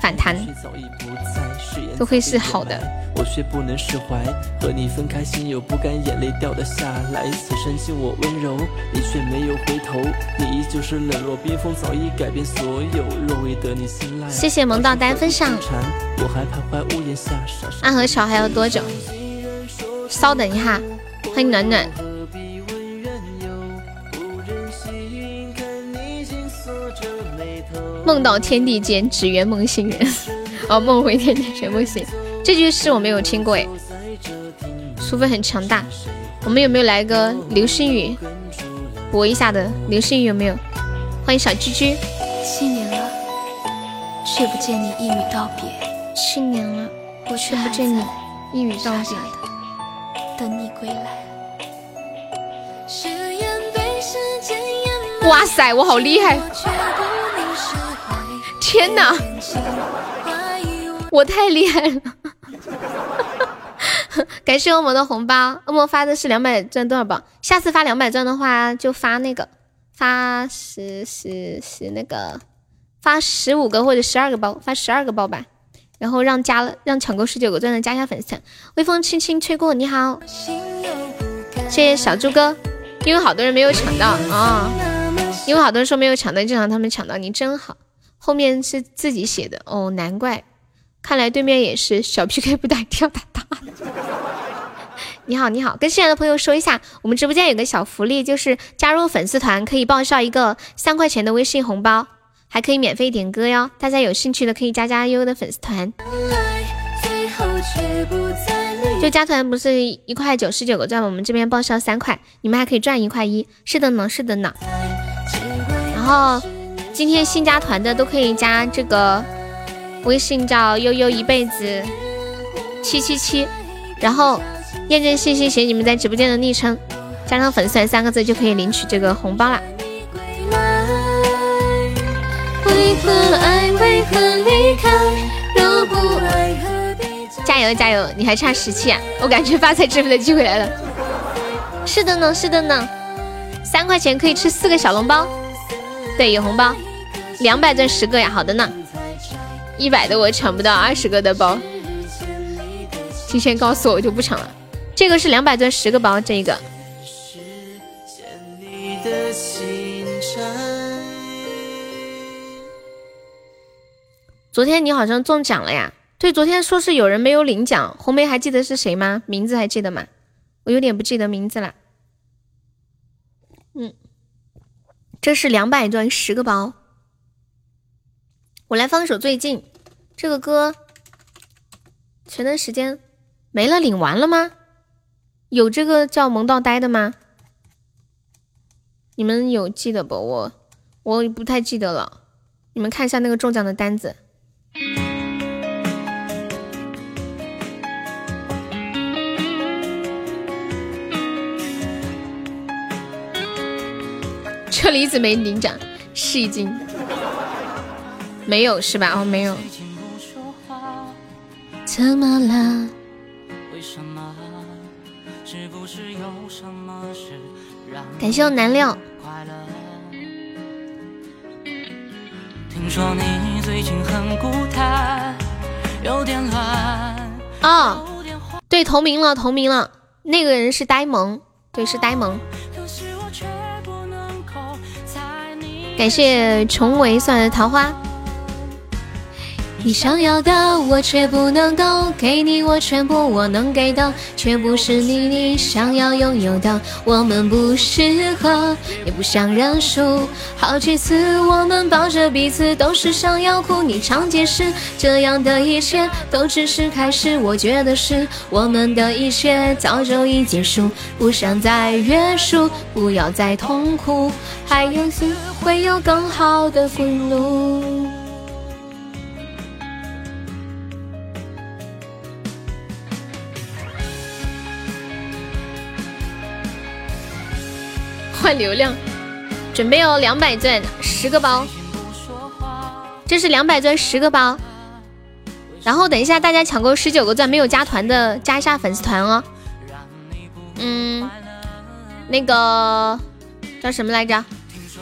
反弹，都会是好的。我却不能释怀，和你分开，心有不甘，眼泪掉了下来。此生敬我温柔，你却没有回头，你依旧是冷若冰封，早已改变所有。若未得你青睐，谢谢萌到单分享。我还徘徊屋檐下，暗河桥还要多久？稍等一下，欢迎暖暖。梦到天地间，只缘梦醒人。哦，梦回天地，全梦醒。这句诗我没有听过哎，苏菲很强大。我们有没有来个流星雨搏一下的？流星雨有没有？欢迎小居居。七年了，却不见你一语道别。七年了，我却不见你一语道别。等你归来。哇塞，我好厉害！天哪，我太厉害了！感谢恶魔的红包，恶魔发的是两百钻多少包？下次发两百钻的话，就发那个发十十十那个发十五个或者十二个包，发十二个包吧。然后让加了让抢够十九个钻的加一下粉丝团。微风轻轻吹过，你好，谢谢小猪哥，因为好多人没有抢到啊，因为好多人说没有抢到，就让他们抢到，你真好。后面是自己写的哦，难怪，看来对面也是小 PK 不打 跳大大。你好，你好，跟现在的朋友说一下，我们直播间有个小福利，就是加入粉丝团可以报销一个三块钱的微信红包。还可以免费点歌哟，大家有兴趣的可以加加悠悠的粉丝团。就加团不是一块九十九个钻吗，我们这边报销三块，你们还可以赚一块一。是的呢，是的呢。然后今天新加团的都可以加这个微信，叫悠悠一辈子七七七，然后验证信息写你们在直播间的昵称，加上粉丝团三个字就可以领取这个红包啦。加油加油！你还差十七啊！我感觉发财致富的机会来了。是的呢，是的呢，三块钱可以吃四个小笼包。对，有红包，两百钻十个呀。好的呢，一百的我抢不到，二十个的包，提前告诉我我就不抢了。这个是两百钻十个包，这个。昨天你好像中奖了呀？对，昨天说是有人没有领奖。红梅还记得是谁吗？名字还记得吗？我有点不记得名字了。嗯，这是两百钻十个包。我来放一首最近这个歌。前段时间没了，领完了吗？有这个叫萌到呆的吗？你们有记得不？我我不太记得了。你们看一下那个中奖的单子。车厘子没领奖，是已经没有是吧？哦，没有。怎么了？为什么？是不是有什么事感谢我南六。听说你最近很孤单，有点乱。哦，对，同名了，同名了。那个人是呆萌，对，是呆萌。感谢重围送来的桃花。你想要的我却不能够给你，我全部我能给的却不是你你想要拥有的。我们不适合，也不想认输。好几次我们抱着彼此，都是想要哭。你常解释，这样的一切都只是开始。我觉得是我们的一切早就已结束，不想再约束，不要再痛苦，还有次会有更好的归路。换流量，准备哦，两百钻十个包，这是两百钻十个包。然后等一下，大家抢够十九个钻没有加团的，加一下粉丝团哦。嗯，那个叫什么来着？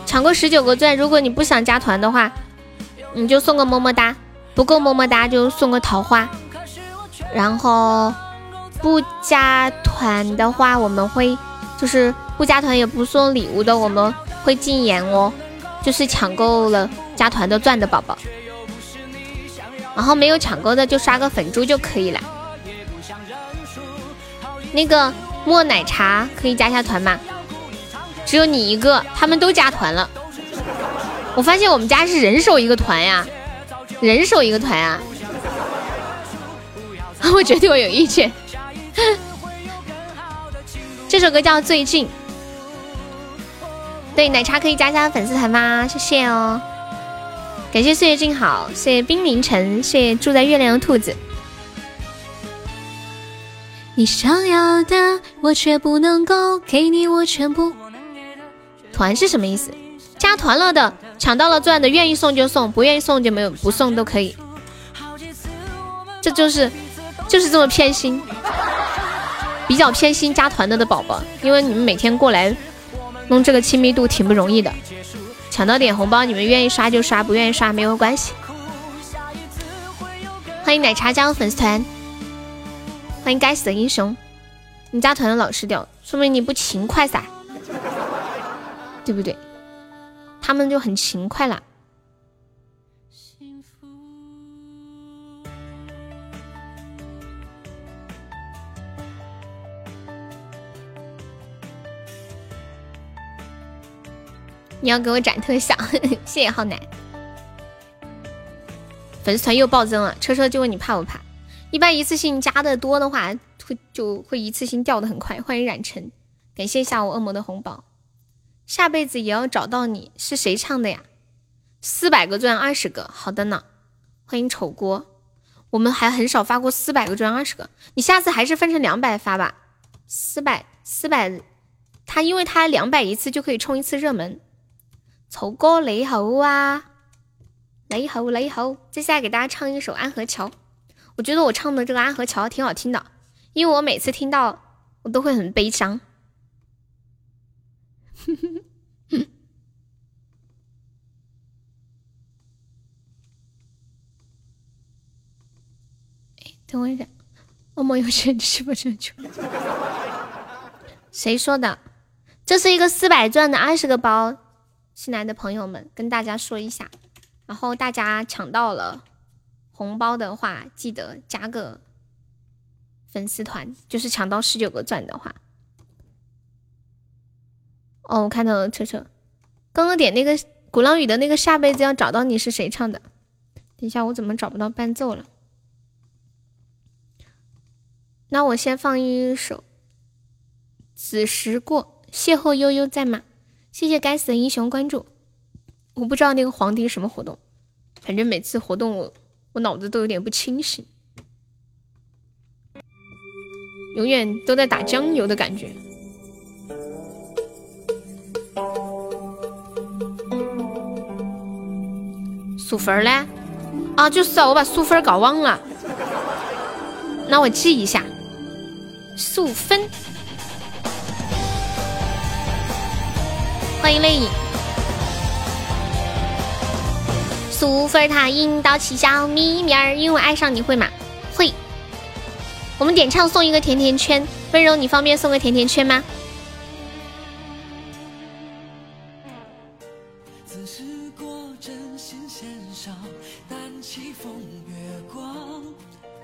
抢够十九个钻，如果你不想加团的话，你就送个么么哒；不够么么哒就送个桃花。然后不加团的话，我们会就是。不加团也不送礼物的，我们会禁言哦。就是抢够了加团的钻的宝宝，然后没有抢够的就刷个粉猪就可以了。那个莫奶茶可以加下团吗？只有你一个，他们都加团了。我发现我们家是人手一个团呀，人手一个团啊。我觉得我有意见。这首歌叫《最近》。对，奶茶可以加加粉丝团吗？谢谢哦，感谢岁月静好，谢谢冰凌晨，谢谢住在月亮的兔子。你想要的我却不能够给你，我全部。团是什么意思？加团了的，抢到了钻的，愿意送就送，不愿意送就没有，不送都可以。这就是就是这么偏心，比较偏心加团的的宝宝，因为你们每天过来弄这个亲密度挺不容易的，抢到点红包，你们愿意刷就刷，不愿意刷没有关系。欢迎奶茶加入粉丝团，欢迎该死的英雄，你加团的老实掉，说明你不勤快噻，对不对？他们就很勤快啦。你要给我展特效，谢谢浩南。粉丝团又暴增了，车车就问你怕不怕？一般一次性加的多的话，会就会一次性掉的很快。欢迎染尘，感谢一下我恶魔的红包。下辈子也要找到你，是谁唱的呀？四百个钻二十个，好的呢。欢迎丑锅，我们还很少发过四百个钻二十个，你下次还是分成两百发吧。四百四百，他因为他两百一次就可以冲一次热门。丑哥你好啊！你好，你好，接下来给大家唱一首《安河桥》。我觉得我唱的这个《安河桥》挺好听的，因为我每次听到我都会很悲伤。等我一下，我没有钱吃不成就。谁说的？这是一个四百钻的二十个包，新来的朋友们跟大家说一下。然后大家抢到了红包的话，记得加个粉丝团，就是抢到十九个钻的话。哦，我看到了，车车，刚刚点那个鼓浪屿的那个下辈子要找到你是谁唱的？等一下，我怎么找不到伴奏了？那我先放一首《子时过》，邂逅悠悠在吗？谢谢该死的英雄关注。我不知道那个皇帝什么活动，反正每次活动我我脑子都有点不清醒，永远都在打酱油的感觉。素芬儿嘞？啊，就是啊，我把素芬儿搞忘了，那我记一下，素芬。欢迎泪影。数分儿他引导起小咪咪儿，因为爱上你会吗？会。我们点唱送一个甜甜圈，温柔你方便送个甜甜圈吗？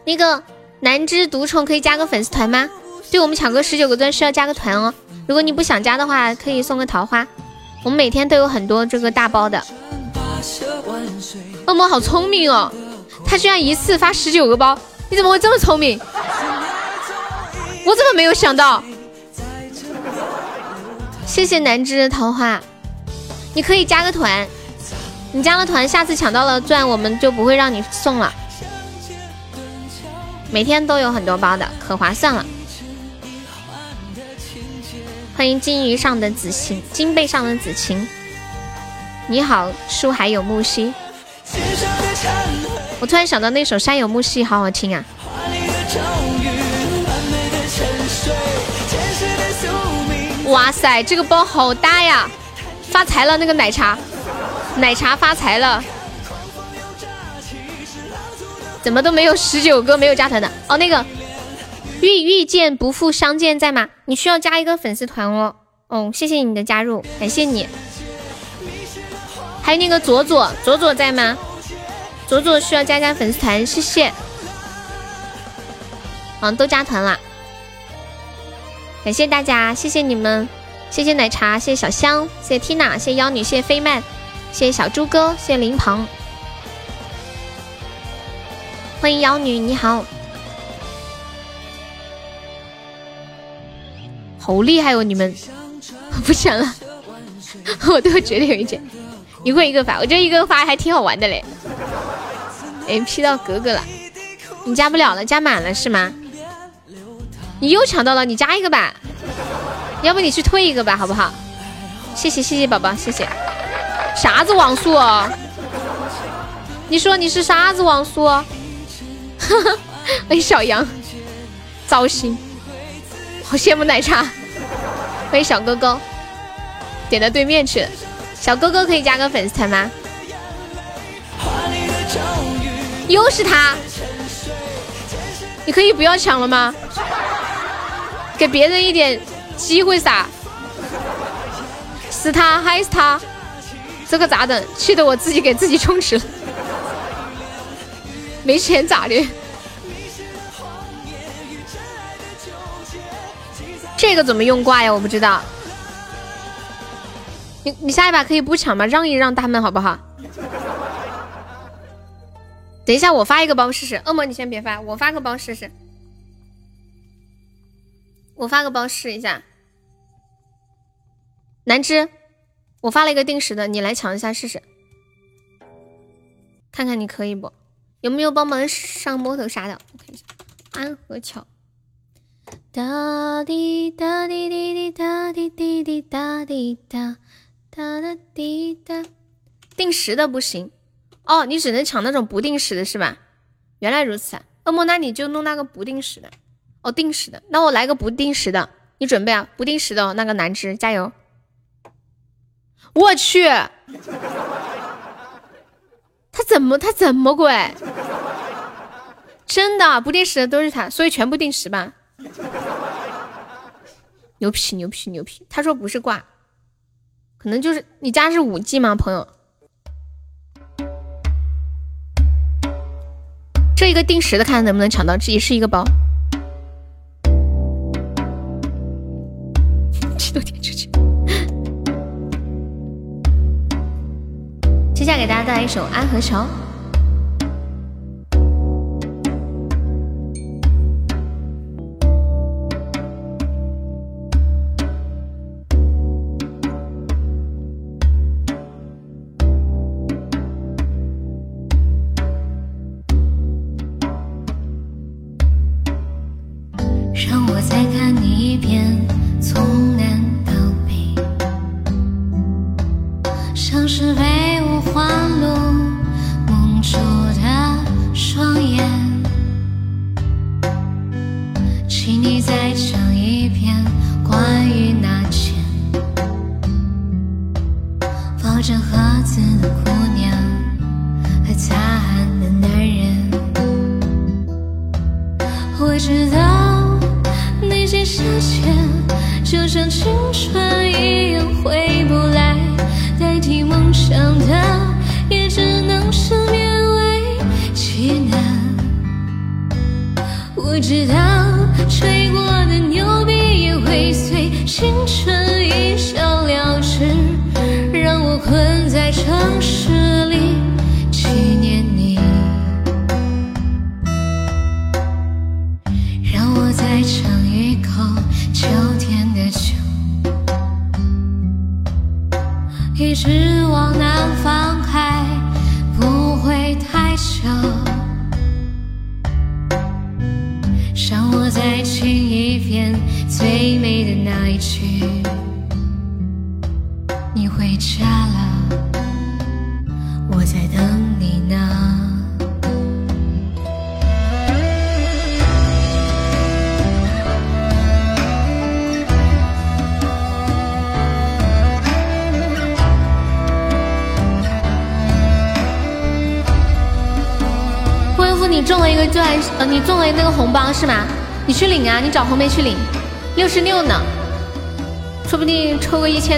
那个南枝独宠可以加个粉丝团吗？对我们抢个十九个钻需要加个团哦。如果你不想加的话，可以送个桃花。我们每天都有很多这个大包的。恶魔好聪明哦，他居然一次发十九个包，你怎么会这么聪明？我怎么没有想到？谢谢南枝桃花，你可以加个团，你加了团，下次抢到了钻，我们就不会让你送了。每天都有很多包的，可划算了。欢迎金鱼上的子晴，金背上的子晴。你好，书海有木兮。我突然想到那首《山有木兮》好好听啊！哇塞，这个包好大呀！发财了，那个奶茶，奶茶发财了。怎么都没有十九个没有加团的哦？那个遇遇见不负相见在吗？你需要加一个粉丝团哦。哦，谢谢你的加入，感谢你。还有那个左左，左左在吗？左左需要加加粉丝团，谢谢。嗯，都加团了，感谢大家，谢谢你们，谢谢奶茶，谢谢小香，谢谢 Tina，谢谢妖女，谢谢飞曼，谢谢小猪哥，谢谢林鹏，欢迎妖女，你好，好厉害哦，你们，不想了，我都觉得有一点。一个一个发，我觉得一个发还挺好玩的嘞。哎，P 到格格了，你加不了了，加满了是吗？你又抢到了，你加一个吧。要不你去退一个吧，好不好？谢谢谢谢宝宝，谢谢。啥子王叔？你说你是啥子网速？哈 哈，欢迎小杨，糟心，好羡慕奶茶。欢迎小哥哥，点到对面去。小哥哥可以加个粉丝团吗？又是他，你可以不要抢了吗？给别人一点机会撒。是他还是他？这个咋整？气得我自己给自己充值了，没钱咋的？这个怎么用挂呀？我不知道。你你下一把可以不抢吗？让一让他们好不好？等一下，我发一个包试试。恶魔，你先别发，我发个包试试。我发个包试一下。南芝，我发了一个定时的，你来抢一下试试，看看你可以不？有没有帮忙上摸头杀的？我看一下，安和桥。哒滴哒滴滴滴哒滴滴滴哒滴哒哒哒滴哒。定时的不行哦，你只能抢那种不定时的是吧？原来如此啊，恶魔，那你就弄那个不定时的。哦，定时的，那我来个不定时的，你准备啊？不定时的那个南芝，加油！我去，他怎么他怎么鬼？真的不定时的都是他，所以全部定时吧。牛皮牛皮牛皮！他说不是挂，可能就是你家是五 G 吗，朋友？这一个定时的，看能不能抢到，这也是一个包。这都点出去。接下来给大家带来一首《安河桥》。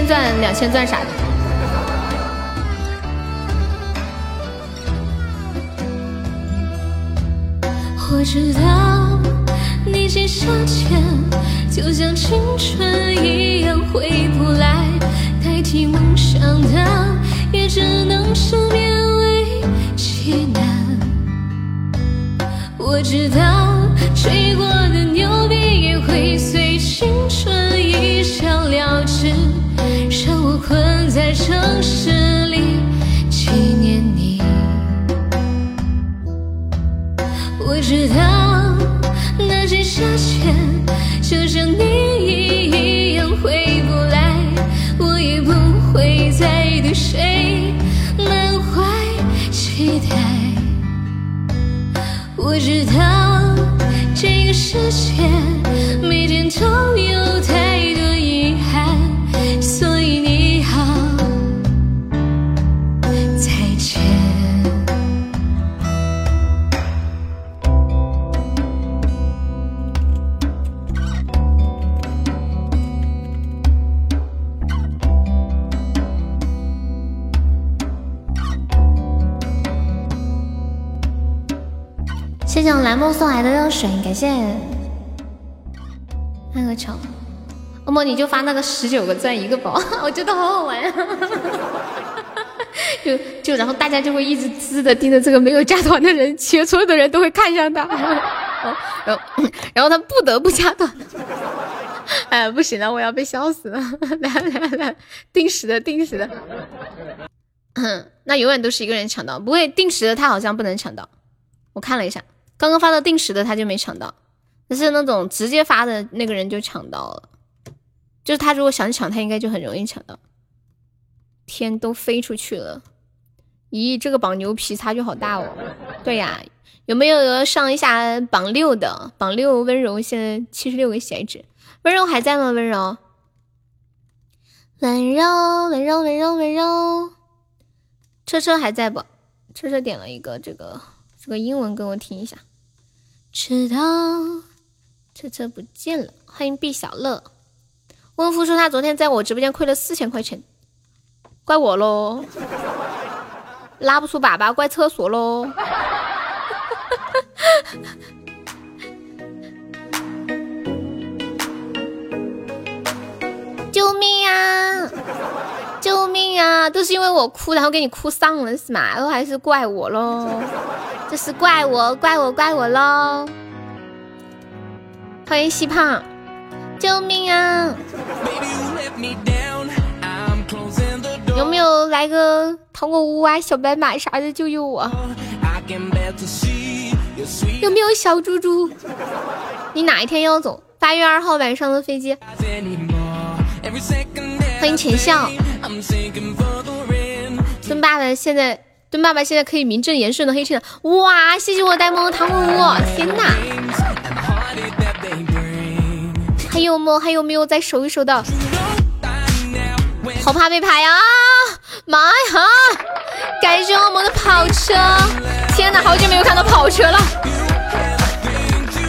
钻、两千钻啥的。十九个钻一个宝，我觉得好好玩啊！就就然后大家就会一直滋的盯着这个没有加团的人，其实所有的人都会看向他，然后然后他不得不加团。哎，不行了，我要被笑死了！来来来，定时的定时的，嗯，那永远都是一个人抢到，不会定时的他好像不能抢到，我看了一下。刚刚发的定时的他就没抢到，但是那种直接发的那个人就抢到了。就是他如果想抢，他应该就很容易抢到。天都飞出去了，咦，这个榜牛皮差距好大哦。对呀，有没有上一下榜六的？榜六温柔现在七十六个血值，温柔还在吗？温柔，温柔，温柔，温柔，温柔。车车还在不？车车点了一个这个这个英文给我听一下。知道车车不见了，欢迎毕小乐。温夫说他昨天在我直播间亏了四千块钱，怪我喽，拉不出粑粑怪厕所喽。救命啊！救命啊！都是因为我哭，然后给你哭丧了是吗？然后还是怪我喽。这是怪我，怪我，怪我喽！欢迎西胖，救命啊！有没有来个糖果屋啊、小白马啥的救救我？有没有小猪猪？你哪一天要走？八月二号晚上的飞机。欢迎浅笑。孙爸爸现在。墩爸爸现在可以名正言顺的黑去了，哇！谢谢我呆萌的糖果屋，天哪！还有没还有没有再守一守的？好怕被拍啊！妈呀！感谢我们的跑车，天哪，好久没有看到跑车了。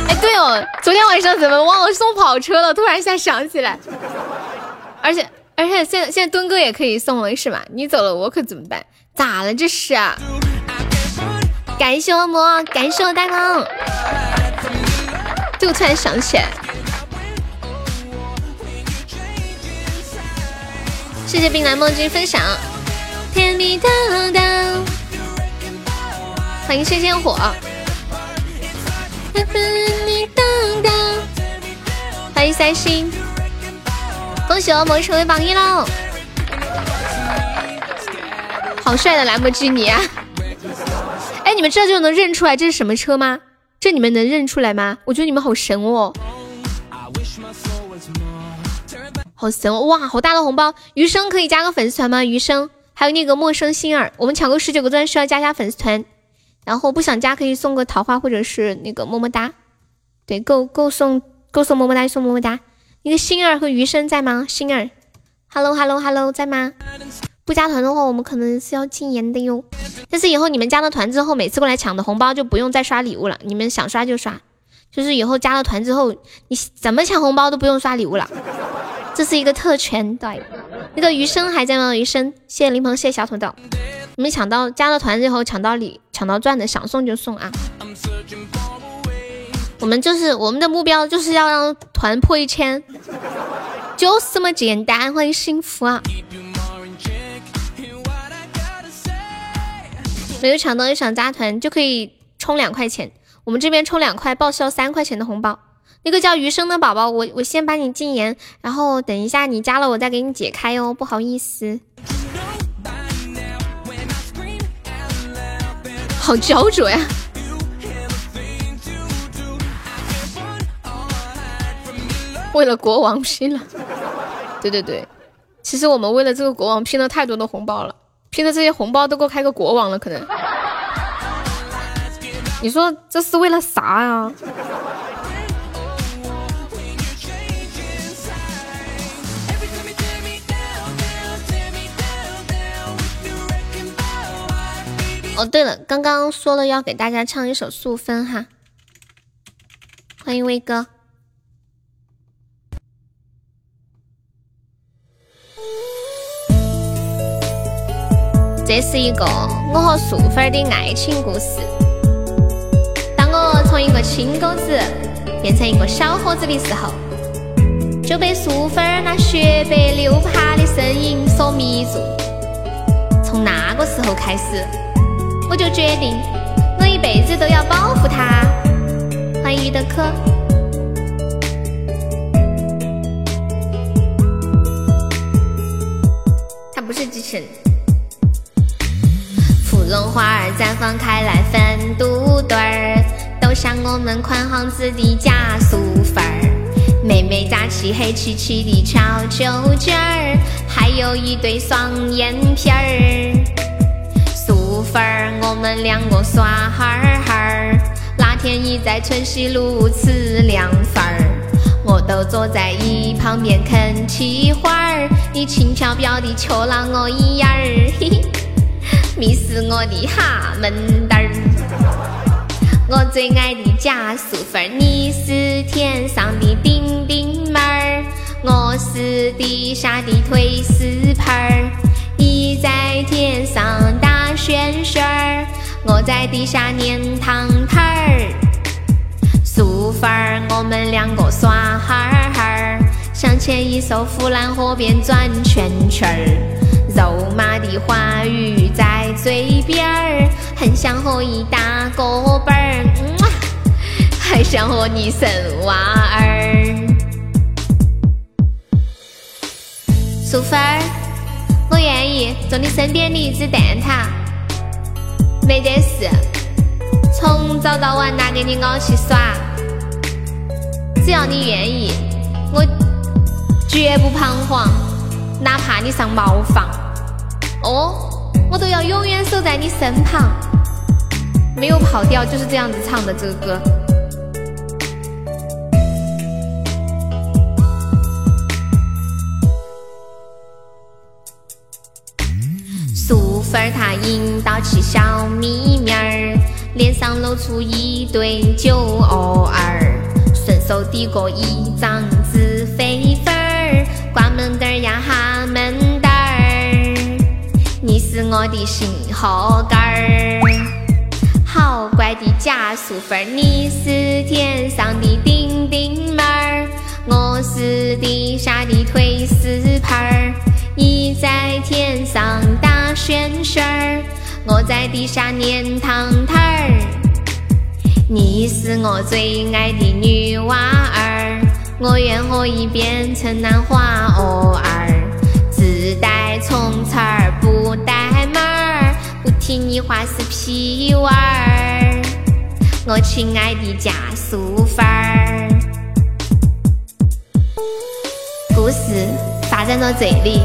哎，对哦，昨天晚上怎么忘了送跑车了？突然一下想起来，而且而且现在现在墩哥也可以送了是吧？你走了我可怎么办？咋了这是？感谢恶魔，感谢我呆萌。就突然想起来，谢谢冰蓝梦君分享。甜蜜的当，欢迎鲜鲜火。欢迎三星，恭喜恶魔成为榜一喽！好帅的兰博基尼啊！哎，你们这就能认出来这是什么车吗？这你们能认出来吗？我觉得你们好神哦，好神！哇，好大的红包！余生可以加个粉丝团吗？余生，还有那个陌生心儿，我们抢够十九个钻需要加加粉丝团，然后不想加可以送个桃花或者是那个么么哒。对，够够送够送么么哒送么么哒。那个心儿和余生在吗？心儿，Hello Hello Hello，在吗？不加团的话，我们可能是要禁言的哟。但是以后你们加了团之后，每次过来抢的红包就不用再刷礼物了，你们想刷就刷。就是以后加了团之后，你怎么抢红包都不用刷礼物了，这是一个特权。对，那个余生还在吗？余生，谢谢林鹏，谢谢小土豆。你们抢到加了团之后抢到礼抢到钻的，想送就送啊。我们就是我们的目标就是要让团破一千，就是这么简单。欢迎幸福啊！没有抢到又想加团，就可以充两块钱。我们这边充两块报销三块钱的红包。那个叫余生的宝宝，我我先把你禁言，然后等一下你加了我再给你解开哦，不好意思。好焦灼呀！为了国王拼了，对对对，其实我们为了这个国王拼了太多的红包了。拼的这些红包都够开个国王了，可能。你说这是为了啥呀？哦，对了，刚刚说了要给大家唱一首《素芬》哈，欢迎威哥。这是一个我和素芬的爱情故事。当我从一个青狗子变成一个小伙子的时候，就被素芬那雪白溜趴的身影所迷住。从那个时候开始，我就决定我一辈子都要保护她。欢迎于德科。他不是机器人。芙蓉花儿绽放开来分嘟对儿，都像我们宽巷子的家素芬儿。妹妹扎起黑漆漆的翘揪揪儿，还有一对双眼皮儿。素芬儿，我们两个耍哈儿哈儿，那天你在春熙路吃凉粉儿。我都坐在一旁边啃起花儿，你轻飘飘地瞧了我一眼儿，嘿嘿，迷死我的哈闷蛋儿。我最爱的贾素芬儿，你是天上的叮叮妹儿，我是地下的推屎盆儿。你在天上打旋旋儿，我在地下捏糖盆儿。素芬儿，我们两个耍哈哈儿，像牵一艘湖南河边转圈圈儿。肉麻的话语在嘴边儿，很想和你打个啵儿，嗯还想和你生娃儿。素芬儿，愿意做你身边的一只蛋挞，没得事，从早到晚拿给你熬去耍，只要你愿意，我绝不彷徨，哪怕你上茅房，哦，我都要永远守在你身旁。没有跑调，就是这样子唱的这个歌。儿她引导起小咪咪儿，脸上露出一对酒窝儿，顺手递过一张纸飞粉儿，关门灯儿呀哈门灯儿，你是我的心后根儿。好乖的贾素芬儿，你是天上的叮叮妹儿，我是地下的腿丝盆儿。你在天上打旋旋儿，我在地下捏糖糖儿。你是我最爱的女娃儿，我愿和你变成兰花儿，自带虫词儿不带门儿，不听你话是屁娃儿。我亲爱的贾素芬儿，故事发展到这里，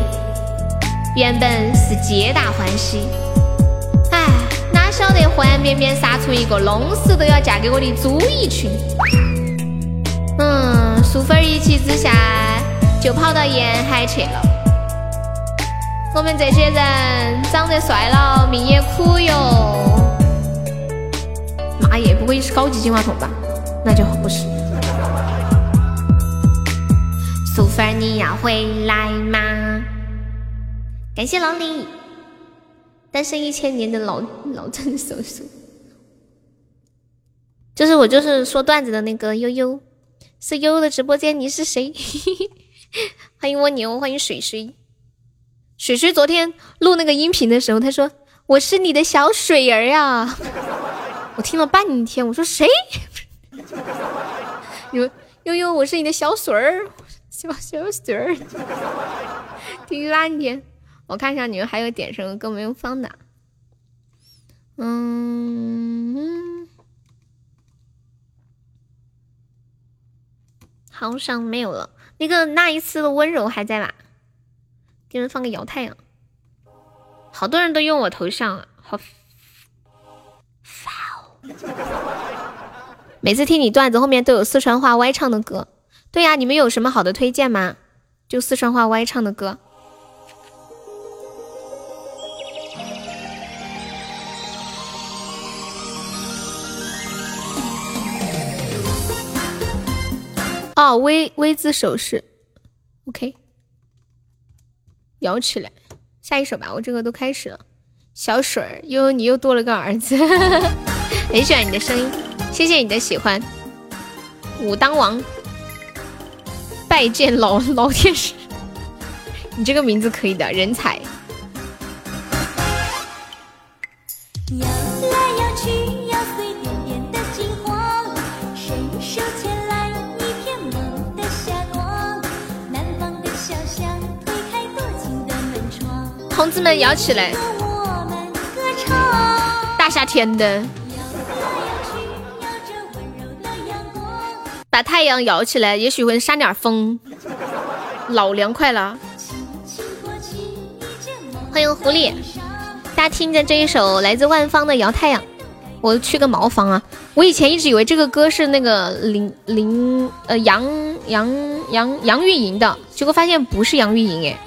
原本是皆大欢喜，唉，哪晓得幻变变杀出一个弄死都要嫁给我的朱一群。嗯，淑芬儿一气之下就跑到沿海去了。我们这些人长得帅了，命也苦哟。妈耶，不会是高级金话筒吧？那就不是。淑芬儿，你要回来吗？感谢老李，单身一千年的老老郑叔叔。就是我，就是说段子的那个悠悠，是悠悠的直播间，你是谁？欢迎蜗牛，欢迎水水。水水昨天录那个音频的时候，他说我是你的小水儿呀。我听了半天，我说谁？你说悠悠，我是你的小水儿，小小水儿。听半天，我看一下你们还有点什么歌没有放的。嗯，好像没有了。那个那一次的温柔还在吧？给你们放个摇太阳。好多人都用我头像啊，好每次听你段子后面都有四川话歪唱的歌。对呀、你们有什么好的推荐吗？就四川话歪唱的歌。哦，V V 字手势，OK，摇起来。下一首吧，我这个都开始了。小水儿，又你又多了个儿子，很喜欢你的声音，谢谢你的喜欢。武当王，拜见老老天使，你这个名字可以的，人才。窗，同志们摇起来，大夏天的，把太阳摇起来，也许会扇点风，老凉快了。欢迎狐狸，大家听着这一首来自万芳的《摇太阳》，我去个茅房啊！我以前一直以为这个歌是那个林林呃杨杨杨杨钰莹的，结果发现不是杨钰莹哎。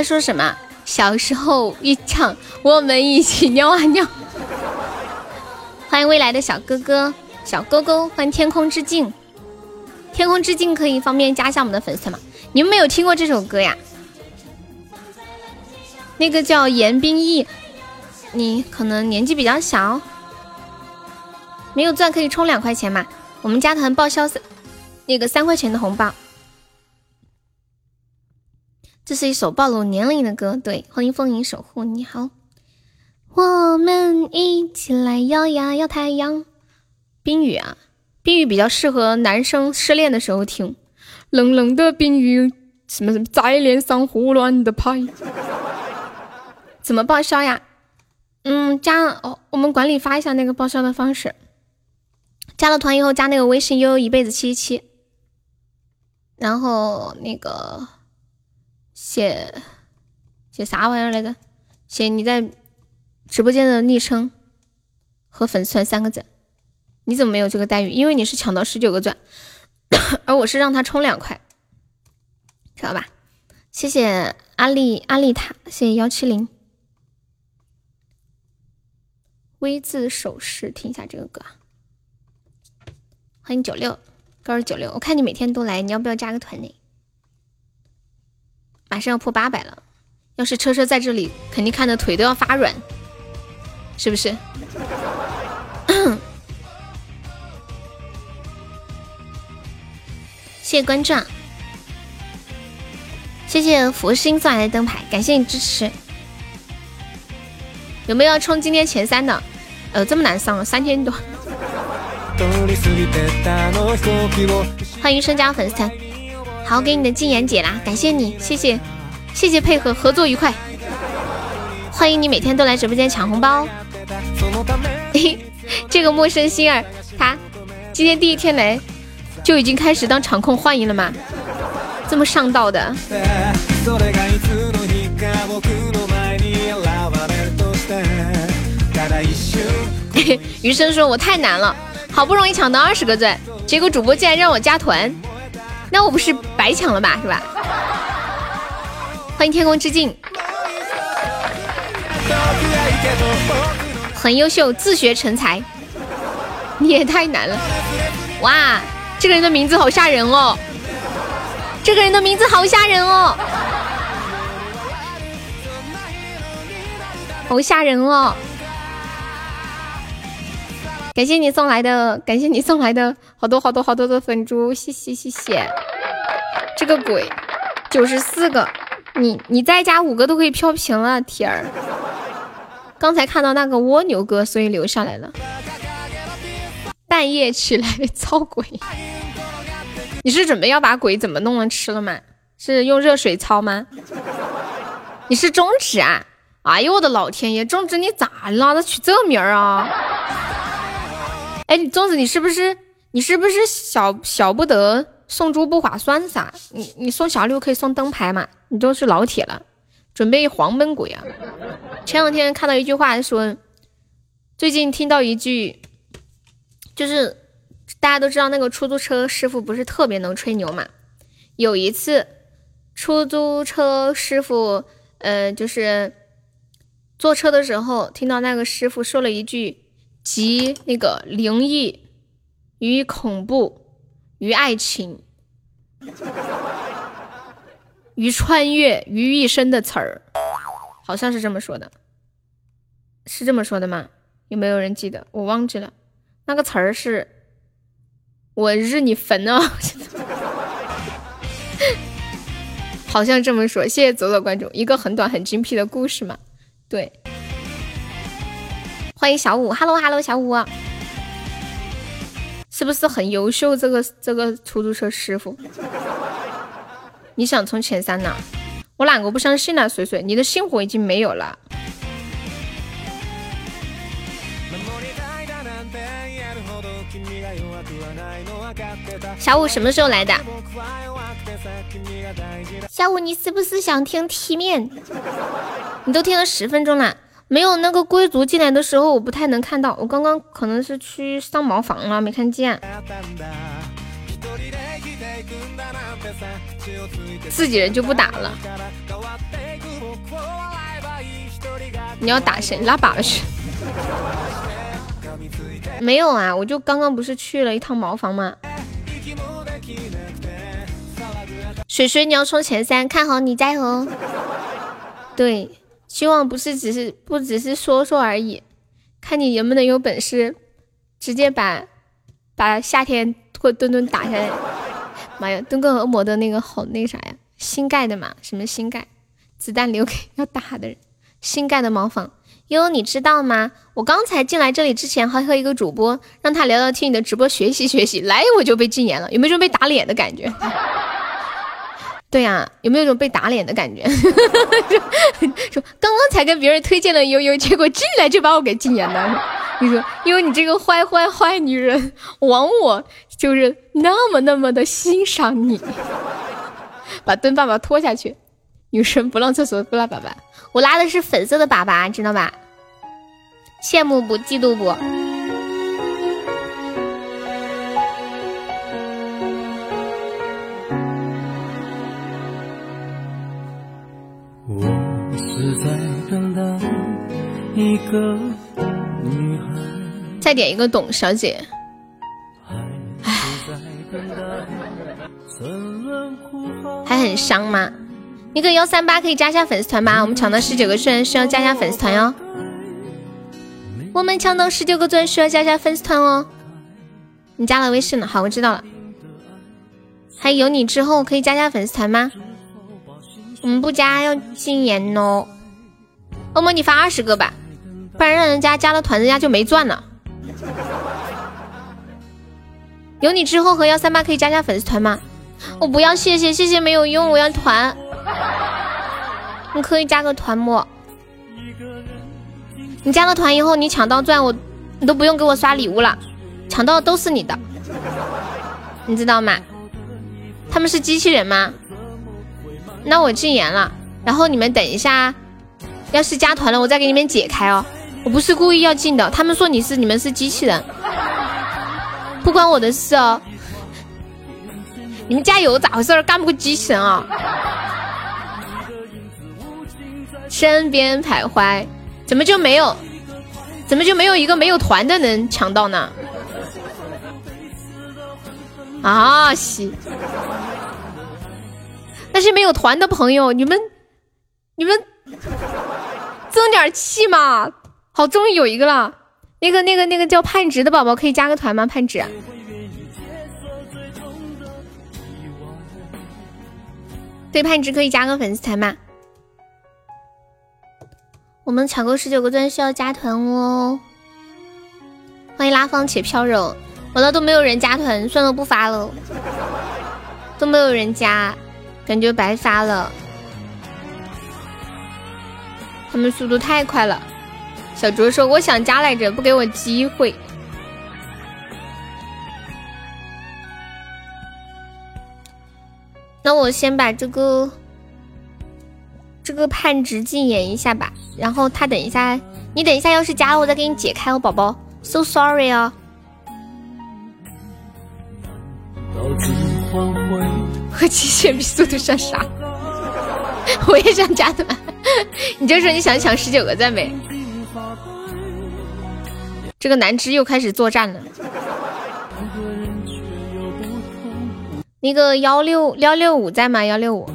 在说什么？小时候一唱，我们一起尿啊尿。欢迎未来的小哥哥、小勾勾，欢迎天空之镜。天空之镜可以方便加一下我们的粉丝吗？你们没有听过这首歌呀？那个叫严冰逸，你可能年纪比较小，没有钻可以充两块钱嘛？我们加团报销三那个三块钱的红包。这是一首暴露年龄的歌，对，欢迎风影守护，你好，我们一起来摇呀摇太阳。冰雨啊，冰雨比较适合男生失恋的时候听，冷冷的冰雨，什么什么在脸上胡乱的拍。怎么报销呀？嗯，加哦，我们管理发一下那个报销的方式。加了团以后加那个微信悠悠一辈子七七七，然后那个写写啥玩意儿来着？写你在直播间的昵称和粉丝团三个字。你怎么没有这个待遇？因为你是抢到十九个钻，而我是让他充两块，知道吧？谢谢阿丽阿丽塔，谢谢幺七零。，V 字手势，听一下这个歌。欢迎九六，高二九六，我看你每天都来，你要不要加个团呢？马上要破八百了，要是车车在这里，肯定看的腿都要发软，是不是？谢谢关注，啊，谢谢福星送来的灯牌，感谢你支持。有没有要冲今天前三的？呃，这么难上，三千多。欢迎盛家粉丝团，好，给你的禁言解啦，感谢你，谢谢，谢谢配合，合作愉快。欢迎你每天都来直播间抢红包。这个陌生心儿，他今天第一天来。就已经开始当场控欢迎了吗？这么上道的。余生说：“我太难了，好不容易抢到二十个钻，结果主播竟然让我加团，那我不是白抢了吧？是吧？”欢迎天空之镜，很优秀，自学成才。你也太难了，哇！这个人的名字好吓人哦！这个人的名字好吓人哦！好吓人哦！感谢你送来的，感谢你送来的好多好多好多的粉珠，谢谢谢谢。这个鬼，九十四个，你你再加五个都可以飘屏了，天儿！刚才看到那个蜗牛哥，所以留下来了。半夜起来 操鬼，你是准备要把鬼怎么弄了吃了吗？是用热水操吗？你是中指啊？哎呦我的老天爷，中指你咋了？他取这名儿啊？哎，你粽子你是不是你是不是小小不得送猪不划算噻？你你送小六可以送灯牌嘛？你都是老铁了，准备黄焖鬼啊？前两天看到一句话说，最近听到一句。就是大家都知道那个出租车师傅不是特别能吹牛嘛？有一次出租车师傅，呃，就是坐车的时候，听到那个师傅说了一句集那个灵异与恐怖与爱情与穿越于一身的词儿，好像是这么说的，是这么说的吗？有没有人记得？我忘记了。那个词儿是“我日你坟啊”，好像这么说。谢谢左左关注，一个很短很精辟的故事嘛。对，欢迎小五，Hello Hello，小五，是不是很优秀？这个这个出租车师傅，你想冲前三呢？我哪个不相信呢？水水，你的星火已经没有了。小五什么时候来的？小五，你是不是想听踢面？你都听了十分钟了，没有那个贵族进来的时候，我不太能看到。我刚刚可能是去上茅房了，没看见。自己人就不打了。你要打谁？拉粑粑去。没有啊，我就刚刚不是去了一趟茅房吗？水水，你要冲前三，看好你加油！对，希望不是只是不只是说说而已，看你能不能有本事，直接把把夏天或墩墩打下来。妈呀，墩哥恶魔的那个好那啥呀，新盖的嘛，什么新盖？子弹留给要打的人，新盖的茅房。悠悠，你知道吗？我刚才进来这里之前还和一个主播让他聊聊听你的直播学习学习，来我就被禁言了，有没有种被打脸的感觉？对呀，有没有一种被打脸的感觉？说刚刚才跟别人推荐了悠悠，结果进来就把我给禁言了。你说因为，你这个坏坏坏女人，枉我就是那么那么的欣赏你，把墩爸爸拖下去。女生不让厕所不拉粑粑，我拉的是粉色的粑粑，知道吧？羡慕不？嫉妒不？个女再点一个董小姐。还很伤吗？那个幺三八可以加下粉丝团吗？我们抢到十九个钻需要加下粉丝团哟。我们抢到十九个钻需要加下粉丝团哦。你加了微信了，好，我知道了。还有你之后可以加下粉丝团吗？我们不加要禁言哦。欧摩，你发二十个吧，不然让人家加了团，人家就没钻了。有你之后和幺三八可以加加粉丝团吗？我不要，谢谢谢谢没有用，我要团。你可以加个团不？你加了团以后，你抢到钻，我你都不用给我刷礼物了，抢到都是你的，你知道吗？他们是机器人吗？那我禁言了。然后你们等一下，要是加团了，我再给你们解开哦。我不是故意要进的，他们说你是你们是机器人。不关我的事哦，你们加油咋回事？干不过机器人啊！身边徘徊，怎么就没有？怎么就没有一个没有团的能抢到呢？啊西！那些没有团的朋友，你们你们争点气嘛！好，终于有一个了。那个、那个、那个叫盼直的宝宝可以加个团吗？盼直，对，盼直可以加个粉丝团吗？我们抢够十九个钻需要加团哦。欢迎拉芳且飘柔，完了都没有人加团，算了不发了，都没有人加，感觉白发了。他们速度太快了。小卓说：“我想加来着，不给我机会。”那我先把这个这个判值禁言一下吧。然后他等一下，你等一下，要是加了，我再给你解开哦，宝宝。So sorry 哦。和机器人比速度算啥？我也想加团。你就说你想抢十九个赞呗。这个南芝又开始作战了。那个幺六幺六五在吗？幺六五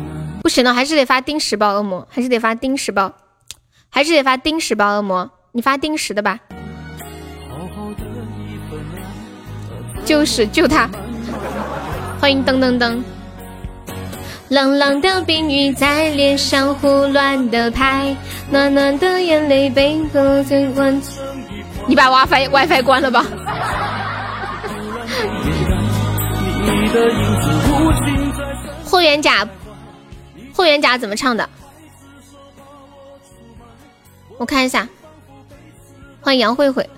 不行了，还是得发定时包恶魔，还是得发定时包，还是得发定时包恶魔。你发定时的吧。就是就他。欢迎噔噔噔。冷冷的冰雨在脸上胡乱的拍，暖暖的眼泪被隔绝关。你把 WiFi WiFi 关了吧。霍元甲，霍元甲怎么唱的？我看一下。欢迎杨慧慧。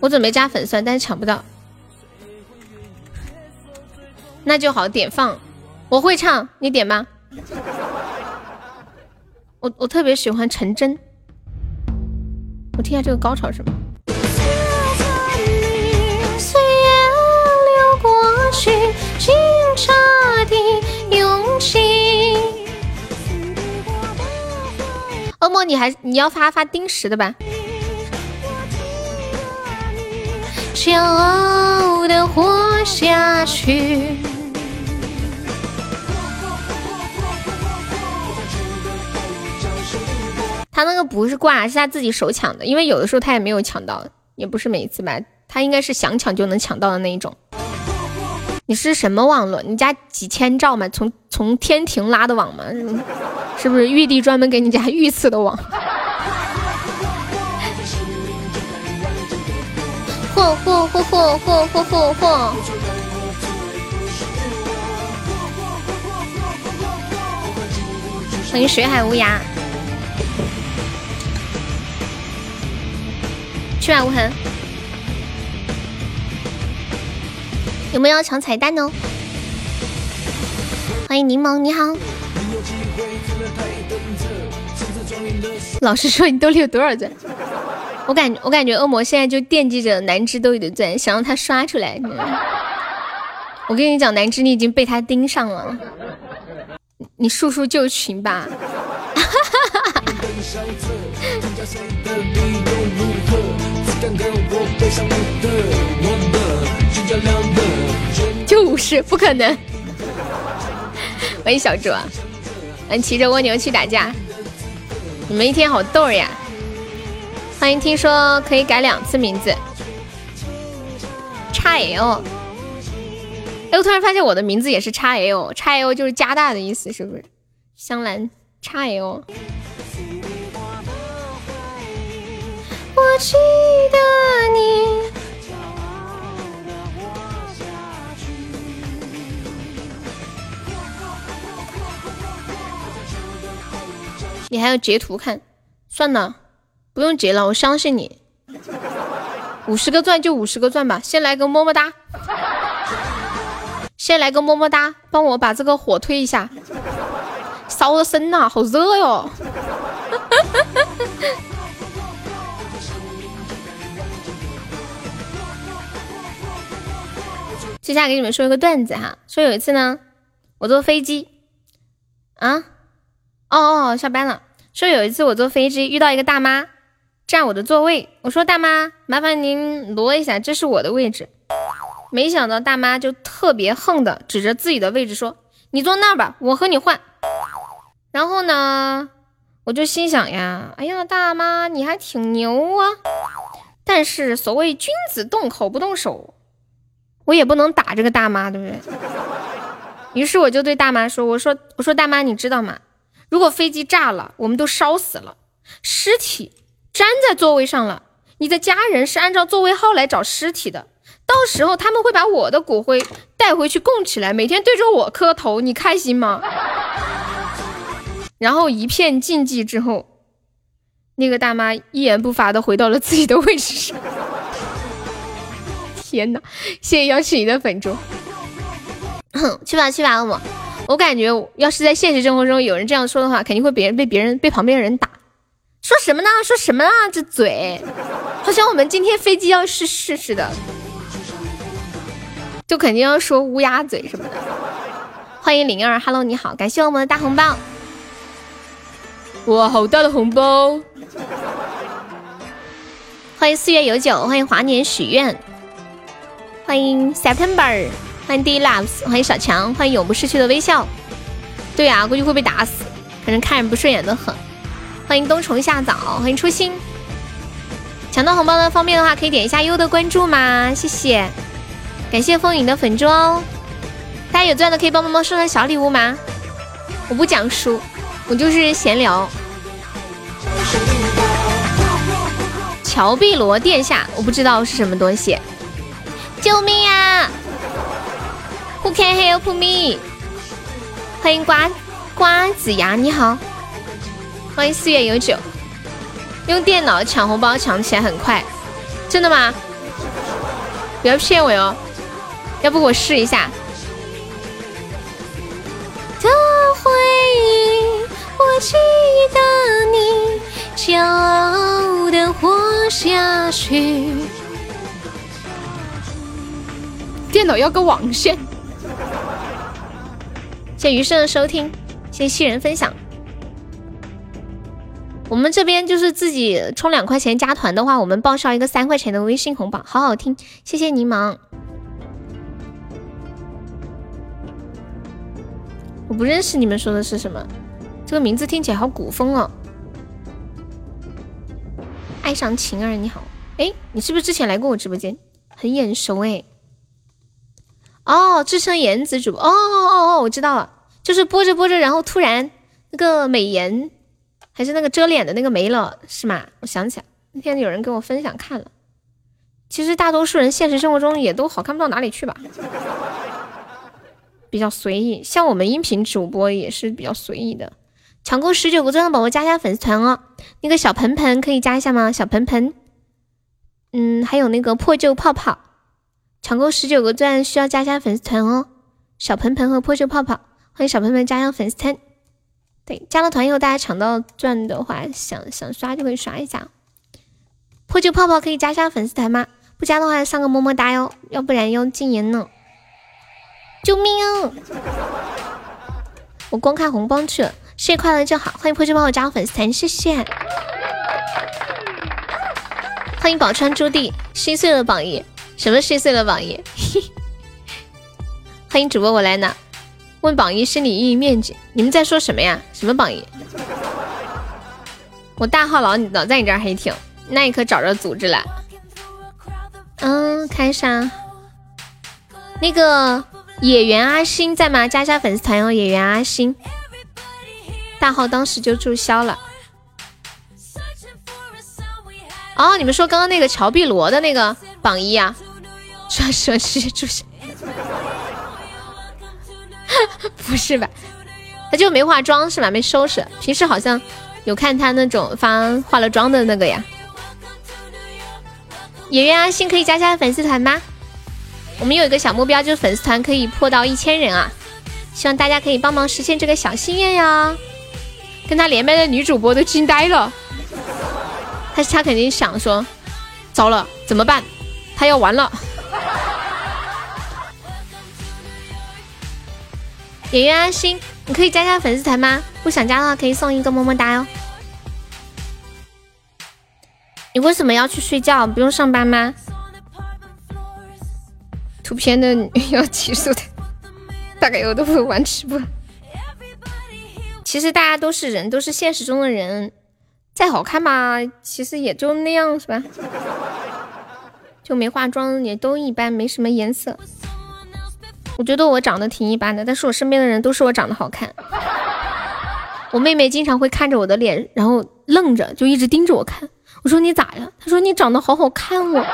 我准备加粉丝，但是抢不到。那就好，点放。我会唱，你点吗？我我特别喜欢陈真。我听下这个高潮是吗？岁月流过去，清澈的勇气。恶魔，你还你要发发定时的吧？骄傲的活下去。他那个不是挂，是他自己手抢的，因为有的时候他也没有抢到，也不是每一次吧，他应该是想抢就能抢到的那一种。你是什么网络？你家几千兆吗？从从天庭拉的网吗？是不是玉帝专门给你家御赐的网？嚯嚯嚯嚯嚯嚯嚯嚯！欢迎水海无涯。去吧，无痕。有没有要抢彩蛋哦？欢迎柠檬，你好。老实说你兜里有多少钻？我感我感觉恶魔现在就惦记着南芝兜里的钻，想让他刷出来。我跟你讲，南芝你已经被他盯上了，你速速就群吧。就五十，不可能。欢迎小猪，嗯，骑着蜗牛去打架。你们一天好逗呀！欢迎，听说可以改两次名字。叉 L，哎，我突然发现我的名字也是叉 L，叉 L 就是加大的意思，是不是？香兰叉 L。我记得你。你还要截图看？算了，不用截了，我相信你。五十个钻就五十个钻吧，先来个么么哒，先来个么么哒，帮我把这个火推一下，烧的身呐，好热哟。接下来给你们说一个段子哈，说有一次呢，我坐飞机，啊。哦哦，下班了。说有一次我坐飞机遇到一个大妈占我的座位，我说大妈，麻烦您挪一下，这是我的位置。没想到大妈就特别横的指着自己的位置说：“你坐那儿吧，我和你换。”然后呢，我就心想呀，哎呀，大妈你还挺牛啊。但是所谓君子动口不动手，我也不能打这个大妈，对不对？于是我就对大妈说：“我说我说大妈，你知道吗？”如果飞机炸了，我们都烧死了，尸体粘在座位上了，你的家人是按照座位号来找尸体的，到时候他们会把我的骨灰带回去供起来，每天对着我磕头，你开心吗？然后一片静寂之后，那个大妈一言不发的回到了自己的位置上。天哪！谢谢幺七零的粉猪，去吧去吧，我。我感觉，要是在现实生活中有人这样说的话，肯定会别人被别人被旁边人打。说什么呢？说什么呢？这嘴，好像我们今天飞机要失事似的，就肯定要说乌鸦嘴什么的。欢迎灵儿，Hello，你好，感谢我们的大红包。哇，好大的红包！欢迎四月有酒，欢迎华年许愿，欢迎 September。欢迎 D Loves，欢迎小强，欢迎永不逝去的微笑。对呀，估计会被打死，反正看人不顺眼的很。欢迎冬虫夏草，欢迎初心。抢到红包的方便的话，可以点一下优的关注吗？谢谢，感谢风影的粉猪哦。大家有钻的可以帮帮忙送上小礼物吗？我不讲书，我就是闲聊。乔碧罗殿下，我不知道是什么东西，救命啊！Who can help me？欢迎瓜瓜子牙，你好。欢迎四月有酒。用电脑抢红包抢起来很快，真的吗？不要骗我哟，要不我试一下。的回忆，我记得你，骄傲的活下去。电脑要个网线。谢谢余生的收听，谢谢新人分享。我们这边就是自己充两块钱加团的话，我们报销一个三块钱的微信红包，好好听。谢谢柠檬，我不认识你们说的是什么，这个名字听起来好古风哦。爱上晴儿，你好，哎，你是不是之前来过我直播间？很眼熟哎。哦，自称颜值主播，哦哦哦，我知道了，就是播着播着，然后突然那个美颜还是那个遮脸的那个没了，是吗？我想起来，那天有人跟我分享看了。其实大多数人现实生活中也都好看不到哪里去吧，比较随意。像我们音频主播也是比较随意的。抢够十九个钻的宝宝加一下粉丝团哦。那个小盆盆可以加一下吗？小盆盆，嗯，还有那个破旧泡泡。抢够十九个钻需要加加粉丝团哦，小盆盆和破旧泡泡，欢迎小盆盆加上粉丝团。对，加了团以后大家抢到钻的话，想想刷就可以刷一下。破旧泡泡可以加下粉丝团吗？不加的话上个么么哒哟，要不然要禁言呢。救命！我光看红包去了，生日快乐就好，欢迎破旧泡泡加入粉丝团，谢谢。欢迎宝川朱棣，心碎了榜一，什么心碎了榜一？欢迎主播我来拿，问榜一心理意义面积，你们在说什么呀？什么榜一？我大号老老在你这儿黑听，那你可找着组织了。嗯，看一下，那个野原阿星在吗？加加粉丝团哦，野原阿星，大号当时就注销了。哦，你们说刚刚那个乔碧萝的那个榜一啊？说说是注销？不是吧？他就没化妆是吧？没收拾。平时好像有看他那种发化了妆的那个呀。演员阿星可以加加粉丝团吗？我们有一个小目标，就是粉丝团可以破到一千人啊！希望大家可以帮忙实现这个小心愿呀！跟他连麦的女主播都惊呆了，他他肯定想说，糟了怎么办？他要完了！演员阿星，你可以加加粉丝团吗？不想加的话，可以送一个么么哒哟。你为什么要去睡觉？不用上班吗？图片的要起诉的，大概我都会玩直播。其实大家都是人，都是现实中的人，再好看吧，其实也就那样，是吧？就没化妆，也都一般，没什么颜色。我觉得我长得挺一般的，但是我身边的人都说我长得好看。我妹妹经常会看着我的脸，然后愣着，就一直盯着我看。我说你咋呀？她说你长得好好看哦。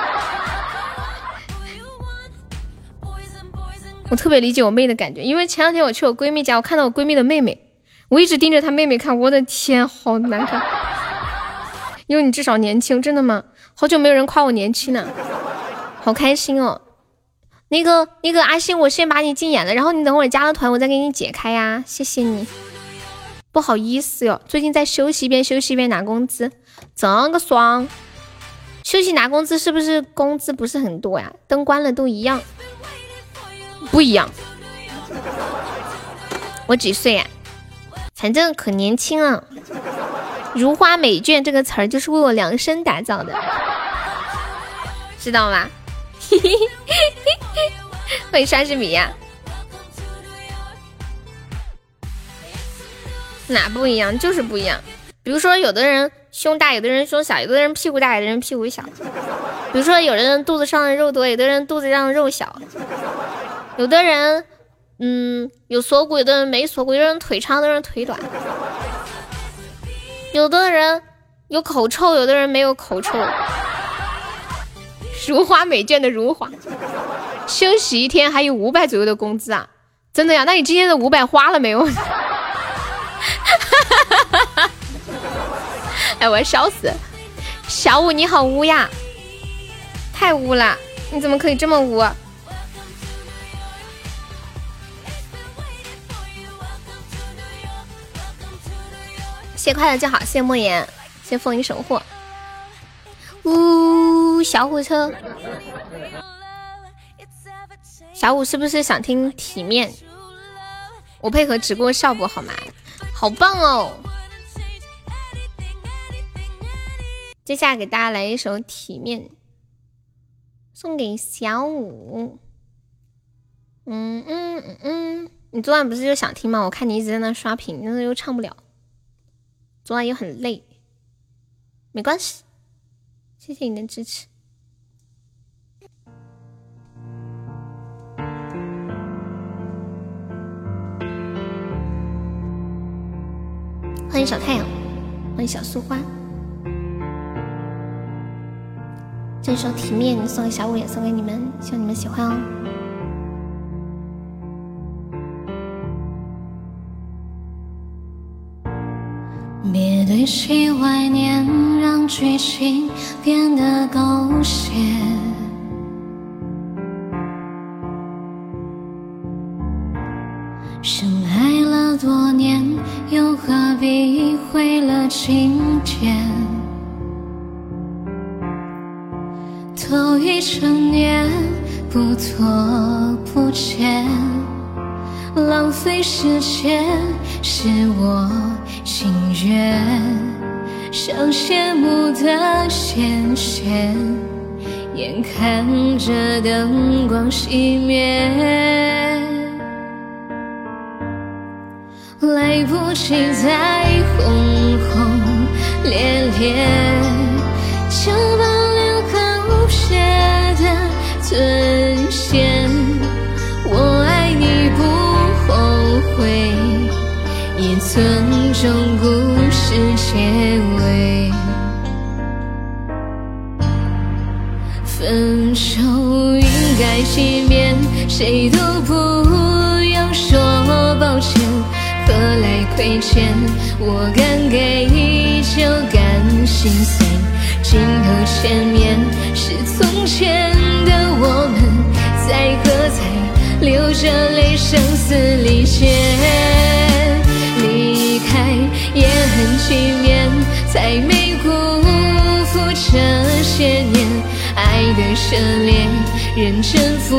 我特别理解我妹的感觉，因为前两天我去我闺蜜家，我看到我闺蜜的妹妹，我一直盯着她妹妹看，我的天，好难看。因为你至少年轻，真的吗？好久没有人夸我年轻了，好开心哦。那个那个阿星，我先把你禁言了，然后你等会儿加了团，我再给你解开呀。谢谢你。不好意思哟，最近在休息，一边休息一边拿工资，这个爽。休息拿工资是不是工资不是很多呀？灯关了都一样，不一样。我几岁呀？反正可年轻了。如花美眷这个词儿就是为我量身打造的，知道吗？欢迎莎士比亚。哪不一样？就是不一样。比如说，有的人胸大，有的人胸小；有的人屁股大，有的人屁股小。比如说，有的人肚子上的肉多，有的人肚子上的肉小。有的人，嗯，有锁骨，有的人没锁骨；有的人腿长，有的人腿短。有的人有口臭，有的人没有口臭。如花美眷的如花，休息一天还有五百左右的工资啊！真的呀？那你今天的五百花了没有？哎，我要笑死！小五你好污呀，太污了！你怎么可以这么污？谢快乐就好，谢莫言，谢风影守护。呜，小火车，小五是不是想听体面？我配合直播效果好吗？好棒哦！接下来给大家来一首体面，送给小五。嗯嗯嗯嗯，你昨晚不是就想听吗？我看你一直在那刷屏，但是又唱不了。昨晚又很累，没关系，谢谢你的支持。欢迎小太阳，欢迎小素花。这首体面送给小五，也送给你们，希望你们喜欢哦。别对戏怀念，让剧情变得狗血。深爱了多年，又何必毁了情节？都已成年，不拖不欠，浪费时间是我心愿。像谢幕的线线，眼看着灯光熄灭，来不及再轰轰烈烈，就保留狗血的尊尊重故事结尾。分手应该体面，谁都不要说抱歉，何来亏欠？我敢给就敢心碎，镜头前面是从前的我们，在喝彩，流着泪声嘶力竭。离开也很体面，才没辜负这些年爱的热烈，认真付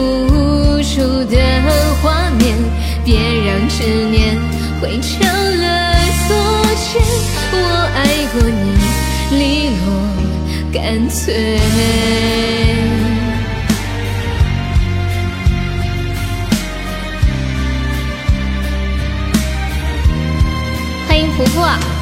出的画面。别让执念毁掉了昨天，我爱过你，利落干脆。欢迎婆婆。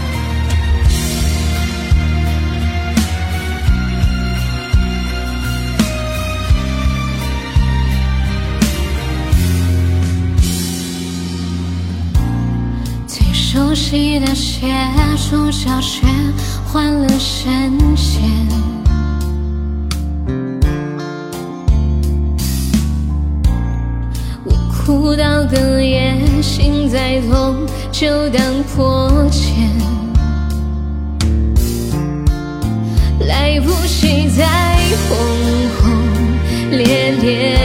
熟悉的写，主角却换了神仙。我哭到哽咽，心再痛就当破茧，来不及再轰轰烈烈，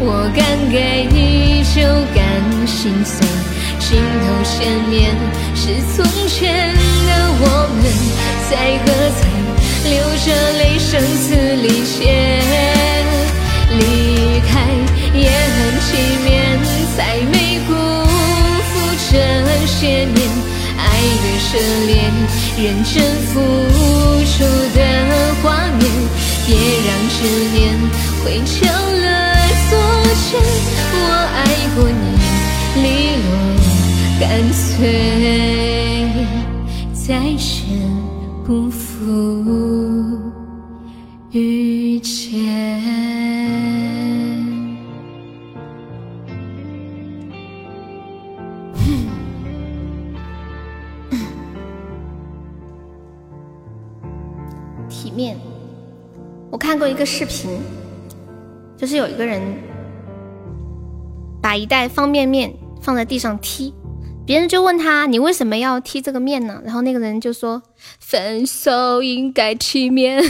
我敢给就敢心碎，镜头前面是从前的我们，在喝彩，流着泪声嘶力竭。离开也很体面，才没辜负这些年爱的热烈，认真付出的画面。别让执念毁爱过你，利落干脆，再见不负遇见。体面。我看过一个视频，就是有一个人把一袋方便面放在地上踢，别人就问他你为什么要踢这个面呢？然后那个人就说分手应该体面，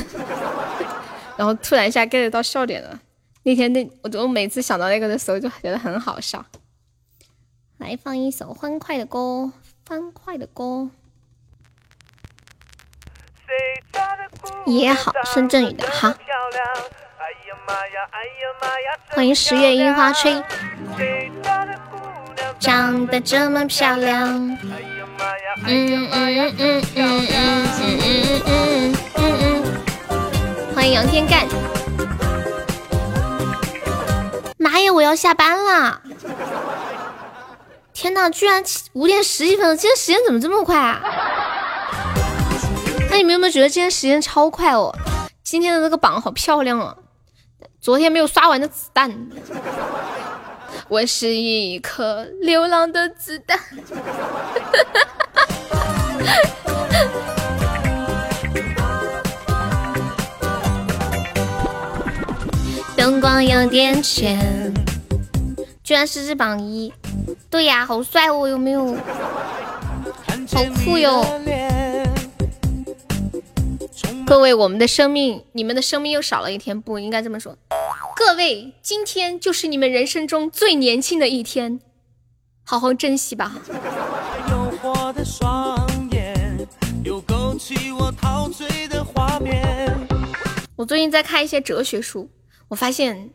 然后突然一下 get 到笑点了。那天那我我每次想到那个的时候就觉得很好笑。来放一首欢快的歌，欢快的歌。也好，孙振宇的好。欢迎十月樱花吹，长得这么漂亮。嗯嗯嗯嗯嗯嗯嗯嗯嗯。欢迎杨天干。妈呀！我要下班了！天呐，居然五点十几分了，今天时间怎么这么快啊？那你们有没有觉得今天时间超快哦？今天的这个榜好漂亮哦，昨天没有刷完的子弹。我是一颗流浪的子弹。灯光有点浅，居然是日榜一。对呀，好帅哦，有没有？好酷哟！各位，我们的生命，你们的生命又少了一天，不应该这么说。各位，今天就是你们人生中最年轻的一天，好好珍惜吧。我陶醉的画面。我最近在看一些哲学书，我发现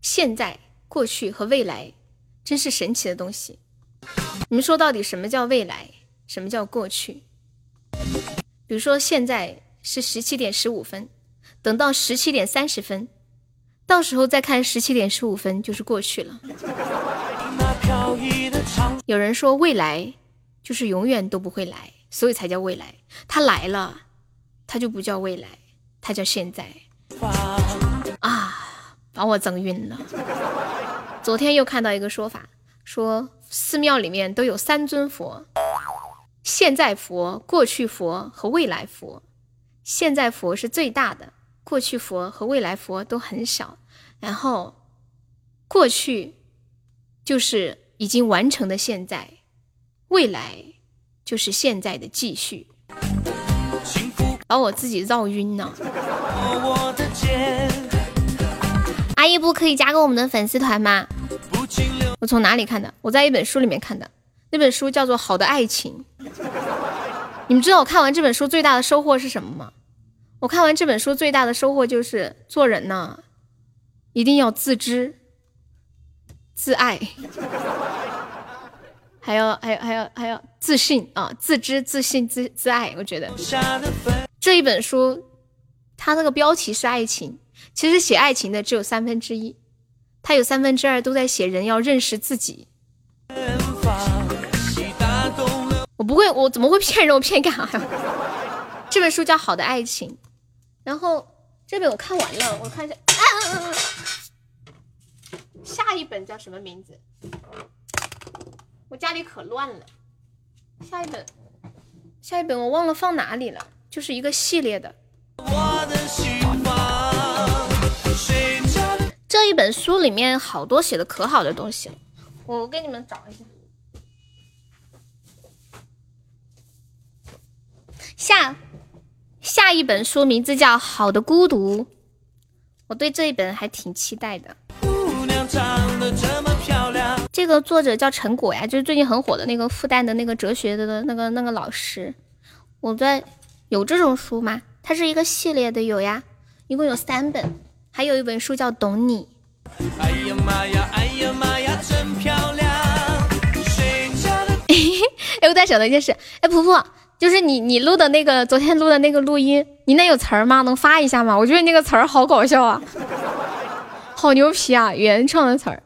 现在、过去和未来真是神奇的东西。你们说到底什么叫未来？什么叫过去？比如说现在是十七点十五分，等到十七点三十分，到时候再看十七点十五分就是过去了。有人说未来就是永远都不会来，所以才叫未来。它来了，它就不叫未来，它叫现在，啊！把我整晕了。昨天又看到一个说法，说寺庙里面都有三尊佛，现在佛、过去佛和未来佛。现在佛是最大的，过去佛和未来佛都很小，然后过去就是已经完成的现在，未来就是现在的继续，把我自己绕晕了。阿姨不可以加个我们的粉丝团吗？我从哪里看的？我在一本书里面看的，那本书叫做《好的爱情》。你们知道我看完这本书最大的收获是什么吗？我看完这本书最大的收获就是做人呢，一定要自知、自爱，还要还要还要还要自信啊！自知、自信、自自爱。我觉得，这一本书，它那个标题是爱情，其实写爱情的只有三分之一，它有三分之二都在写人要认识自己。我不会，我怎么会骗人？我骗干啥呀？这本书叫《好的爱情》，然后这本我看完了，我看一下，啊啊啊啊下一本叫什么名字？我家里可乱了，下一本，下一本我忘了放哪里了，就是一个系列的。我的心房，谁家的这一本书里面好多写的可好的东西了，我给你们找一下。下下一本书名字叫《好的孤独》，我对这一本还挺期待的。这，个作者叫陈果呀，就是最近很火的那个复旦的那个哲学的那个那个老师。我在有这种书吗？它是一个系列的，有呀，一共有三本，还有一本书叫《懂你》。哎呀妈呀，哎呀妈呀，真漂亮，谁家的哎，我在想的一件事，哎，婆婆，就是你你录的那个昨天录的那个录音，你那有词儿吗？能发一下吗？我觉得你那个词儿好搞笑啊，好牛皮啊，原创的词儿。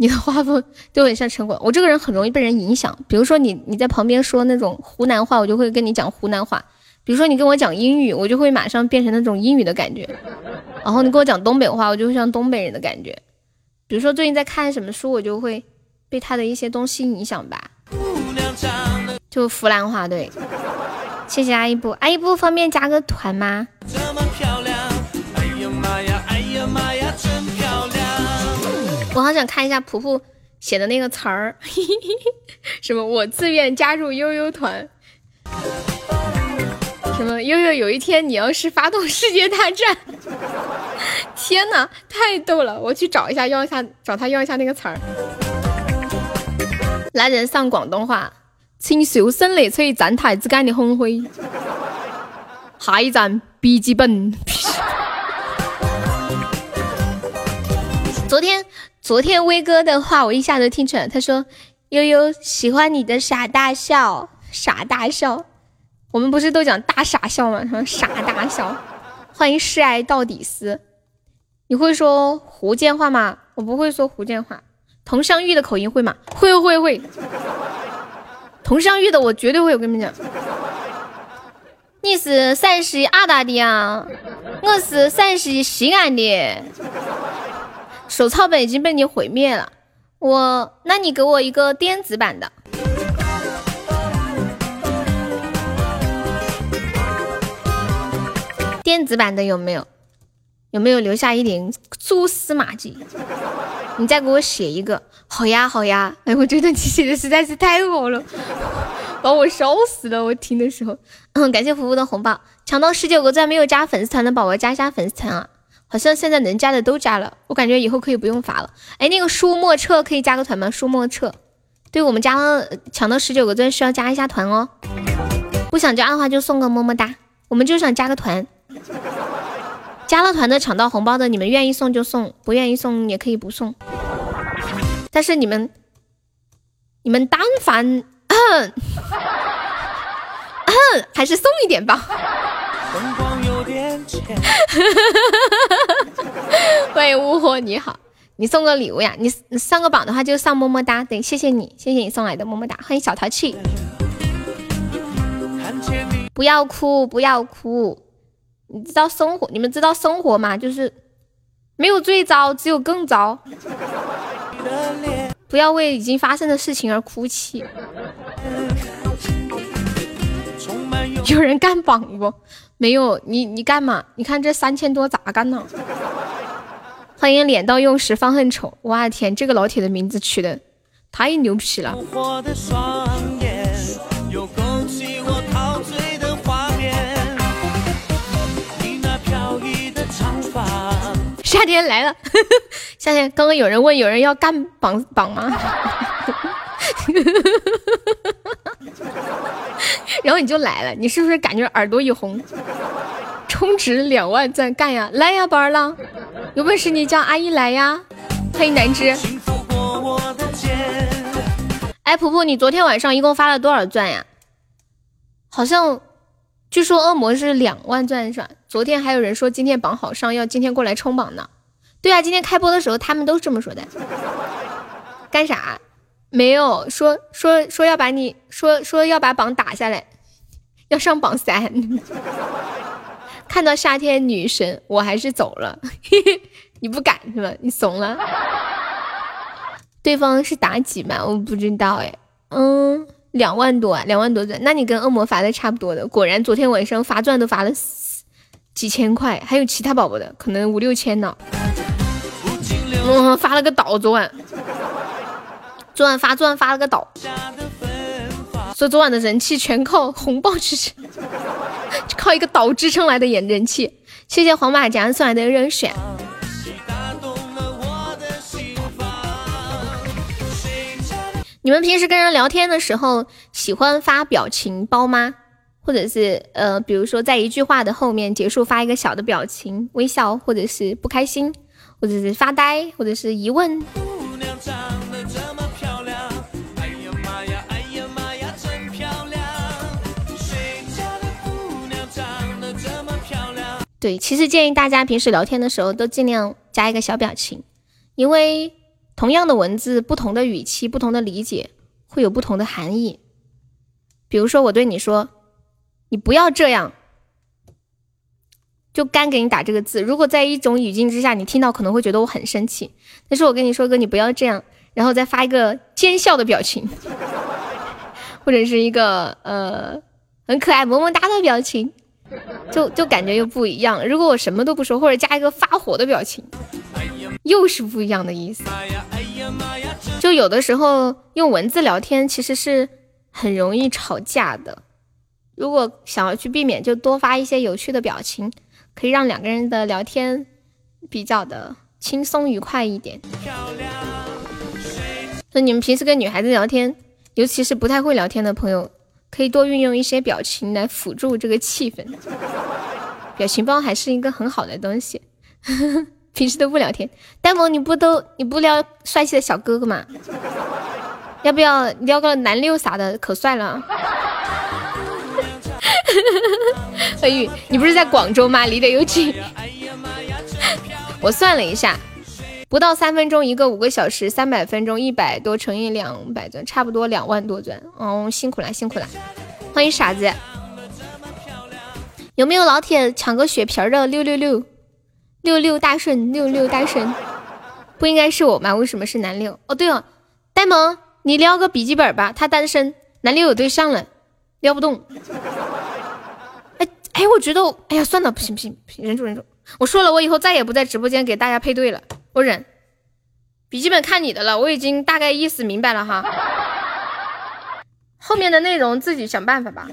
你的画风就很像城管，我这个人很容易被人影响。比如说你你在旁边说那种湖南话，我就会跟你讲湖南话；比如说你跟我讲英语，我就会马上变成那种英语的感觉。然后你跟我讲东北话，我就会像东北人的感觉。比如说最近在看什么书，我就会被他的一些东西影响吧。就湖南话对。谢谢阿姨布，阿姨布方便加个团吗？我好想看一下普普写的那个词儿，什么我自愿加入悠悠团，什么悠悠有一天你要是发动世界大战，天呐，太逗了！我去找一下，要一下，找他要一下那个词儿。来人上广东话，请小声列出站台之间的空虛。下一站笔记本。昨天昨天威哥的话我一下就听出来，他说悠悠喜欢你的傻大笑，傻大笑。我们不是都讲大傻笑吗？什么傻大笑？欢迎示爱到底丝。你会说福建话吗？我不会说福建话。佟湘玉的口音会吗？会会会。佟湘玉的我绝对会，我跟你们讲。你是陕西阿达的啊？我是陕西西安的。手抄本已经被你毁灭了，我，那你给我一个电子版的。电子版的有没有？有没有留下一点蛛丝马迹？你再给我写一个，好呀好呀！哎，我觉得你写的实在是太好了，把我烧死了！我听的时候，嗯，感谢福福的红包，抢到十九个赞没有加粉丝团的宝宝加一下粉丝团啊！好像现在能加的都加了，我感觉以后可以不用发了。哎，那个舒莫彻可以加个团吗？舒莫彻，对我们加了抢到十九个钻需要加一下团哦。不想加的话就送个么么哒，我们就想加个团。加了团的抢到红包的，你们愿意送就送，不愿意送也可以不送。但是你们，你们但凡，还是送一点吧。灯光有点浅，欢迎乌火，你好，你送个礼物呀？你上个榜的话就上么么哒，对，谢谢你，谢谢你送来的么么哒。欢迎小淘气，不要哭，不要哭。你知道生活，你们知道生活吗？就是没有最糟，只有更糟。不要为已经发生的事情而哭泣。有人干榜不？没有，你你干嘛？你看这三千多咋干呢？欢迎脸到用时方恨丑，我的天，这个老铁的名字取的太牛皮了。夏天来了，夏天刚刚有人问有人要干榜榜吗？然后你就来了，你是不是感觉耳朵一红？充值两万赞干呀，来呀，宝儿郎，有本事你叫阿姨来呀！欢迎南芝。哎，婆婆，你昨天晚上一共发了多少钻呀？好像，据说恶魔是两万钻是吧？昨天还有人说今天榜好上，要今天过来冲榜呢。对啊，今天开播的时候他们都这么说的。干啥？没有说说说要把你说说要把榜打下来，要上榜三。看到夏天女神，我还是走了。你不敢是吧？你怂了。对方是妲己吗？我不知道哎。嗯，两万多啊，两万多钻，那你跟恶魔发的差不多的。果然，昨天晚上发钻都发了几千块，还有其他宝宝的，可能五六千呢。嗯，发了个岛，昨晚，昨晚发，昨晚发了个岛，下的芬芳。所以昨晚的人气全靠红包支撑，靠一个岛支撑来的人人气。谢谢黄马甲送来的热水。你打动了我的心房。谁家的你们平时跟人聊天的时候，喜欢发表情包吗？或者是呃，比如说在一句话的后面结束发一个小的表情，微笑，或者是不开心，或者是发呆，或者是疑问。对，其实建议大家平时聊天的时候都尽量加一个小表情，因为同样的文字，不同的语气，不同的理解，会有不同的含义。比如说，我对你说：“你不要这样。”就干给你打这个字。如果在一种语境之下，你听到可能会觉得我很生气。但是我跟你说哥，你不要这样，然后再发一个奸笑的表情，或者是一个呃很可爱萌萌哒的表情，就就感觉又不一样。如果我什么都不说，或者加一个发火的表情，又是不一样的意思。就有的时候用文字聊天其实是很容易吵架的。如果想要去避免，就多发一些有趣的表情，可以让两个人的聊天比较的轻松愉快一点。漂亮。所以你们平时跟女孩子聊天，尤其是不太会聊天的朋友，可以多运用一些表情来辅助这个气氛。表情包还是一个很好的东西。平时都不聊天，呆萌你不都你不撩帅气的小哥哥吗？要不要撩个男六啥的，可帅了。哎宇，你不是在广州吗？离得又近。我算了一下，不到三分钟一个，五个小时，三百分钟，一百多乘以两百钻，差不多两万多钻。哦，辛苦了，辛苦了。欢迎傻子。有没有老铁抢个血瓶的？六六六，六六大顺，六六大顺。不应该是我吗？为什么是男六？哦，对了，呆萌，你撩个笔记本吧，他单身，男六有对象了，撩不动。哎哎，我觉得，哎呀，算了，不行不行，不行忍住忍住。我说了，我以后再也不在直播间给大家配对了，我忍。笔记本看你的了，我已经大概意思明白了哈。后面的内容自己想办法吧，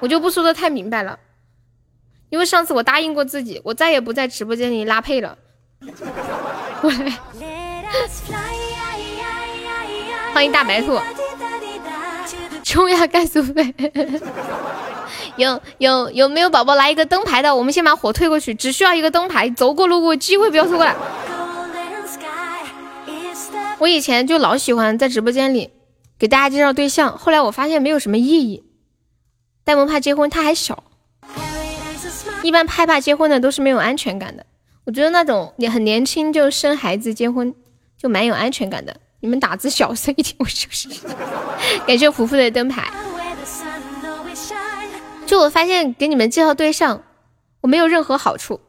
我就不说的太明白了，因为上次我答应过自己，我再也不在直播间里拉配了。欢迎大白兔，冲呀盖苏菲。有有有没有宝宝来一个灯牌的？我们先把火退过去，只需要一个灯牌，走过路过机会不要错过。我以前就老喜欢在直播间里给大家介绍对象，后来我发现没有什么意义。戴萌怕结婚，他还小，一般害怕结婚的都是没有安全感的。我觉得那种也很年轻就生孩子结婚，就蛮有安全感的。你们打字小声一点，我是不是？感谢福福的灯牌。就我发现给你们介绍对象，我没有任何好处。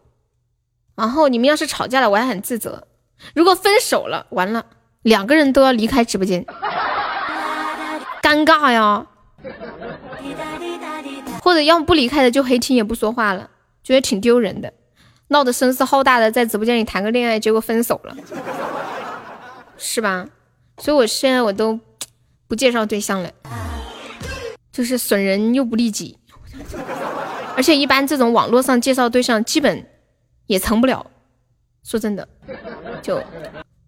然后你们要是吵架了，我还很自责。如果分手了，完了，两个人都要离开直播间，尴尬呀。或者要么不离开的就黑听也不说话了，觉得挺丢人的。闹得声势浩大的在直播间里谈个恋爱，结果分手了，是吧？所以我现在我都不介绍对象了，就是损人又不利己。而且一般这种网络上介绍对象，基本也成不了。说真的，就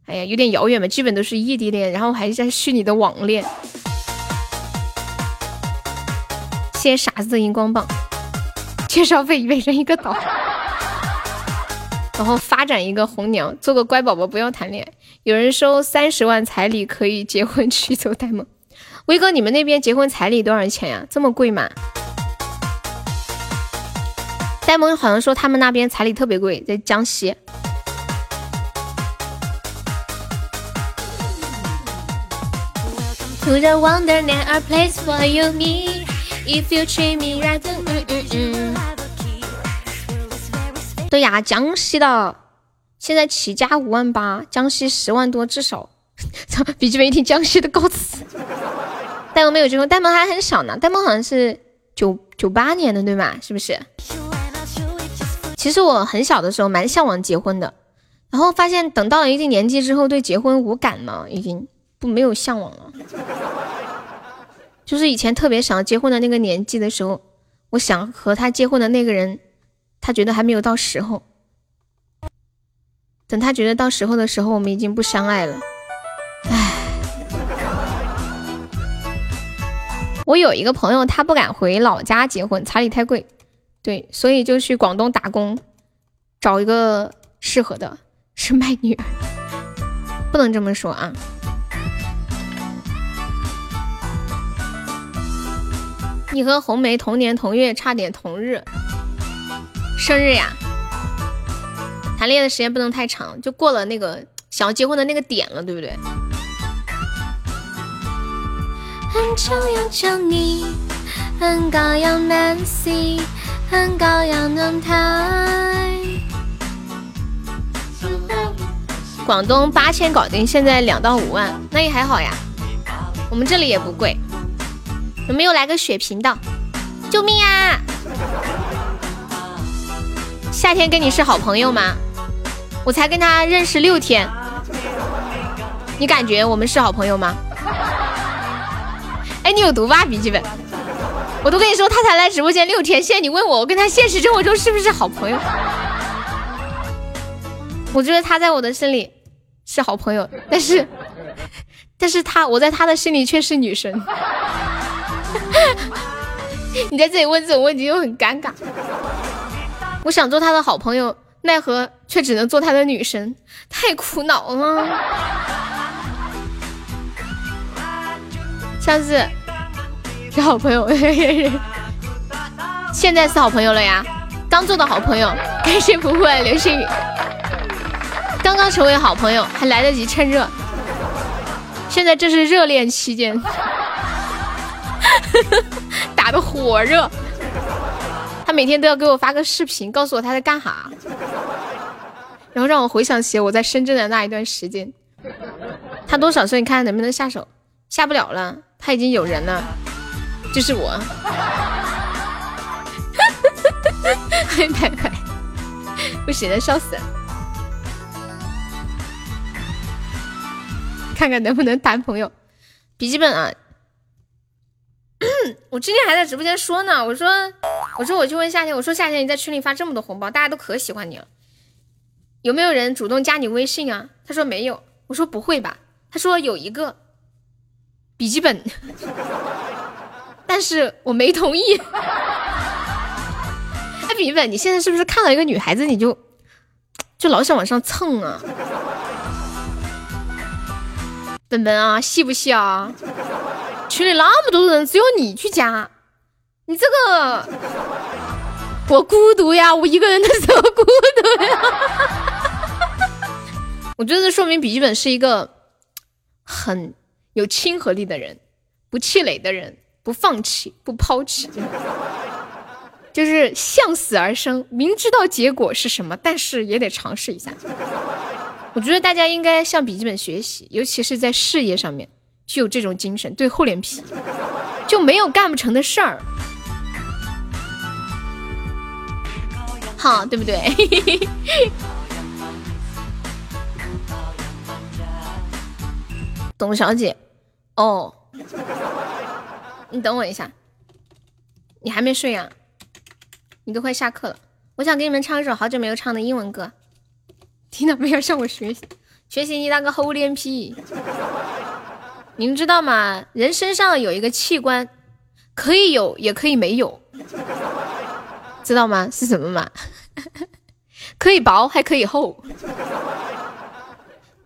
哎呀，有点遥远嘛，基本都是异地恋，然后还在虚拟的网恋。谢谢傻子的荧光棒，介绍费一人一个岛，然后发展一个红娘，做个乖宝宝，不要谈恋爱。有人收三十万彩礼可以结婚娶走呆萌。威哥，你们那边结婚彩礼多少钱呀？这么贵吗？呆萌好像说他们那边彩礼特别贵，在江西。To the wonderland, a place for you me. If you treat me right, 嗯嗯嗯。对呀，江西的现在起价五万八，江西十万多至少。操，笔记本一听江西的高词。呆萌没有这种，呆萌还很小呢，呆萌好像是九九八年的对吧？是不是？其实我很小的时候蛮向往结婚的，然后发现等到了一定年纪之后，对结婚无感了，已经不没有向往了。就是以前特别想要结婚的那个年纪的时候，我想和他结婚的那个人，他觉得还没有到时候。等他觉得到时候的时候，我们已经不相爱了。唉，我有一个朋友，他不敢回老家结婚，彩礼太贵。对，所以就去广东打工，找一个适合的，是卖女儿，不能这么说啊。你和红梅同年同月，差点同日生日呀。谈恋爱的时间不能太长，就过了那个想要结婚的那个点了，对不对？很久要叫你，很高要 Nancy。很高要能抬。广东八千搞定，现在两到五万，那也还好呀。我们这里也不贵。有没有来个血瓶的？救命啊！夏天跟你是好朋友吗？我才跟他认识六天，你感觉我们是好朋友吗？哎，你有毒吧，笔记本？我都跟你说，他才来直播间六天，现在你问我，我跟他现实生活中是不是好朋友？我觉得他在我的心里是好朋友，但是，但是他我在他的心里却是女神。你在这里问这种问题又很尴尬。我想做他的好朋友，奈何却只能做他的女神，太苦恼了。下次。是好朋友，现在是好朋友了呀，刚做的好朋友，感谢不会流星雨，刚刚成为好朋友，还来得及趁热，现在这是热恋期间，打的火热，他每天都要给我发个视频，告诉我他在干哈，然后让我回想起我在深圳的那一段时间，他多少岁？你看能不能下手？下不了了，他已经有人了。就是我，拜拜，不行了，笑死了！看看能不能谈朋友。笔记本啊，嗯，我今天还在直播间说呢，我说我说我去问夏天，我说夏天你在群里发这么多红包，大家都可喜欢你了，有没有人主动加你微信啊？他说没有，我说不会吧？他说有一个笔记本，但是我没同意。哎，笔记本，你现在是不是看到一个女孩子你就就老想往上蹭啊？本本啊，细不细啊？群里那么多人，只有你去加，你这个我孤独呀，我一个人的时候孤独呀。我觉得这说明笔记本是一个很有亲和力的人，不气馁的人，不放弃，不抛弃，就是向死而生，明知道结果是什么，但是也得尝试一下。我觉得大家应该向笔记本学习，尤其是在事业上面。具有这种精神，对厚脸皮，就没有干不成的事儿，好，对不对？董小姐，哦，你等我一下，你还没睡呀？你都快下课了，我想给你们唱一首好久没有唱的英文歌，听到没有？向我学习，学习你那个厚脸皮。你们知道吗？人身上有一个器官，可以有也可以没有，知道吗？是什么吗？可以薄还可以厚。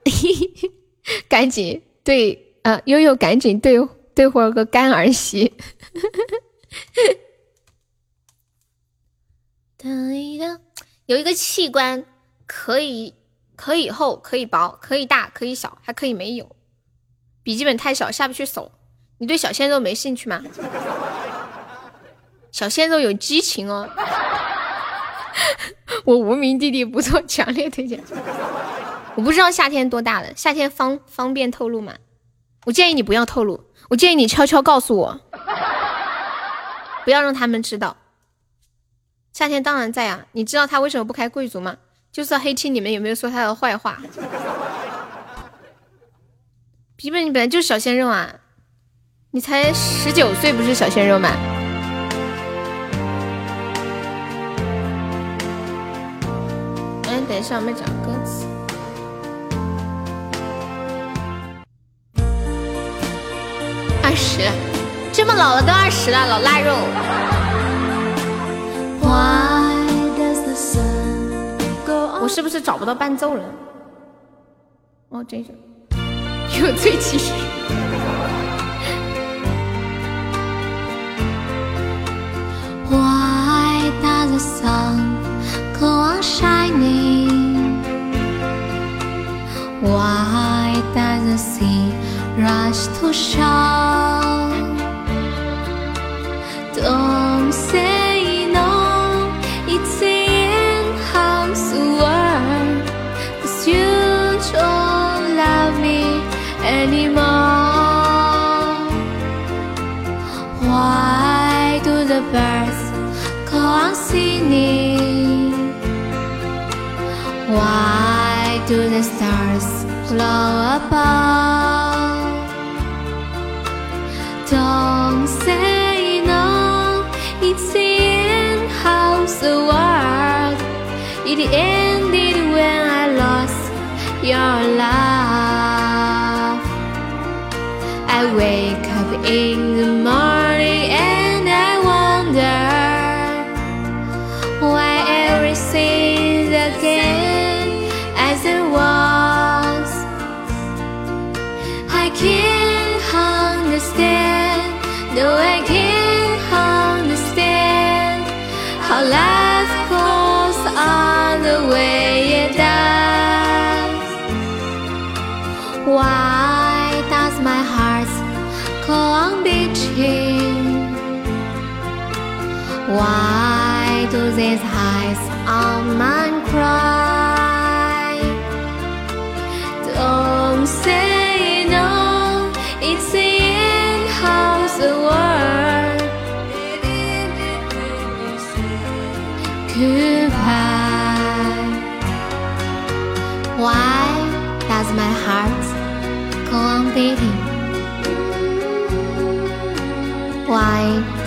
赶紧对，呃，悠悠赶紧对对会儿有个干儿媳。有一个器官可以可以厚可以薄可以大可以小还可以没有。笔记本太小下不去手，你对小鲜肉没兴趣吗？小鲜肉有激情哦，我无名弟弟不错，强烈推荐。我不知道夏天多大了，夏天方方便透露吗？我建议你不要透露，我建议你悄悄告诉我，不要让他们知道。夏天当然在啊，你知道他为什么不开贵族吗？就是黑听你们有没有说他的坏话。皮本，你本来就是小鲜肉啊！你才十九岁，不是小鲜肉吗？哎，等一下，我没找歌词。二十，这么老了都二十了，老腊肉。我是不是找不到伴奏了？哦，这首。有最起势。Why does the sun go on shining? Why does the sea rush to shore? Don't say no, it's the in-house world. 'Cause you don't love me anymore. Why do the birds go on singing? Why do the stars glow above? In-house world. It ended when I lost your love. I wake up in to these heights all man cry Don't say no It's the end of the world Goodbye Why does my heart go on beating? Why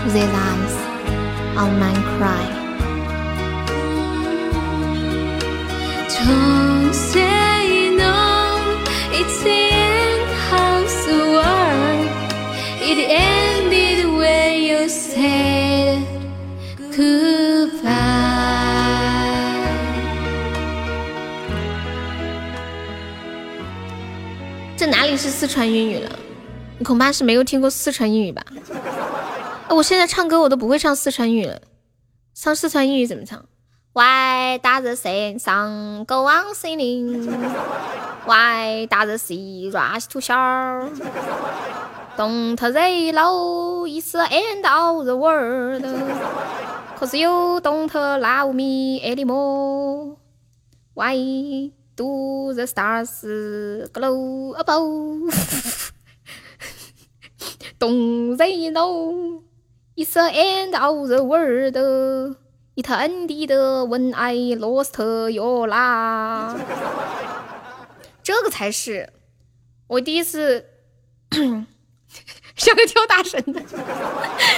do these eyes on mine cry? 这哪里是四川英语了？你恐怕是没有听过四川英语吧？我现在唱歌我都不会唱四川语了，唱四川英语怎么唱？Why does the sun go on singing? Why does the sea rush to shore? Don't they know it's the end of the world? Cause you don't love me anymore. Why do the stars glow above? Don't they know it's the end of the world? It ended when I lost your love. 这个才是我第一次 像个跳大神的。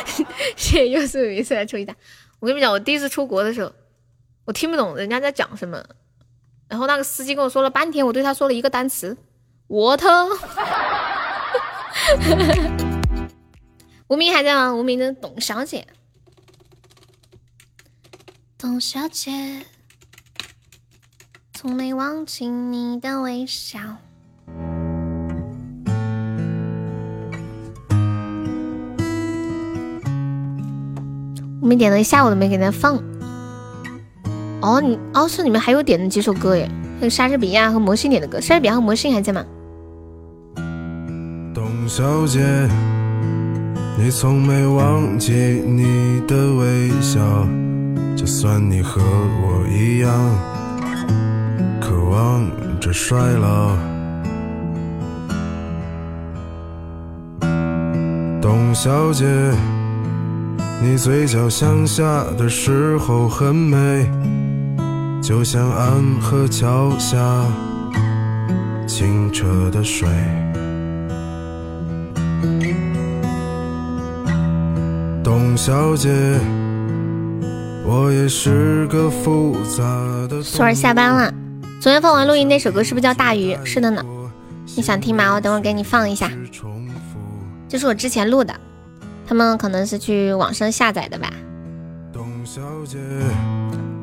谢谢又是一次来抽一单。我跟你们讲，我第一次出国的时候，我听不懂人家在讲什么，然后那个司机跟我说了半天，我对他说了一个单词，water。无名 还在吗？无名的董小姐，董小姐，从没忘记你的微笑。我们点了一下午都没给他放。哦，你哦是你们还有点的几首歌耶，还有莎士比亚和魔性点的歌。莎士比亚和魔性还在吗？董小姐，你从没忘记你的微笑，就算你和我一样，渴望着衰老。董小姐，你嘴角向下的时候很美，就像安河桥下清澈的水。董小姐，我也是个复杂的。素儿下班了，昨天放完录音那首歌是不是叫《大鱼》？是的呢。你想听吗？我等会儿给你放一下。这是我之前录的，他们可能是去网上下载的吧。董小姐，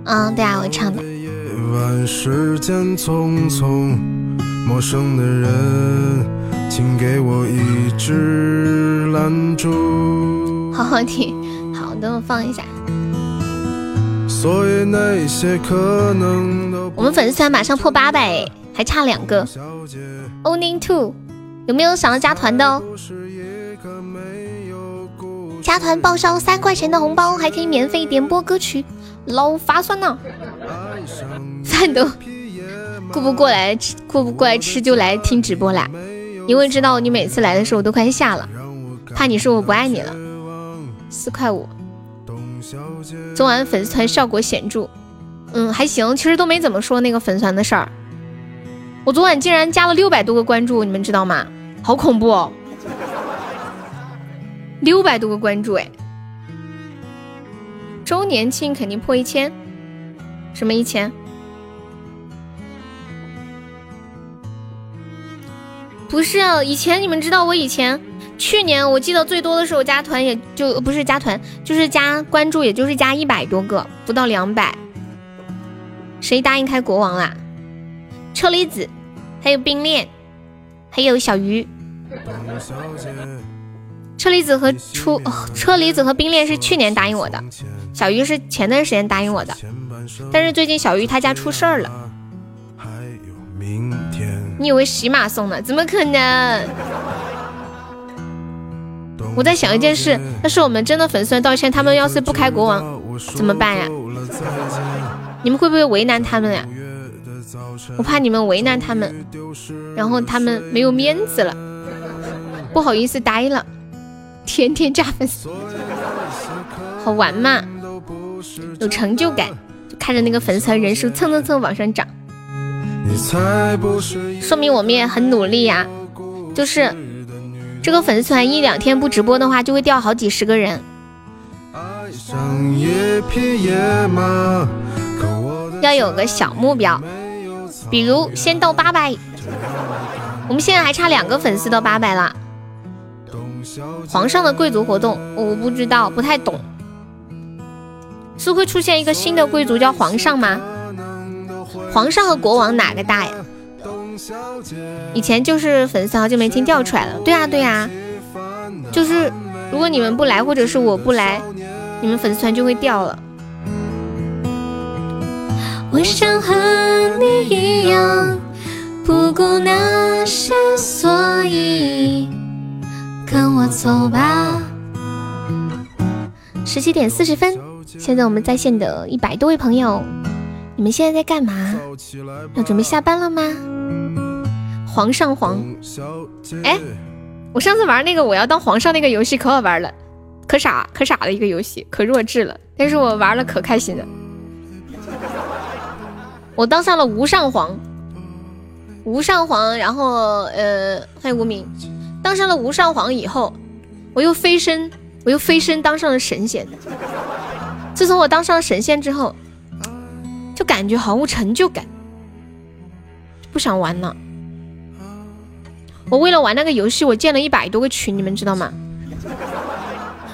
嗯，对啊，我唱的。夜晚时间匆匆，陌生的人，请给我一支兰州。好好听，好，等我放一下。所以那些可能都我们粉丝团马上破八百，还差两个。Only two，有没有想要加团的哦？加团报销三块钱的红包，还可以免费点播歌曲，老划算呢。饭都顾不过来吃，顾不过来吃就来听直播啦。因为知道你每次来的时候都快下了，怕你说我不爱你了。四块五，昨晚粉丝团效果显著，嗯，还行，其实都没怎么说那个粉丝团的事儿。我昨晚竟然加了六百多个关注，你们知道吗？好恐怖哦！六百多个关注哎，周年庆肯定破一千，什么一千？不是啊，以前你们知道我以前去年我记得最多的时候加团也就不是加团，就是加关注，也就是加一百多个，不到两百。谁答应开国王啦？车厘子，还有冰恋，还有小鱼。车厘子和出、哦车厘子和冰恋是去年答应我的，小鱼是前段时间答应我的，但是最近小鱼他家出事儿了。还有明天。你以为喜马送的？怎么可能？我在想一件事，要是我们真的粉丝团道歉，他们要是不开国王，怎么办呀？你们会不会为难他们呀？我怕你们为难他们，然后他们没有面子了，不好意思答应了。天天加粉丝，好玩嘛，有成就感，就看着那个粉丝团人数蹭蹭蹭往上涨，说明我们也很努力呀、就是这个粉丝团一两天不直播的话，就会掉好几十个人，要有个小目标，比如先到八百。我们现在还差两个粉丝到八百啦。董小姐皇上的贵族活动我不知道，不太懂，是会出现一个新的贵族叫皇上吗？皇上和国王哪个大呀？董小姐以前就是粉丝好久没听调出来了。对啊对啊，就是如果你们不来，或者是我不来，你们粉丝团就会掉了。我想和你一样，不顾那些所以，跟我走吧。十七点四十分，现在我们在线的一百多位朋友，你们现在在干嘛？要准备下班了吗？皇上皇，哎我上次玩那个我要当皇上那个游戏可好玩了，可傻可傻的一个游戏，可弱智了，但是我玩了可开心了。我当上了无上皇，无上皇，然后呃欢迎无名，当上了无上皇以后，我又飞升，我又飞升当上了神仙。自从我当上了神仙之后，就感觉毫无成就感，不想玩了。我为了玩那个游戏，我建了一百多个群，你们知道吗？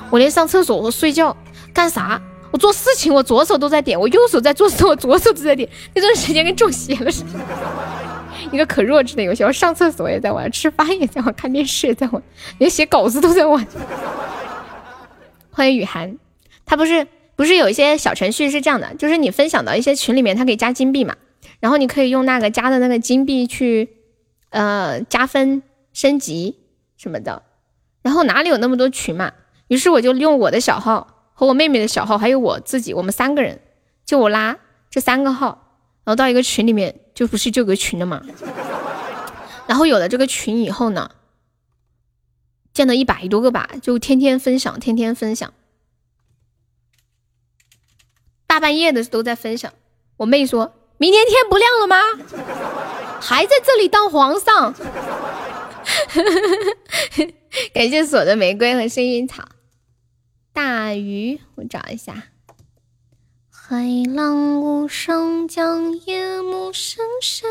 我连上厕所、我睡觉、干啥，我做事情，我左手都在点，我右手在做事，我左手都在点，那段时间跟中邪了似的。一个可弱智的游戏，我上厕所也在玩，吃饭也在玩，看电视也在玩，连写稿子都在玩。欢迎雨涵，他不是不是有一些小程序是这样的，就是你分享到一些群里面，它可以加金币嘛，然后你可以用那个加的那个金币去呃加分升级什么的。然后哪里有那么多群嘛？于是我就用我的小号和我妹妹的小号，还有我自己，我们三个人，就我拉这三个号，然后到一个群里面，就不是就个群了嘛。然后有了这个群以后呢，建了一百多个吧，就天天分享，天天分享，大半夜的都在分享。我妹说：“明天天不亮了吗？还在这里当皇上？” 感谢锁的玫瑰和幸运草。大鱼，我找一下。海浪无声，将夜幕深深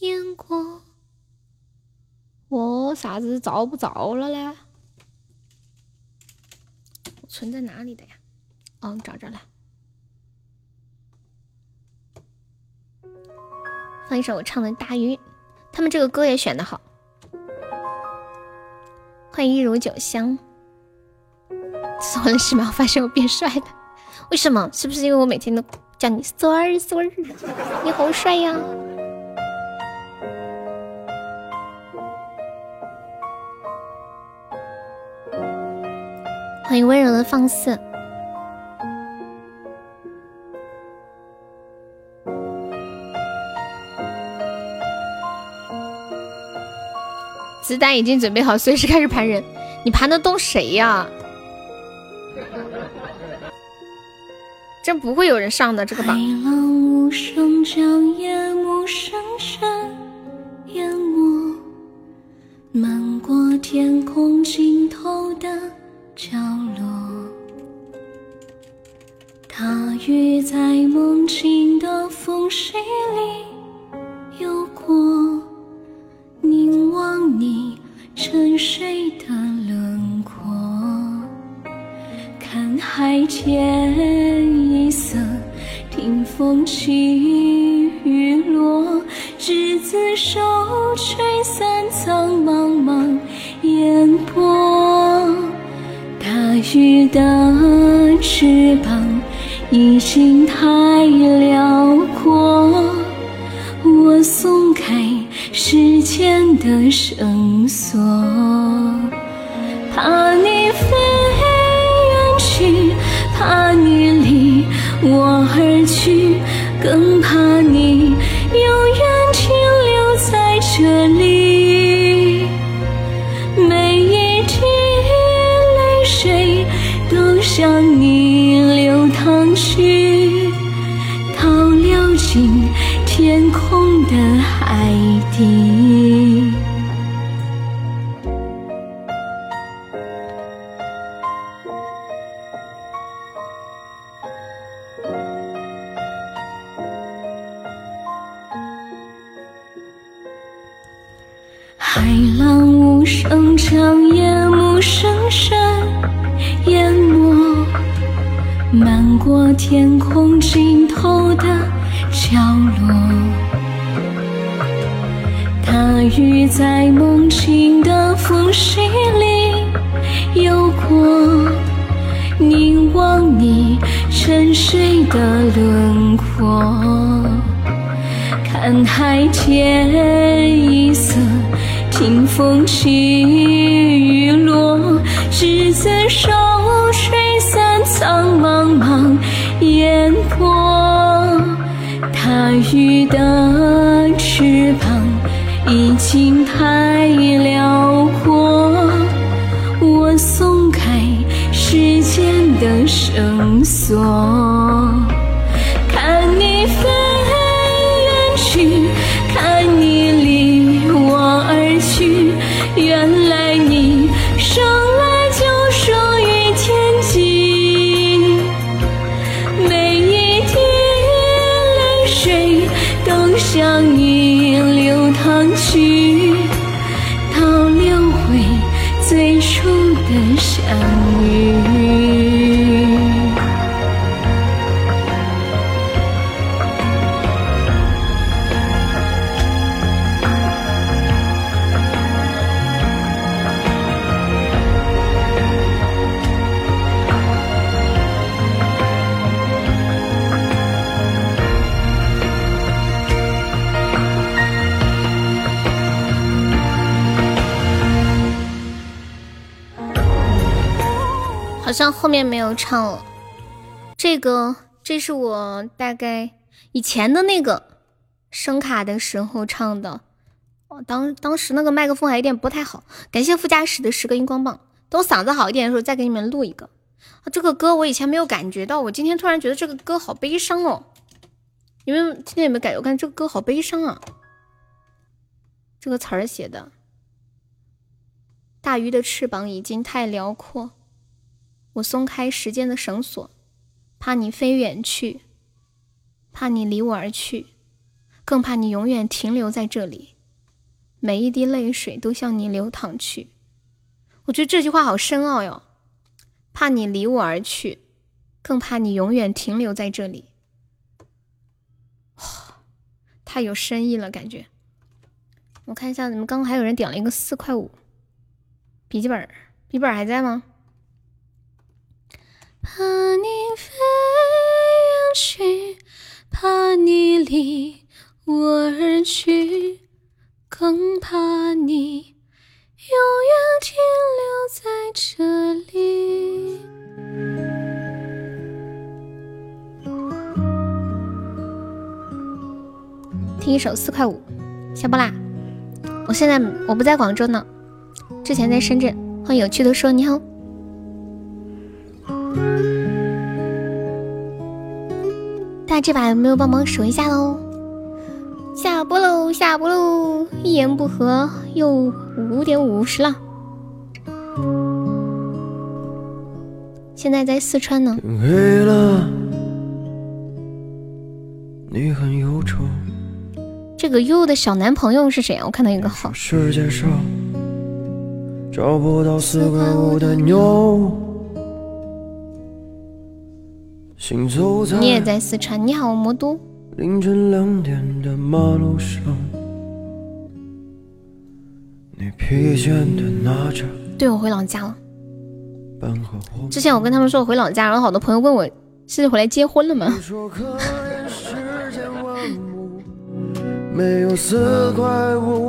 淹过。我啥子找不着了嘞？我存在哪里的呀？哦，找着了。放一首我唱的《大鱼》，他们这个歌也选的好。欢迎一如酒香。走了十秒，发现我变帅了，为什么？是不是因为我每天都叫你孙儿孙儿？你好帅呀！欢迎温柔的放肆。子弹已经准备好，随时开始盘人。你盘得动谁呀？这不会有人上的这个榜。海浪无声，将夜幕深深淹没，漫过天空尽头的角落。大雨在梦境的缝隙里游过，凝望你沉睡的轮廓。看海天一色，听风起雨落，执子手，吹散苍茫茫烟波。大鱼的翅膀已经太辽阔，我松开时间的绳索，怕你飞远去，怕你离我而去，更怕你永远停留在这里。底。在梦境的缝隙里游过，凝望你沉睡的轮廓。看海天一色，听风起雨落，执子手，吹散苍茫茫烟波。他羽的心太辽阔，我松开时间的绳索。后面没有唱了。这个，这是我大概以前的那个声卡的时候唱的。哦，当当时那个麦克风还有点不太好。感谢副驾驶的十个荧光棒。等我嗓子好一点的时候，再给你们录一个。啊，这个歌我以前没有感觉到，我今天突然觉得这个歌好悲伤哦。你们今天有没有感觉？我感觉这个歌好悲伤啊。这个词儿写的，大鱼的翅膀已经太辽阔，我松开时间的绳索，怕你飞远去，怕你离我而去，更怕你永远停留在这里，每一滴泪水都向你流淌去。我觉得这句话好深奥哟，怕你离我而去，更怕你永远停留在这里。太有深意了，感觉。我看一下，你们刚刚还有人点了一个四块五笔记本，笔记本还在吗？怕你飞远去，怕你离我而去，更怕你永远停留在这里。听一首四块五，下播啦！我现在我不在广州呢，之前在深圳。欢迎有趣的说你好。大家这把有没有帮忙守一下喽？下播喽，下播喽！一言不合又五点五十了。现在在四川呢。天黑了，你很忧愁。这个悠悠的小男朋友是谁啊？我看到一个号。世界上找不到四块五的妞，你也在四川？你好，魔都。凌晨两点的马路上，你疲倦的拿着对，我回老家了。之前我跟他们说我回老家，然后好多朋友问我是回来结婚了吗？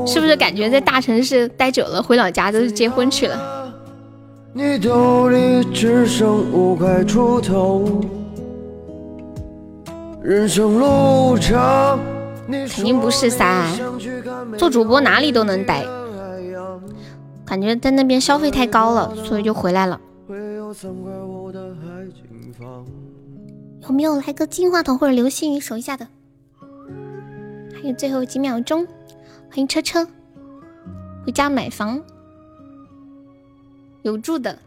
是不是感觉在大城市待久了，回老家都是结婚去了？你兜里只剩五块出头，人生路长，肯定不是噻，做主播哪里都能待，感觉在那边消费太高了，所以就回来了。有没有来个金话筒或者流星雨守一下的？还有最后几秒钟，欢迎车车回家买房，有住的。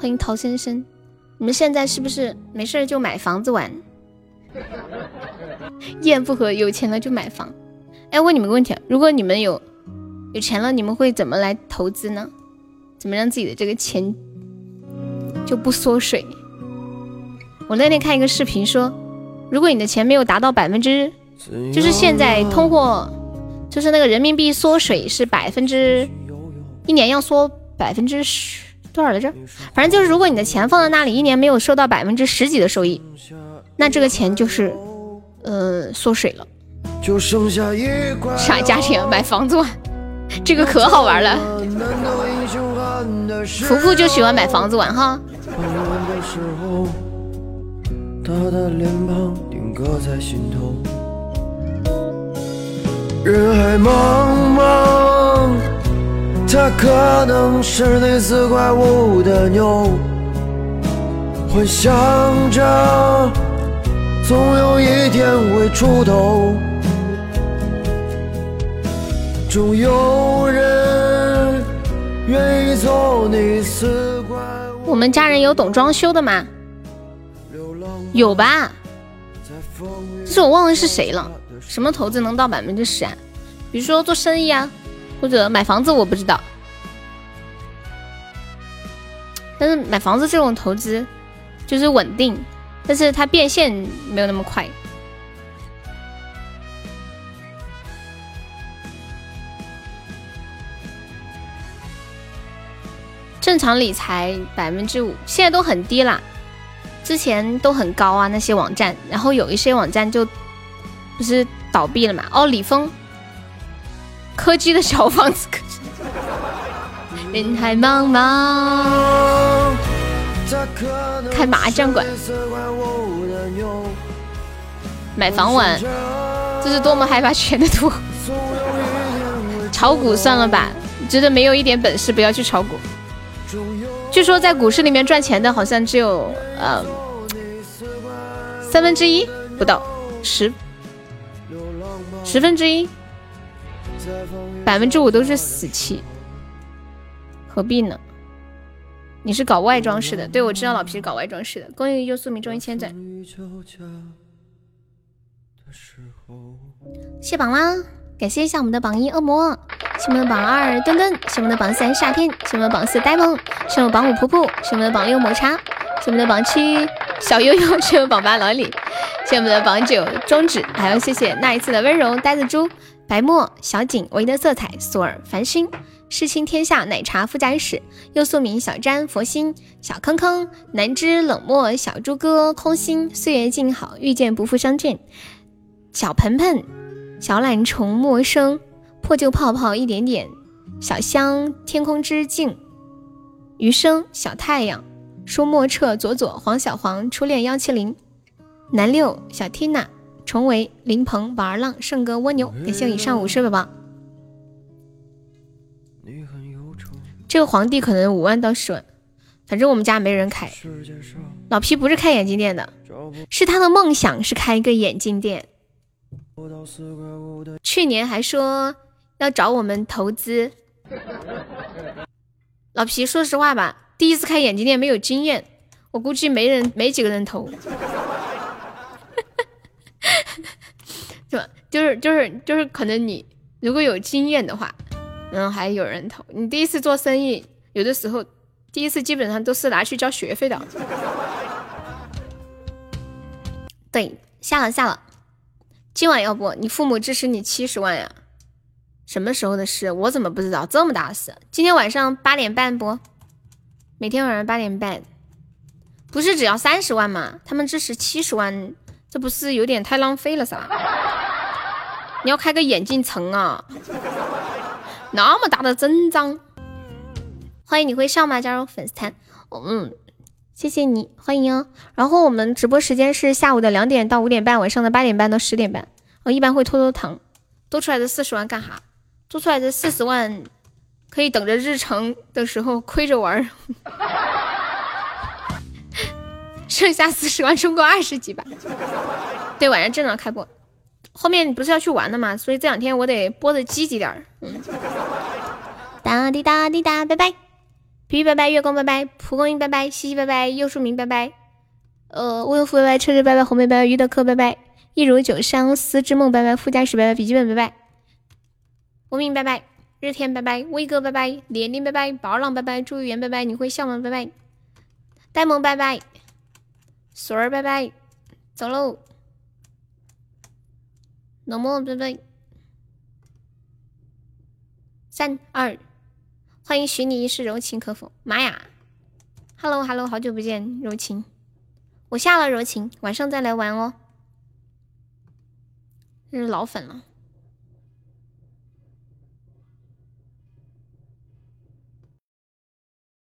欢迎陶先生，你们现在是不是没事就买房子玩？一言不合有钱了就买房，哎，问你们个问题，如果你们有有钱了，你们会怎么来投资呢？怎么让自己的这个钱就不缩水？我那天看一个视频说，如果你的钱没有达到百分之，就是现在通货，就是那个人民币缩水是百分之，一年要缩百分之十多少来着？反正就是如果你的钱放在那里，一年没有收到百分之十几的收益，那这个钱就是呃缩水了。就剩下一块啥家庭啊？买房子玩，这个可好玩了。福福就喜欢买房子玩哈。他的脸庞定格在心头。人海茫茫，他可能是那四块五的妞，幻想着总有一天会出头。总有人愿意做你四块五。我们家人有懂装修的吗？有吧？在风雨但是我忘了是谁了。什么投资能到百分之十啊？比如说做生意啊，或者买房子，我不知道。但是买房子这种投资就是稳定，但是它变现没有那么快。正常理财百分之五，现在都很低啦，之前都很高啊那些网站，然后有一些网站就不是倒闭了嘛？哦，李峰，柯基的小房子，人海茫茫，开麻将馆。买房玩，这是多么害怕钱的图。炒股算了吧，觉得没有一点本事不要去炒股。据说在股市里面赚钱的好像只有呃三分之一不到，十。十分之一，百分之五都是死期，何必呢？你是搞外装饰的，对我知道老皮是搞外装饰的。恭喜优素命中一千钻，谢榜啦！感谢一下我们的榜一恶魔，谢我们的榜二墩墩，谢我们的榜三夏天，谢我们的榜四呆萌，谢我们的榜五噗噗，谢我们的榜六抹茶，谢我们的榜七小悠悠，谢我们榜八老李，谢我们的榜九中指，还有谢谢那一次的温柔呆子猪、白沫、小景、唯一的色彩、索尔、繁星、世倾天下、奶茶副驾驶、又素名、小詹、佛心、小坑坑、南枝、冷漠、小猪哥、空心、岁月静好、遇见不负相见、小盆盆、小懒虫、陌生、破旧泡泡一点点、小香、天空之镜、余生、小太阳、舒莫彻、左左、黄小黄、初恋幺七零、南六、小 Tina、重围、林鹏、宝儿浪、胜哥、蜗牛，感谢以上五十宝宝。这个皇帝可能五万到十万，反正我们家没人开。老皮不是开眼镜店的，是他的梦想是开一个眼镜店。去年还说要找我们投资。老皮，说实话吧，第一次开眼镜店没有经验，我估计没人没几个人投，就？就是就是就是，可能你如果有经验的话，然后还有人投。你第一次做生意，有的时候第一次基本上都是拿去交学费的。对，下了下了。今晚要不你父母支持你七十万呀？什么时候的事？我怎么不知道这么大事？今天晚上八点半不？每天晚上八点半，不是只要三十万吗？他们支持七十万，这不是有点太浪费了噻？你要开个眼镜城啊？那么大的真章，欢迎你会上吗？加入粉丝团，嗯，谢谢你，欢迎。然后我们直播时间是下午的两点到五点半，晚上的八点半到十点半。我一般会拖拖堂，多出来的四十万干哈？多出来的四十万可以等着日程的时候亏着玩，剩下四十万冲个二十几吧。对，晚上正常开播，后面不是要去玩的嘛，所以这两天我得播的积极点儿。嗯，哒滴哒滴哒，拜拜，皮皮拜拜，月光拜拜，蒲公英拜拜，西西拜拜，柚树明拜拜，呃，温福拜拜，车车拜拜，红梅拜拜，于德克拜拜，一如九香思之梦拜拜，副驾驶拜拜，笔记本拜拜，无名拜拜，日天拜拜，威哥拜拜，年龄拜拜，宝儿郎拜拜，朱玉元拜拜，你会笑吗？拜拜，呆萌拜拜，锁儿拜拜，走喽，冷漠拜拜，三二，欢迎许你一世柔情可否？妈呀，Hello Hello，好久不见，柔情，我下了柔情，晚上再来玩哦，这是老粉了。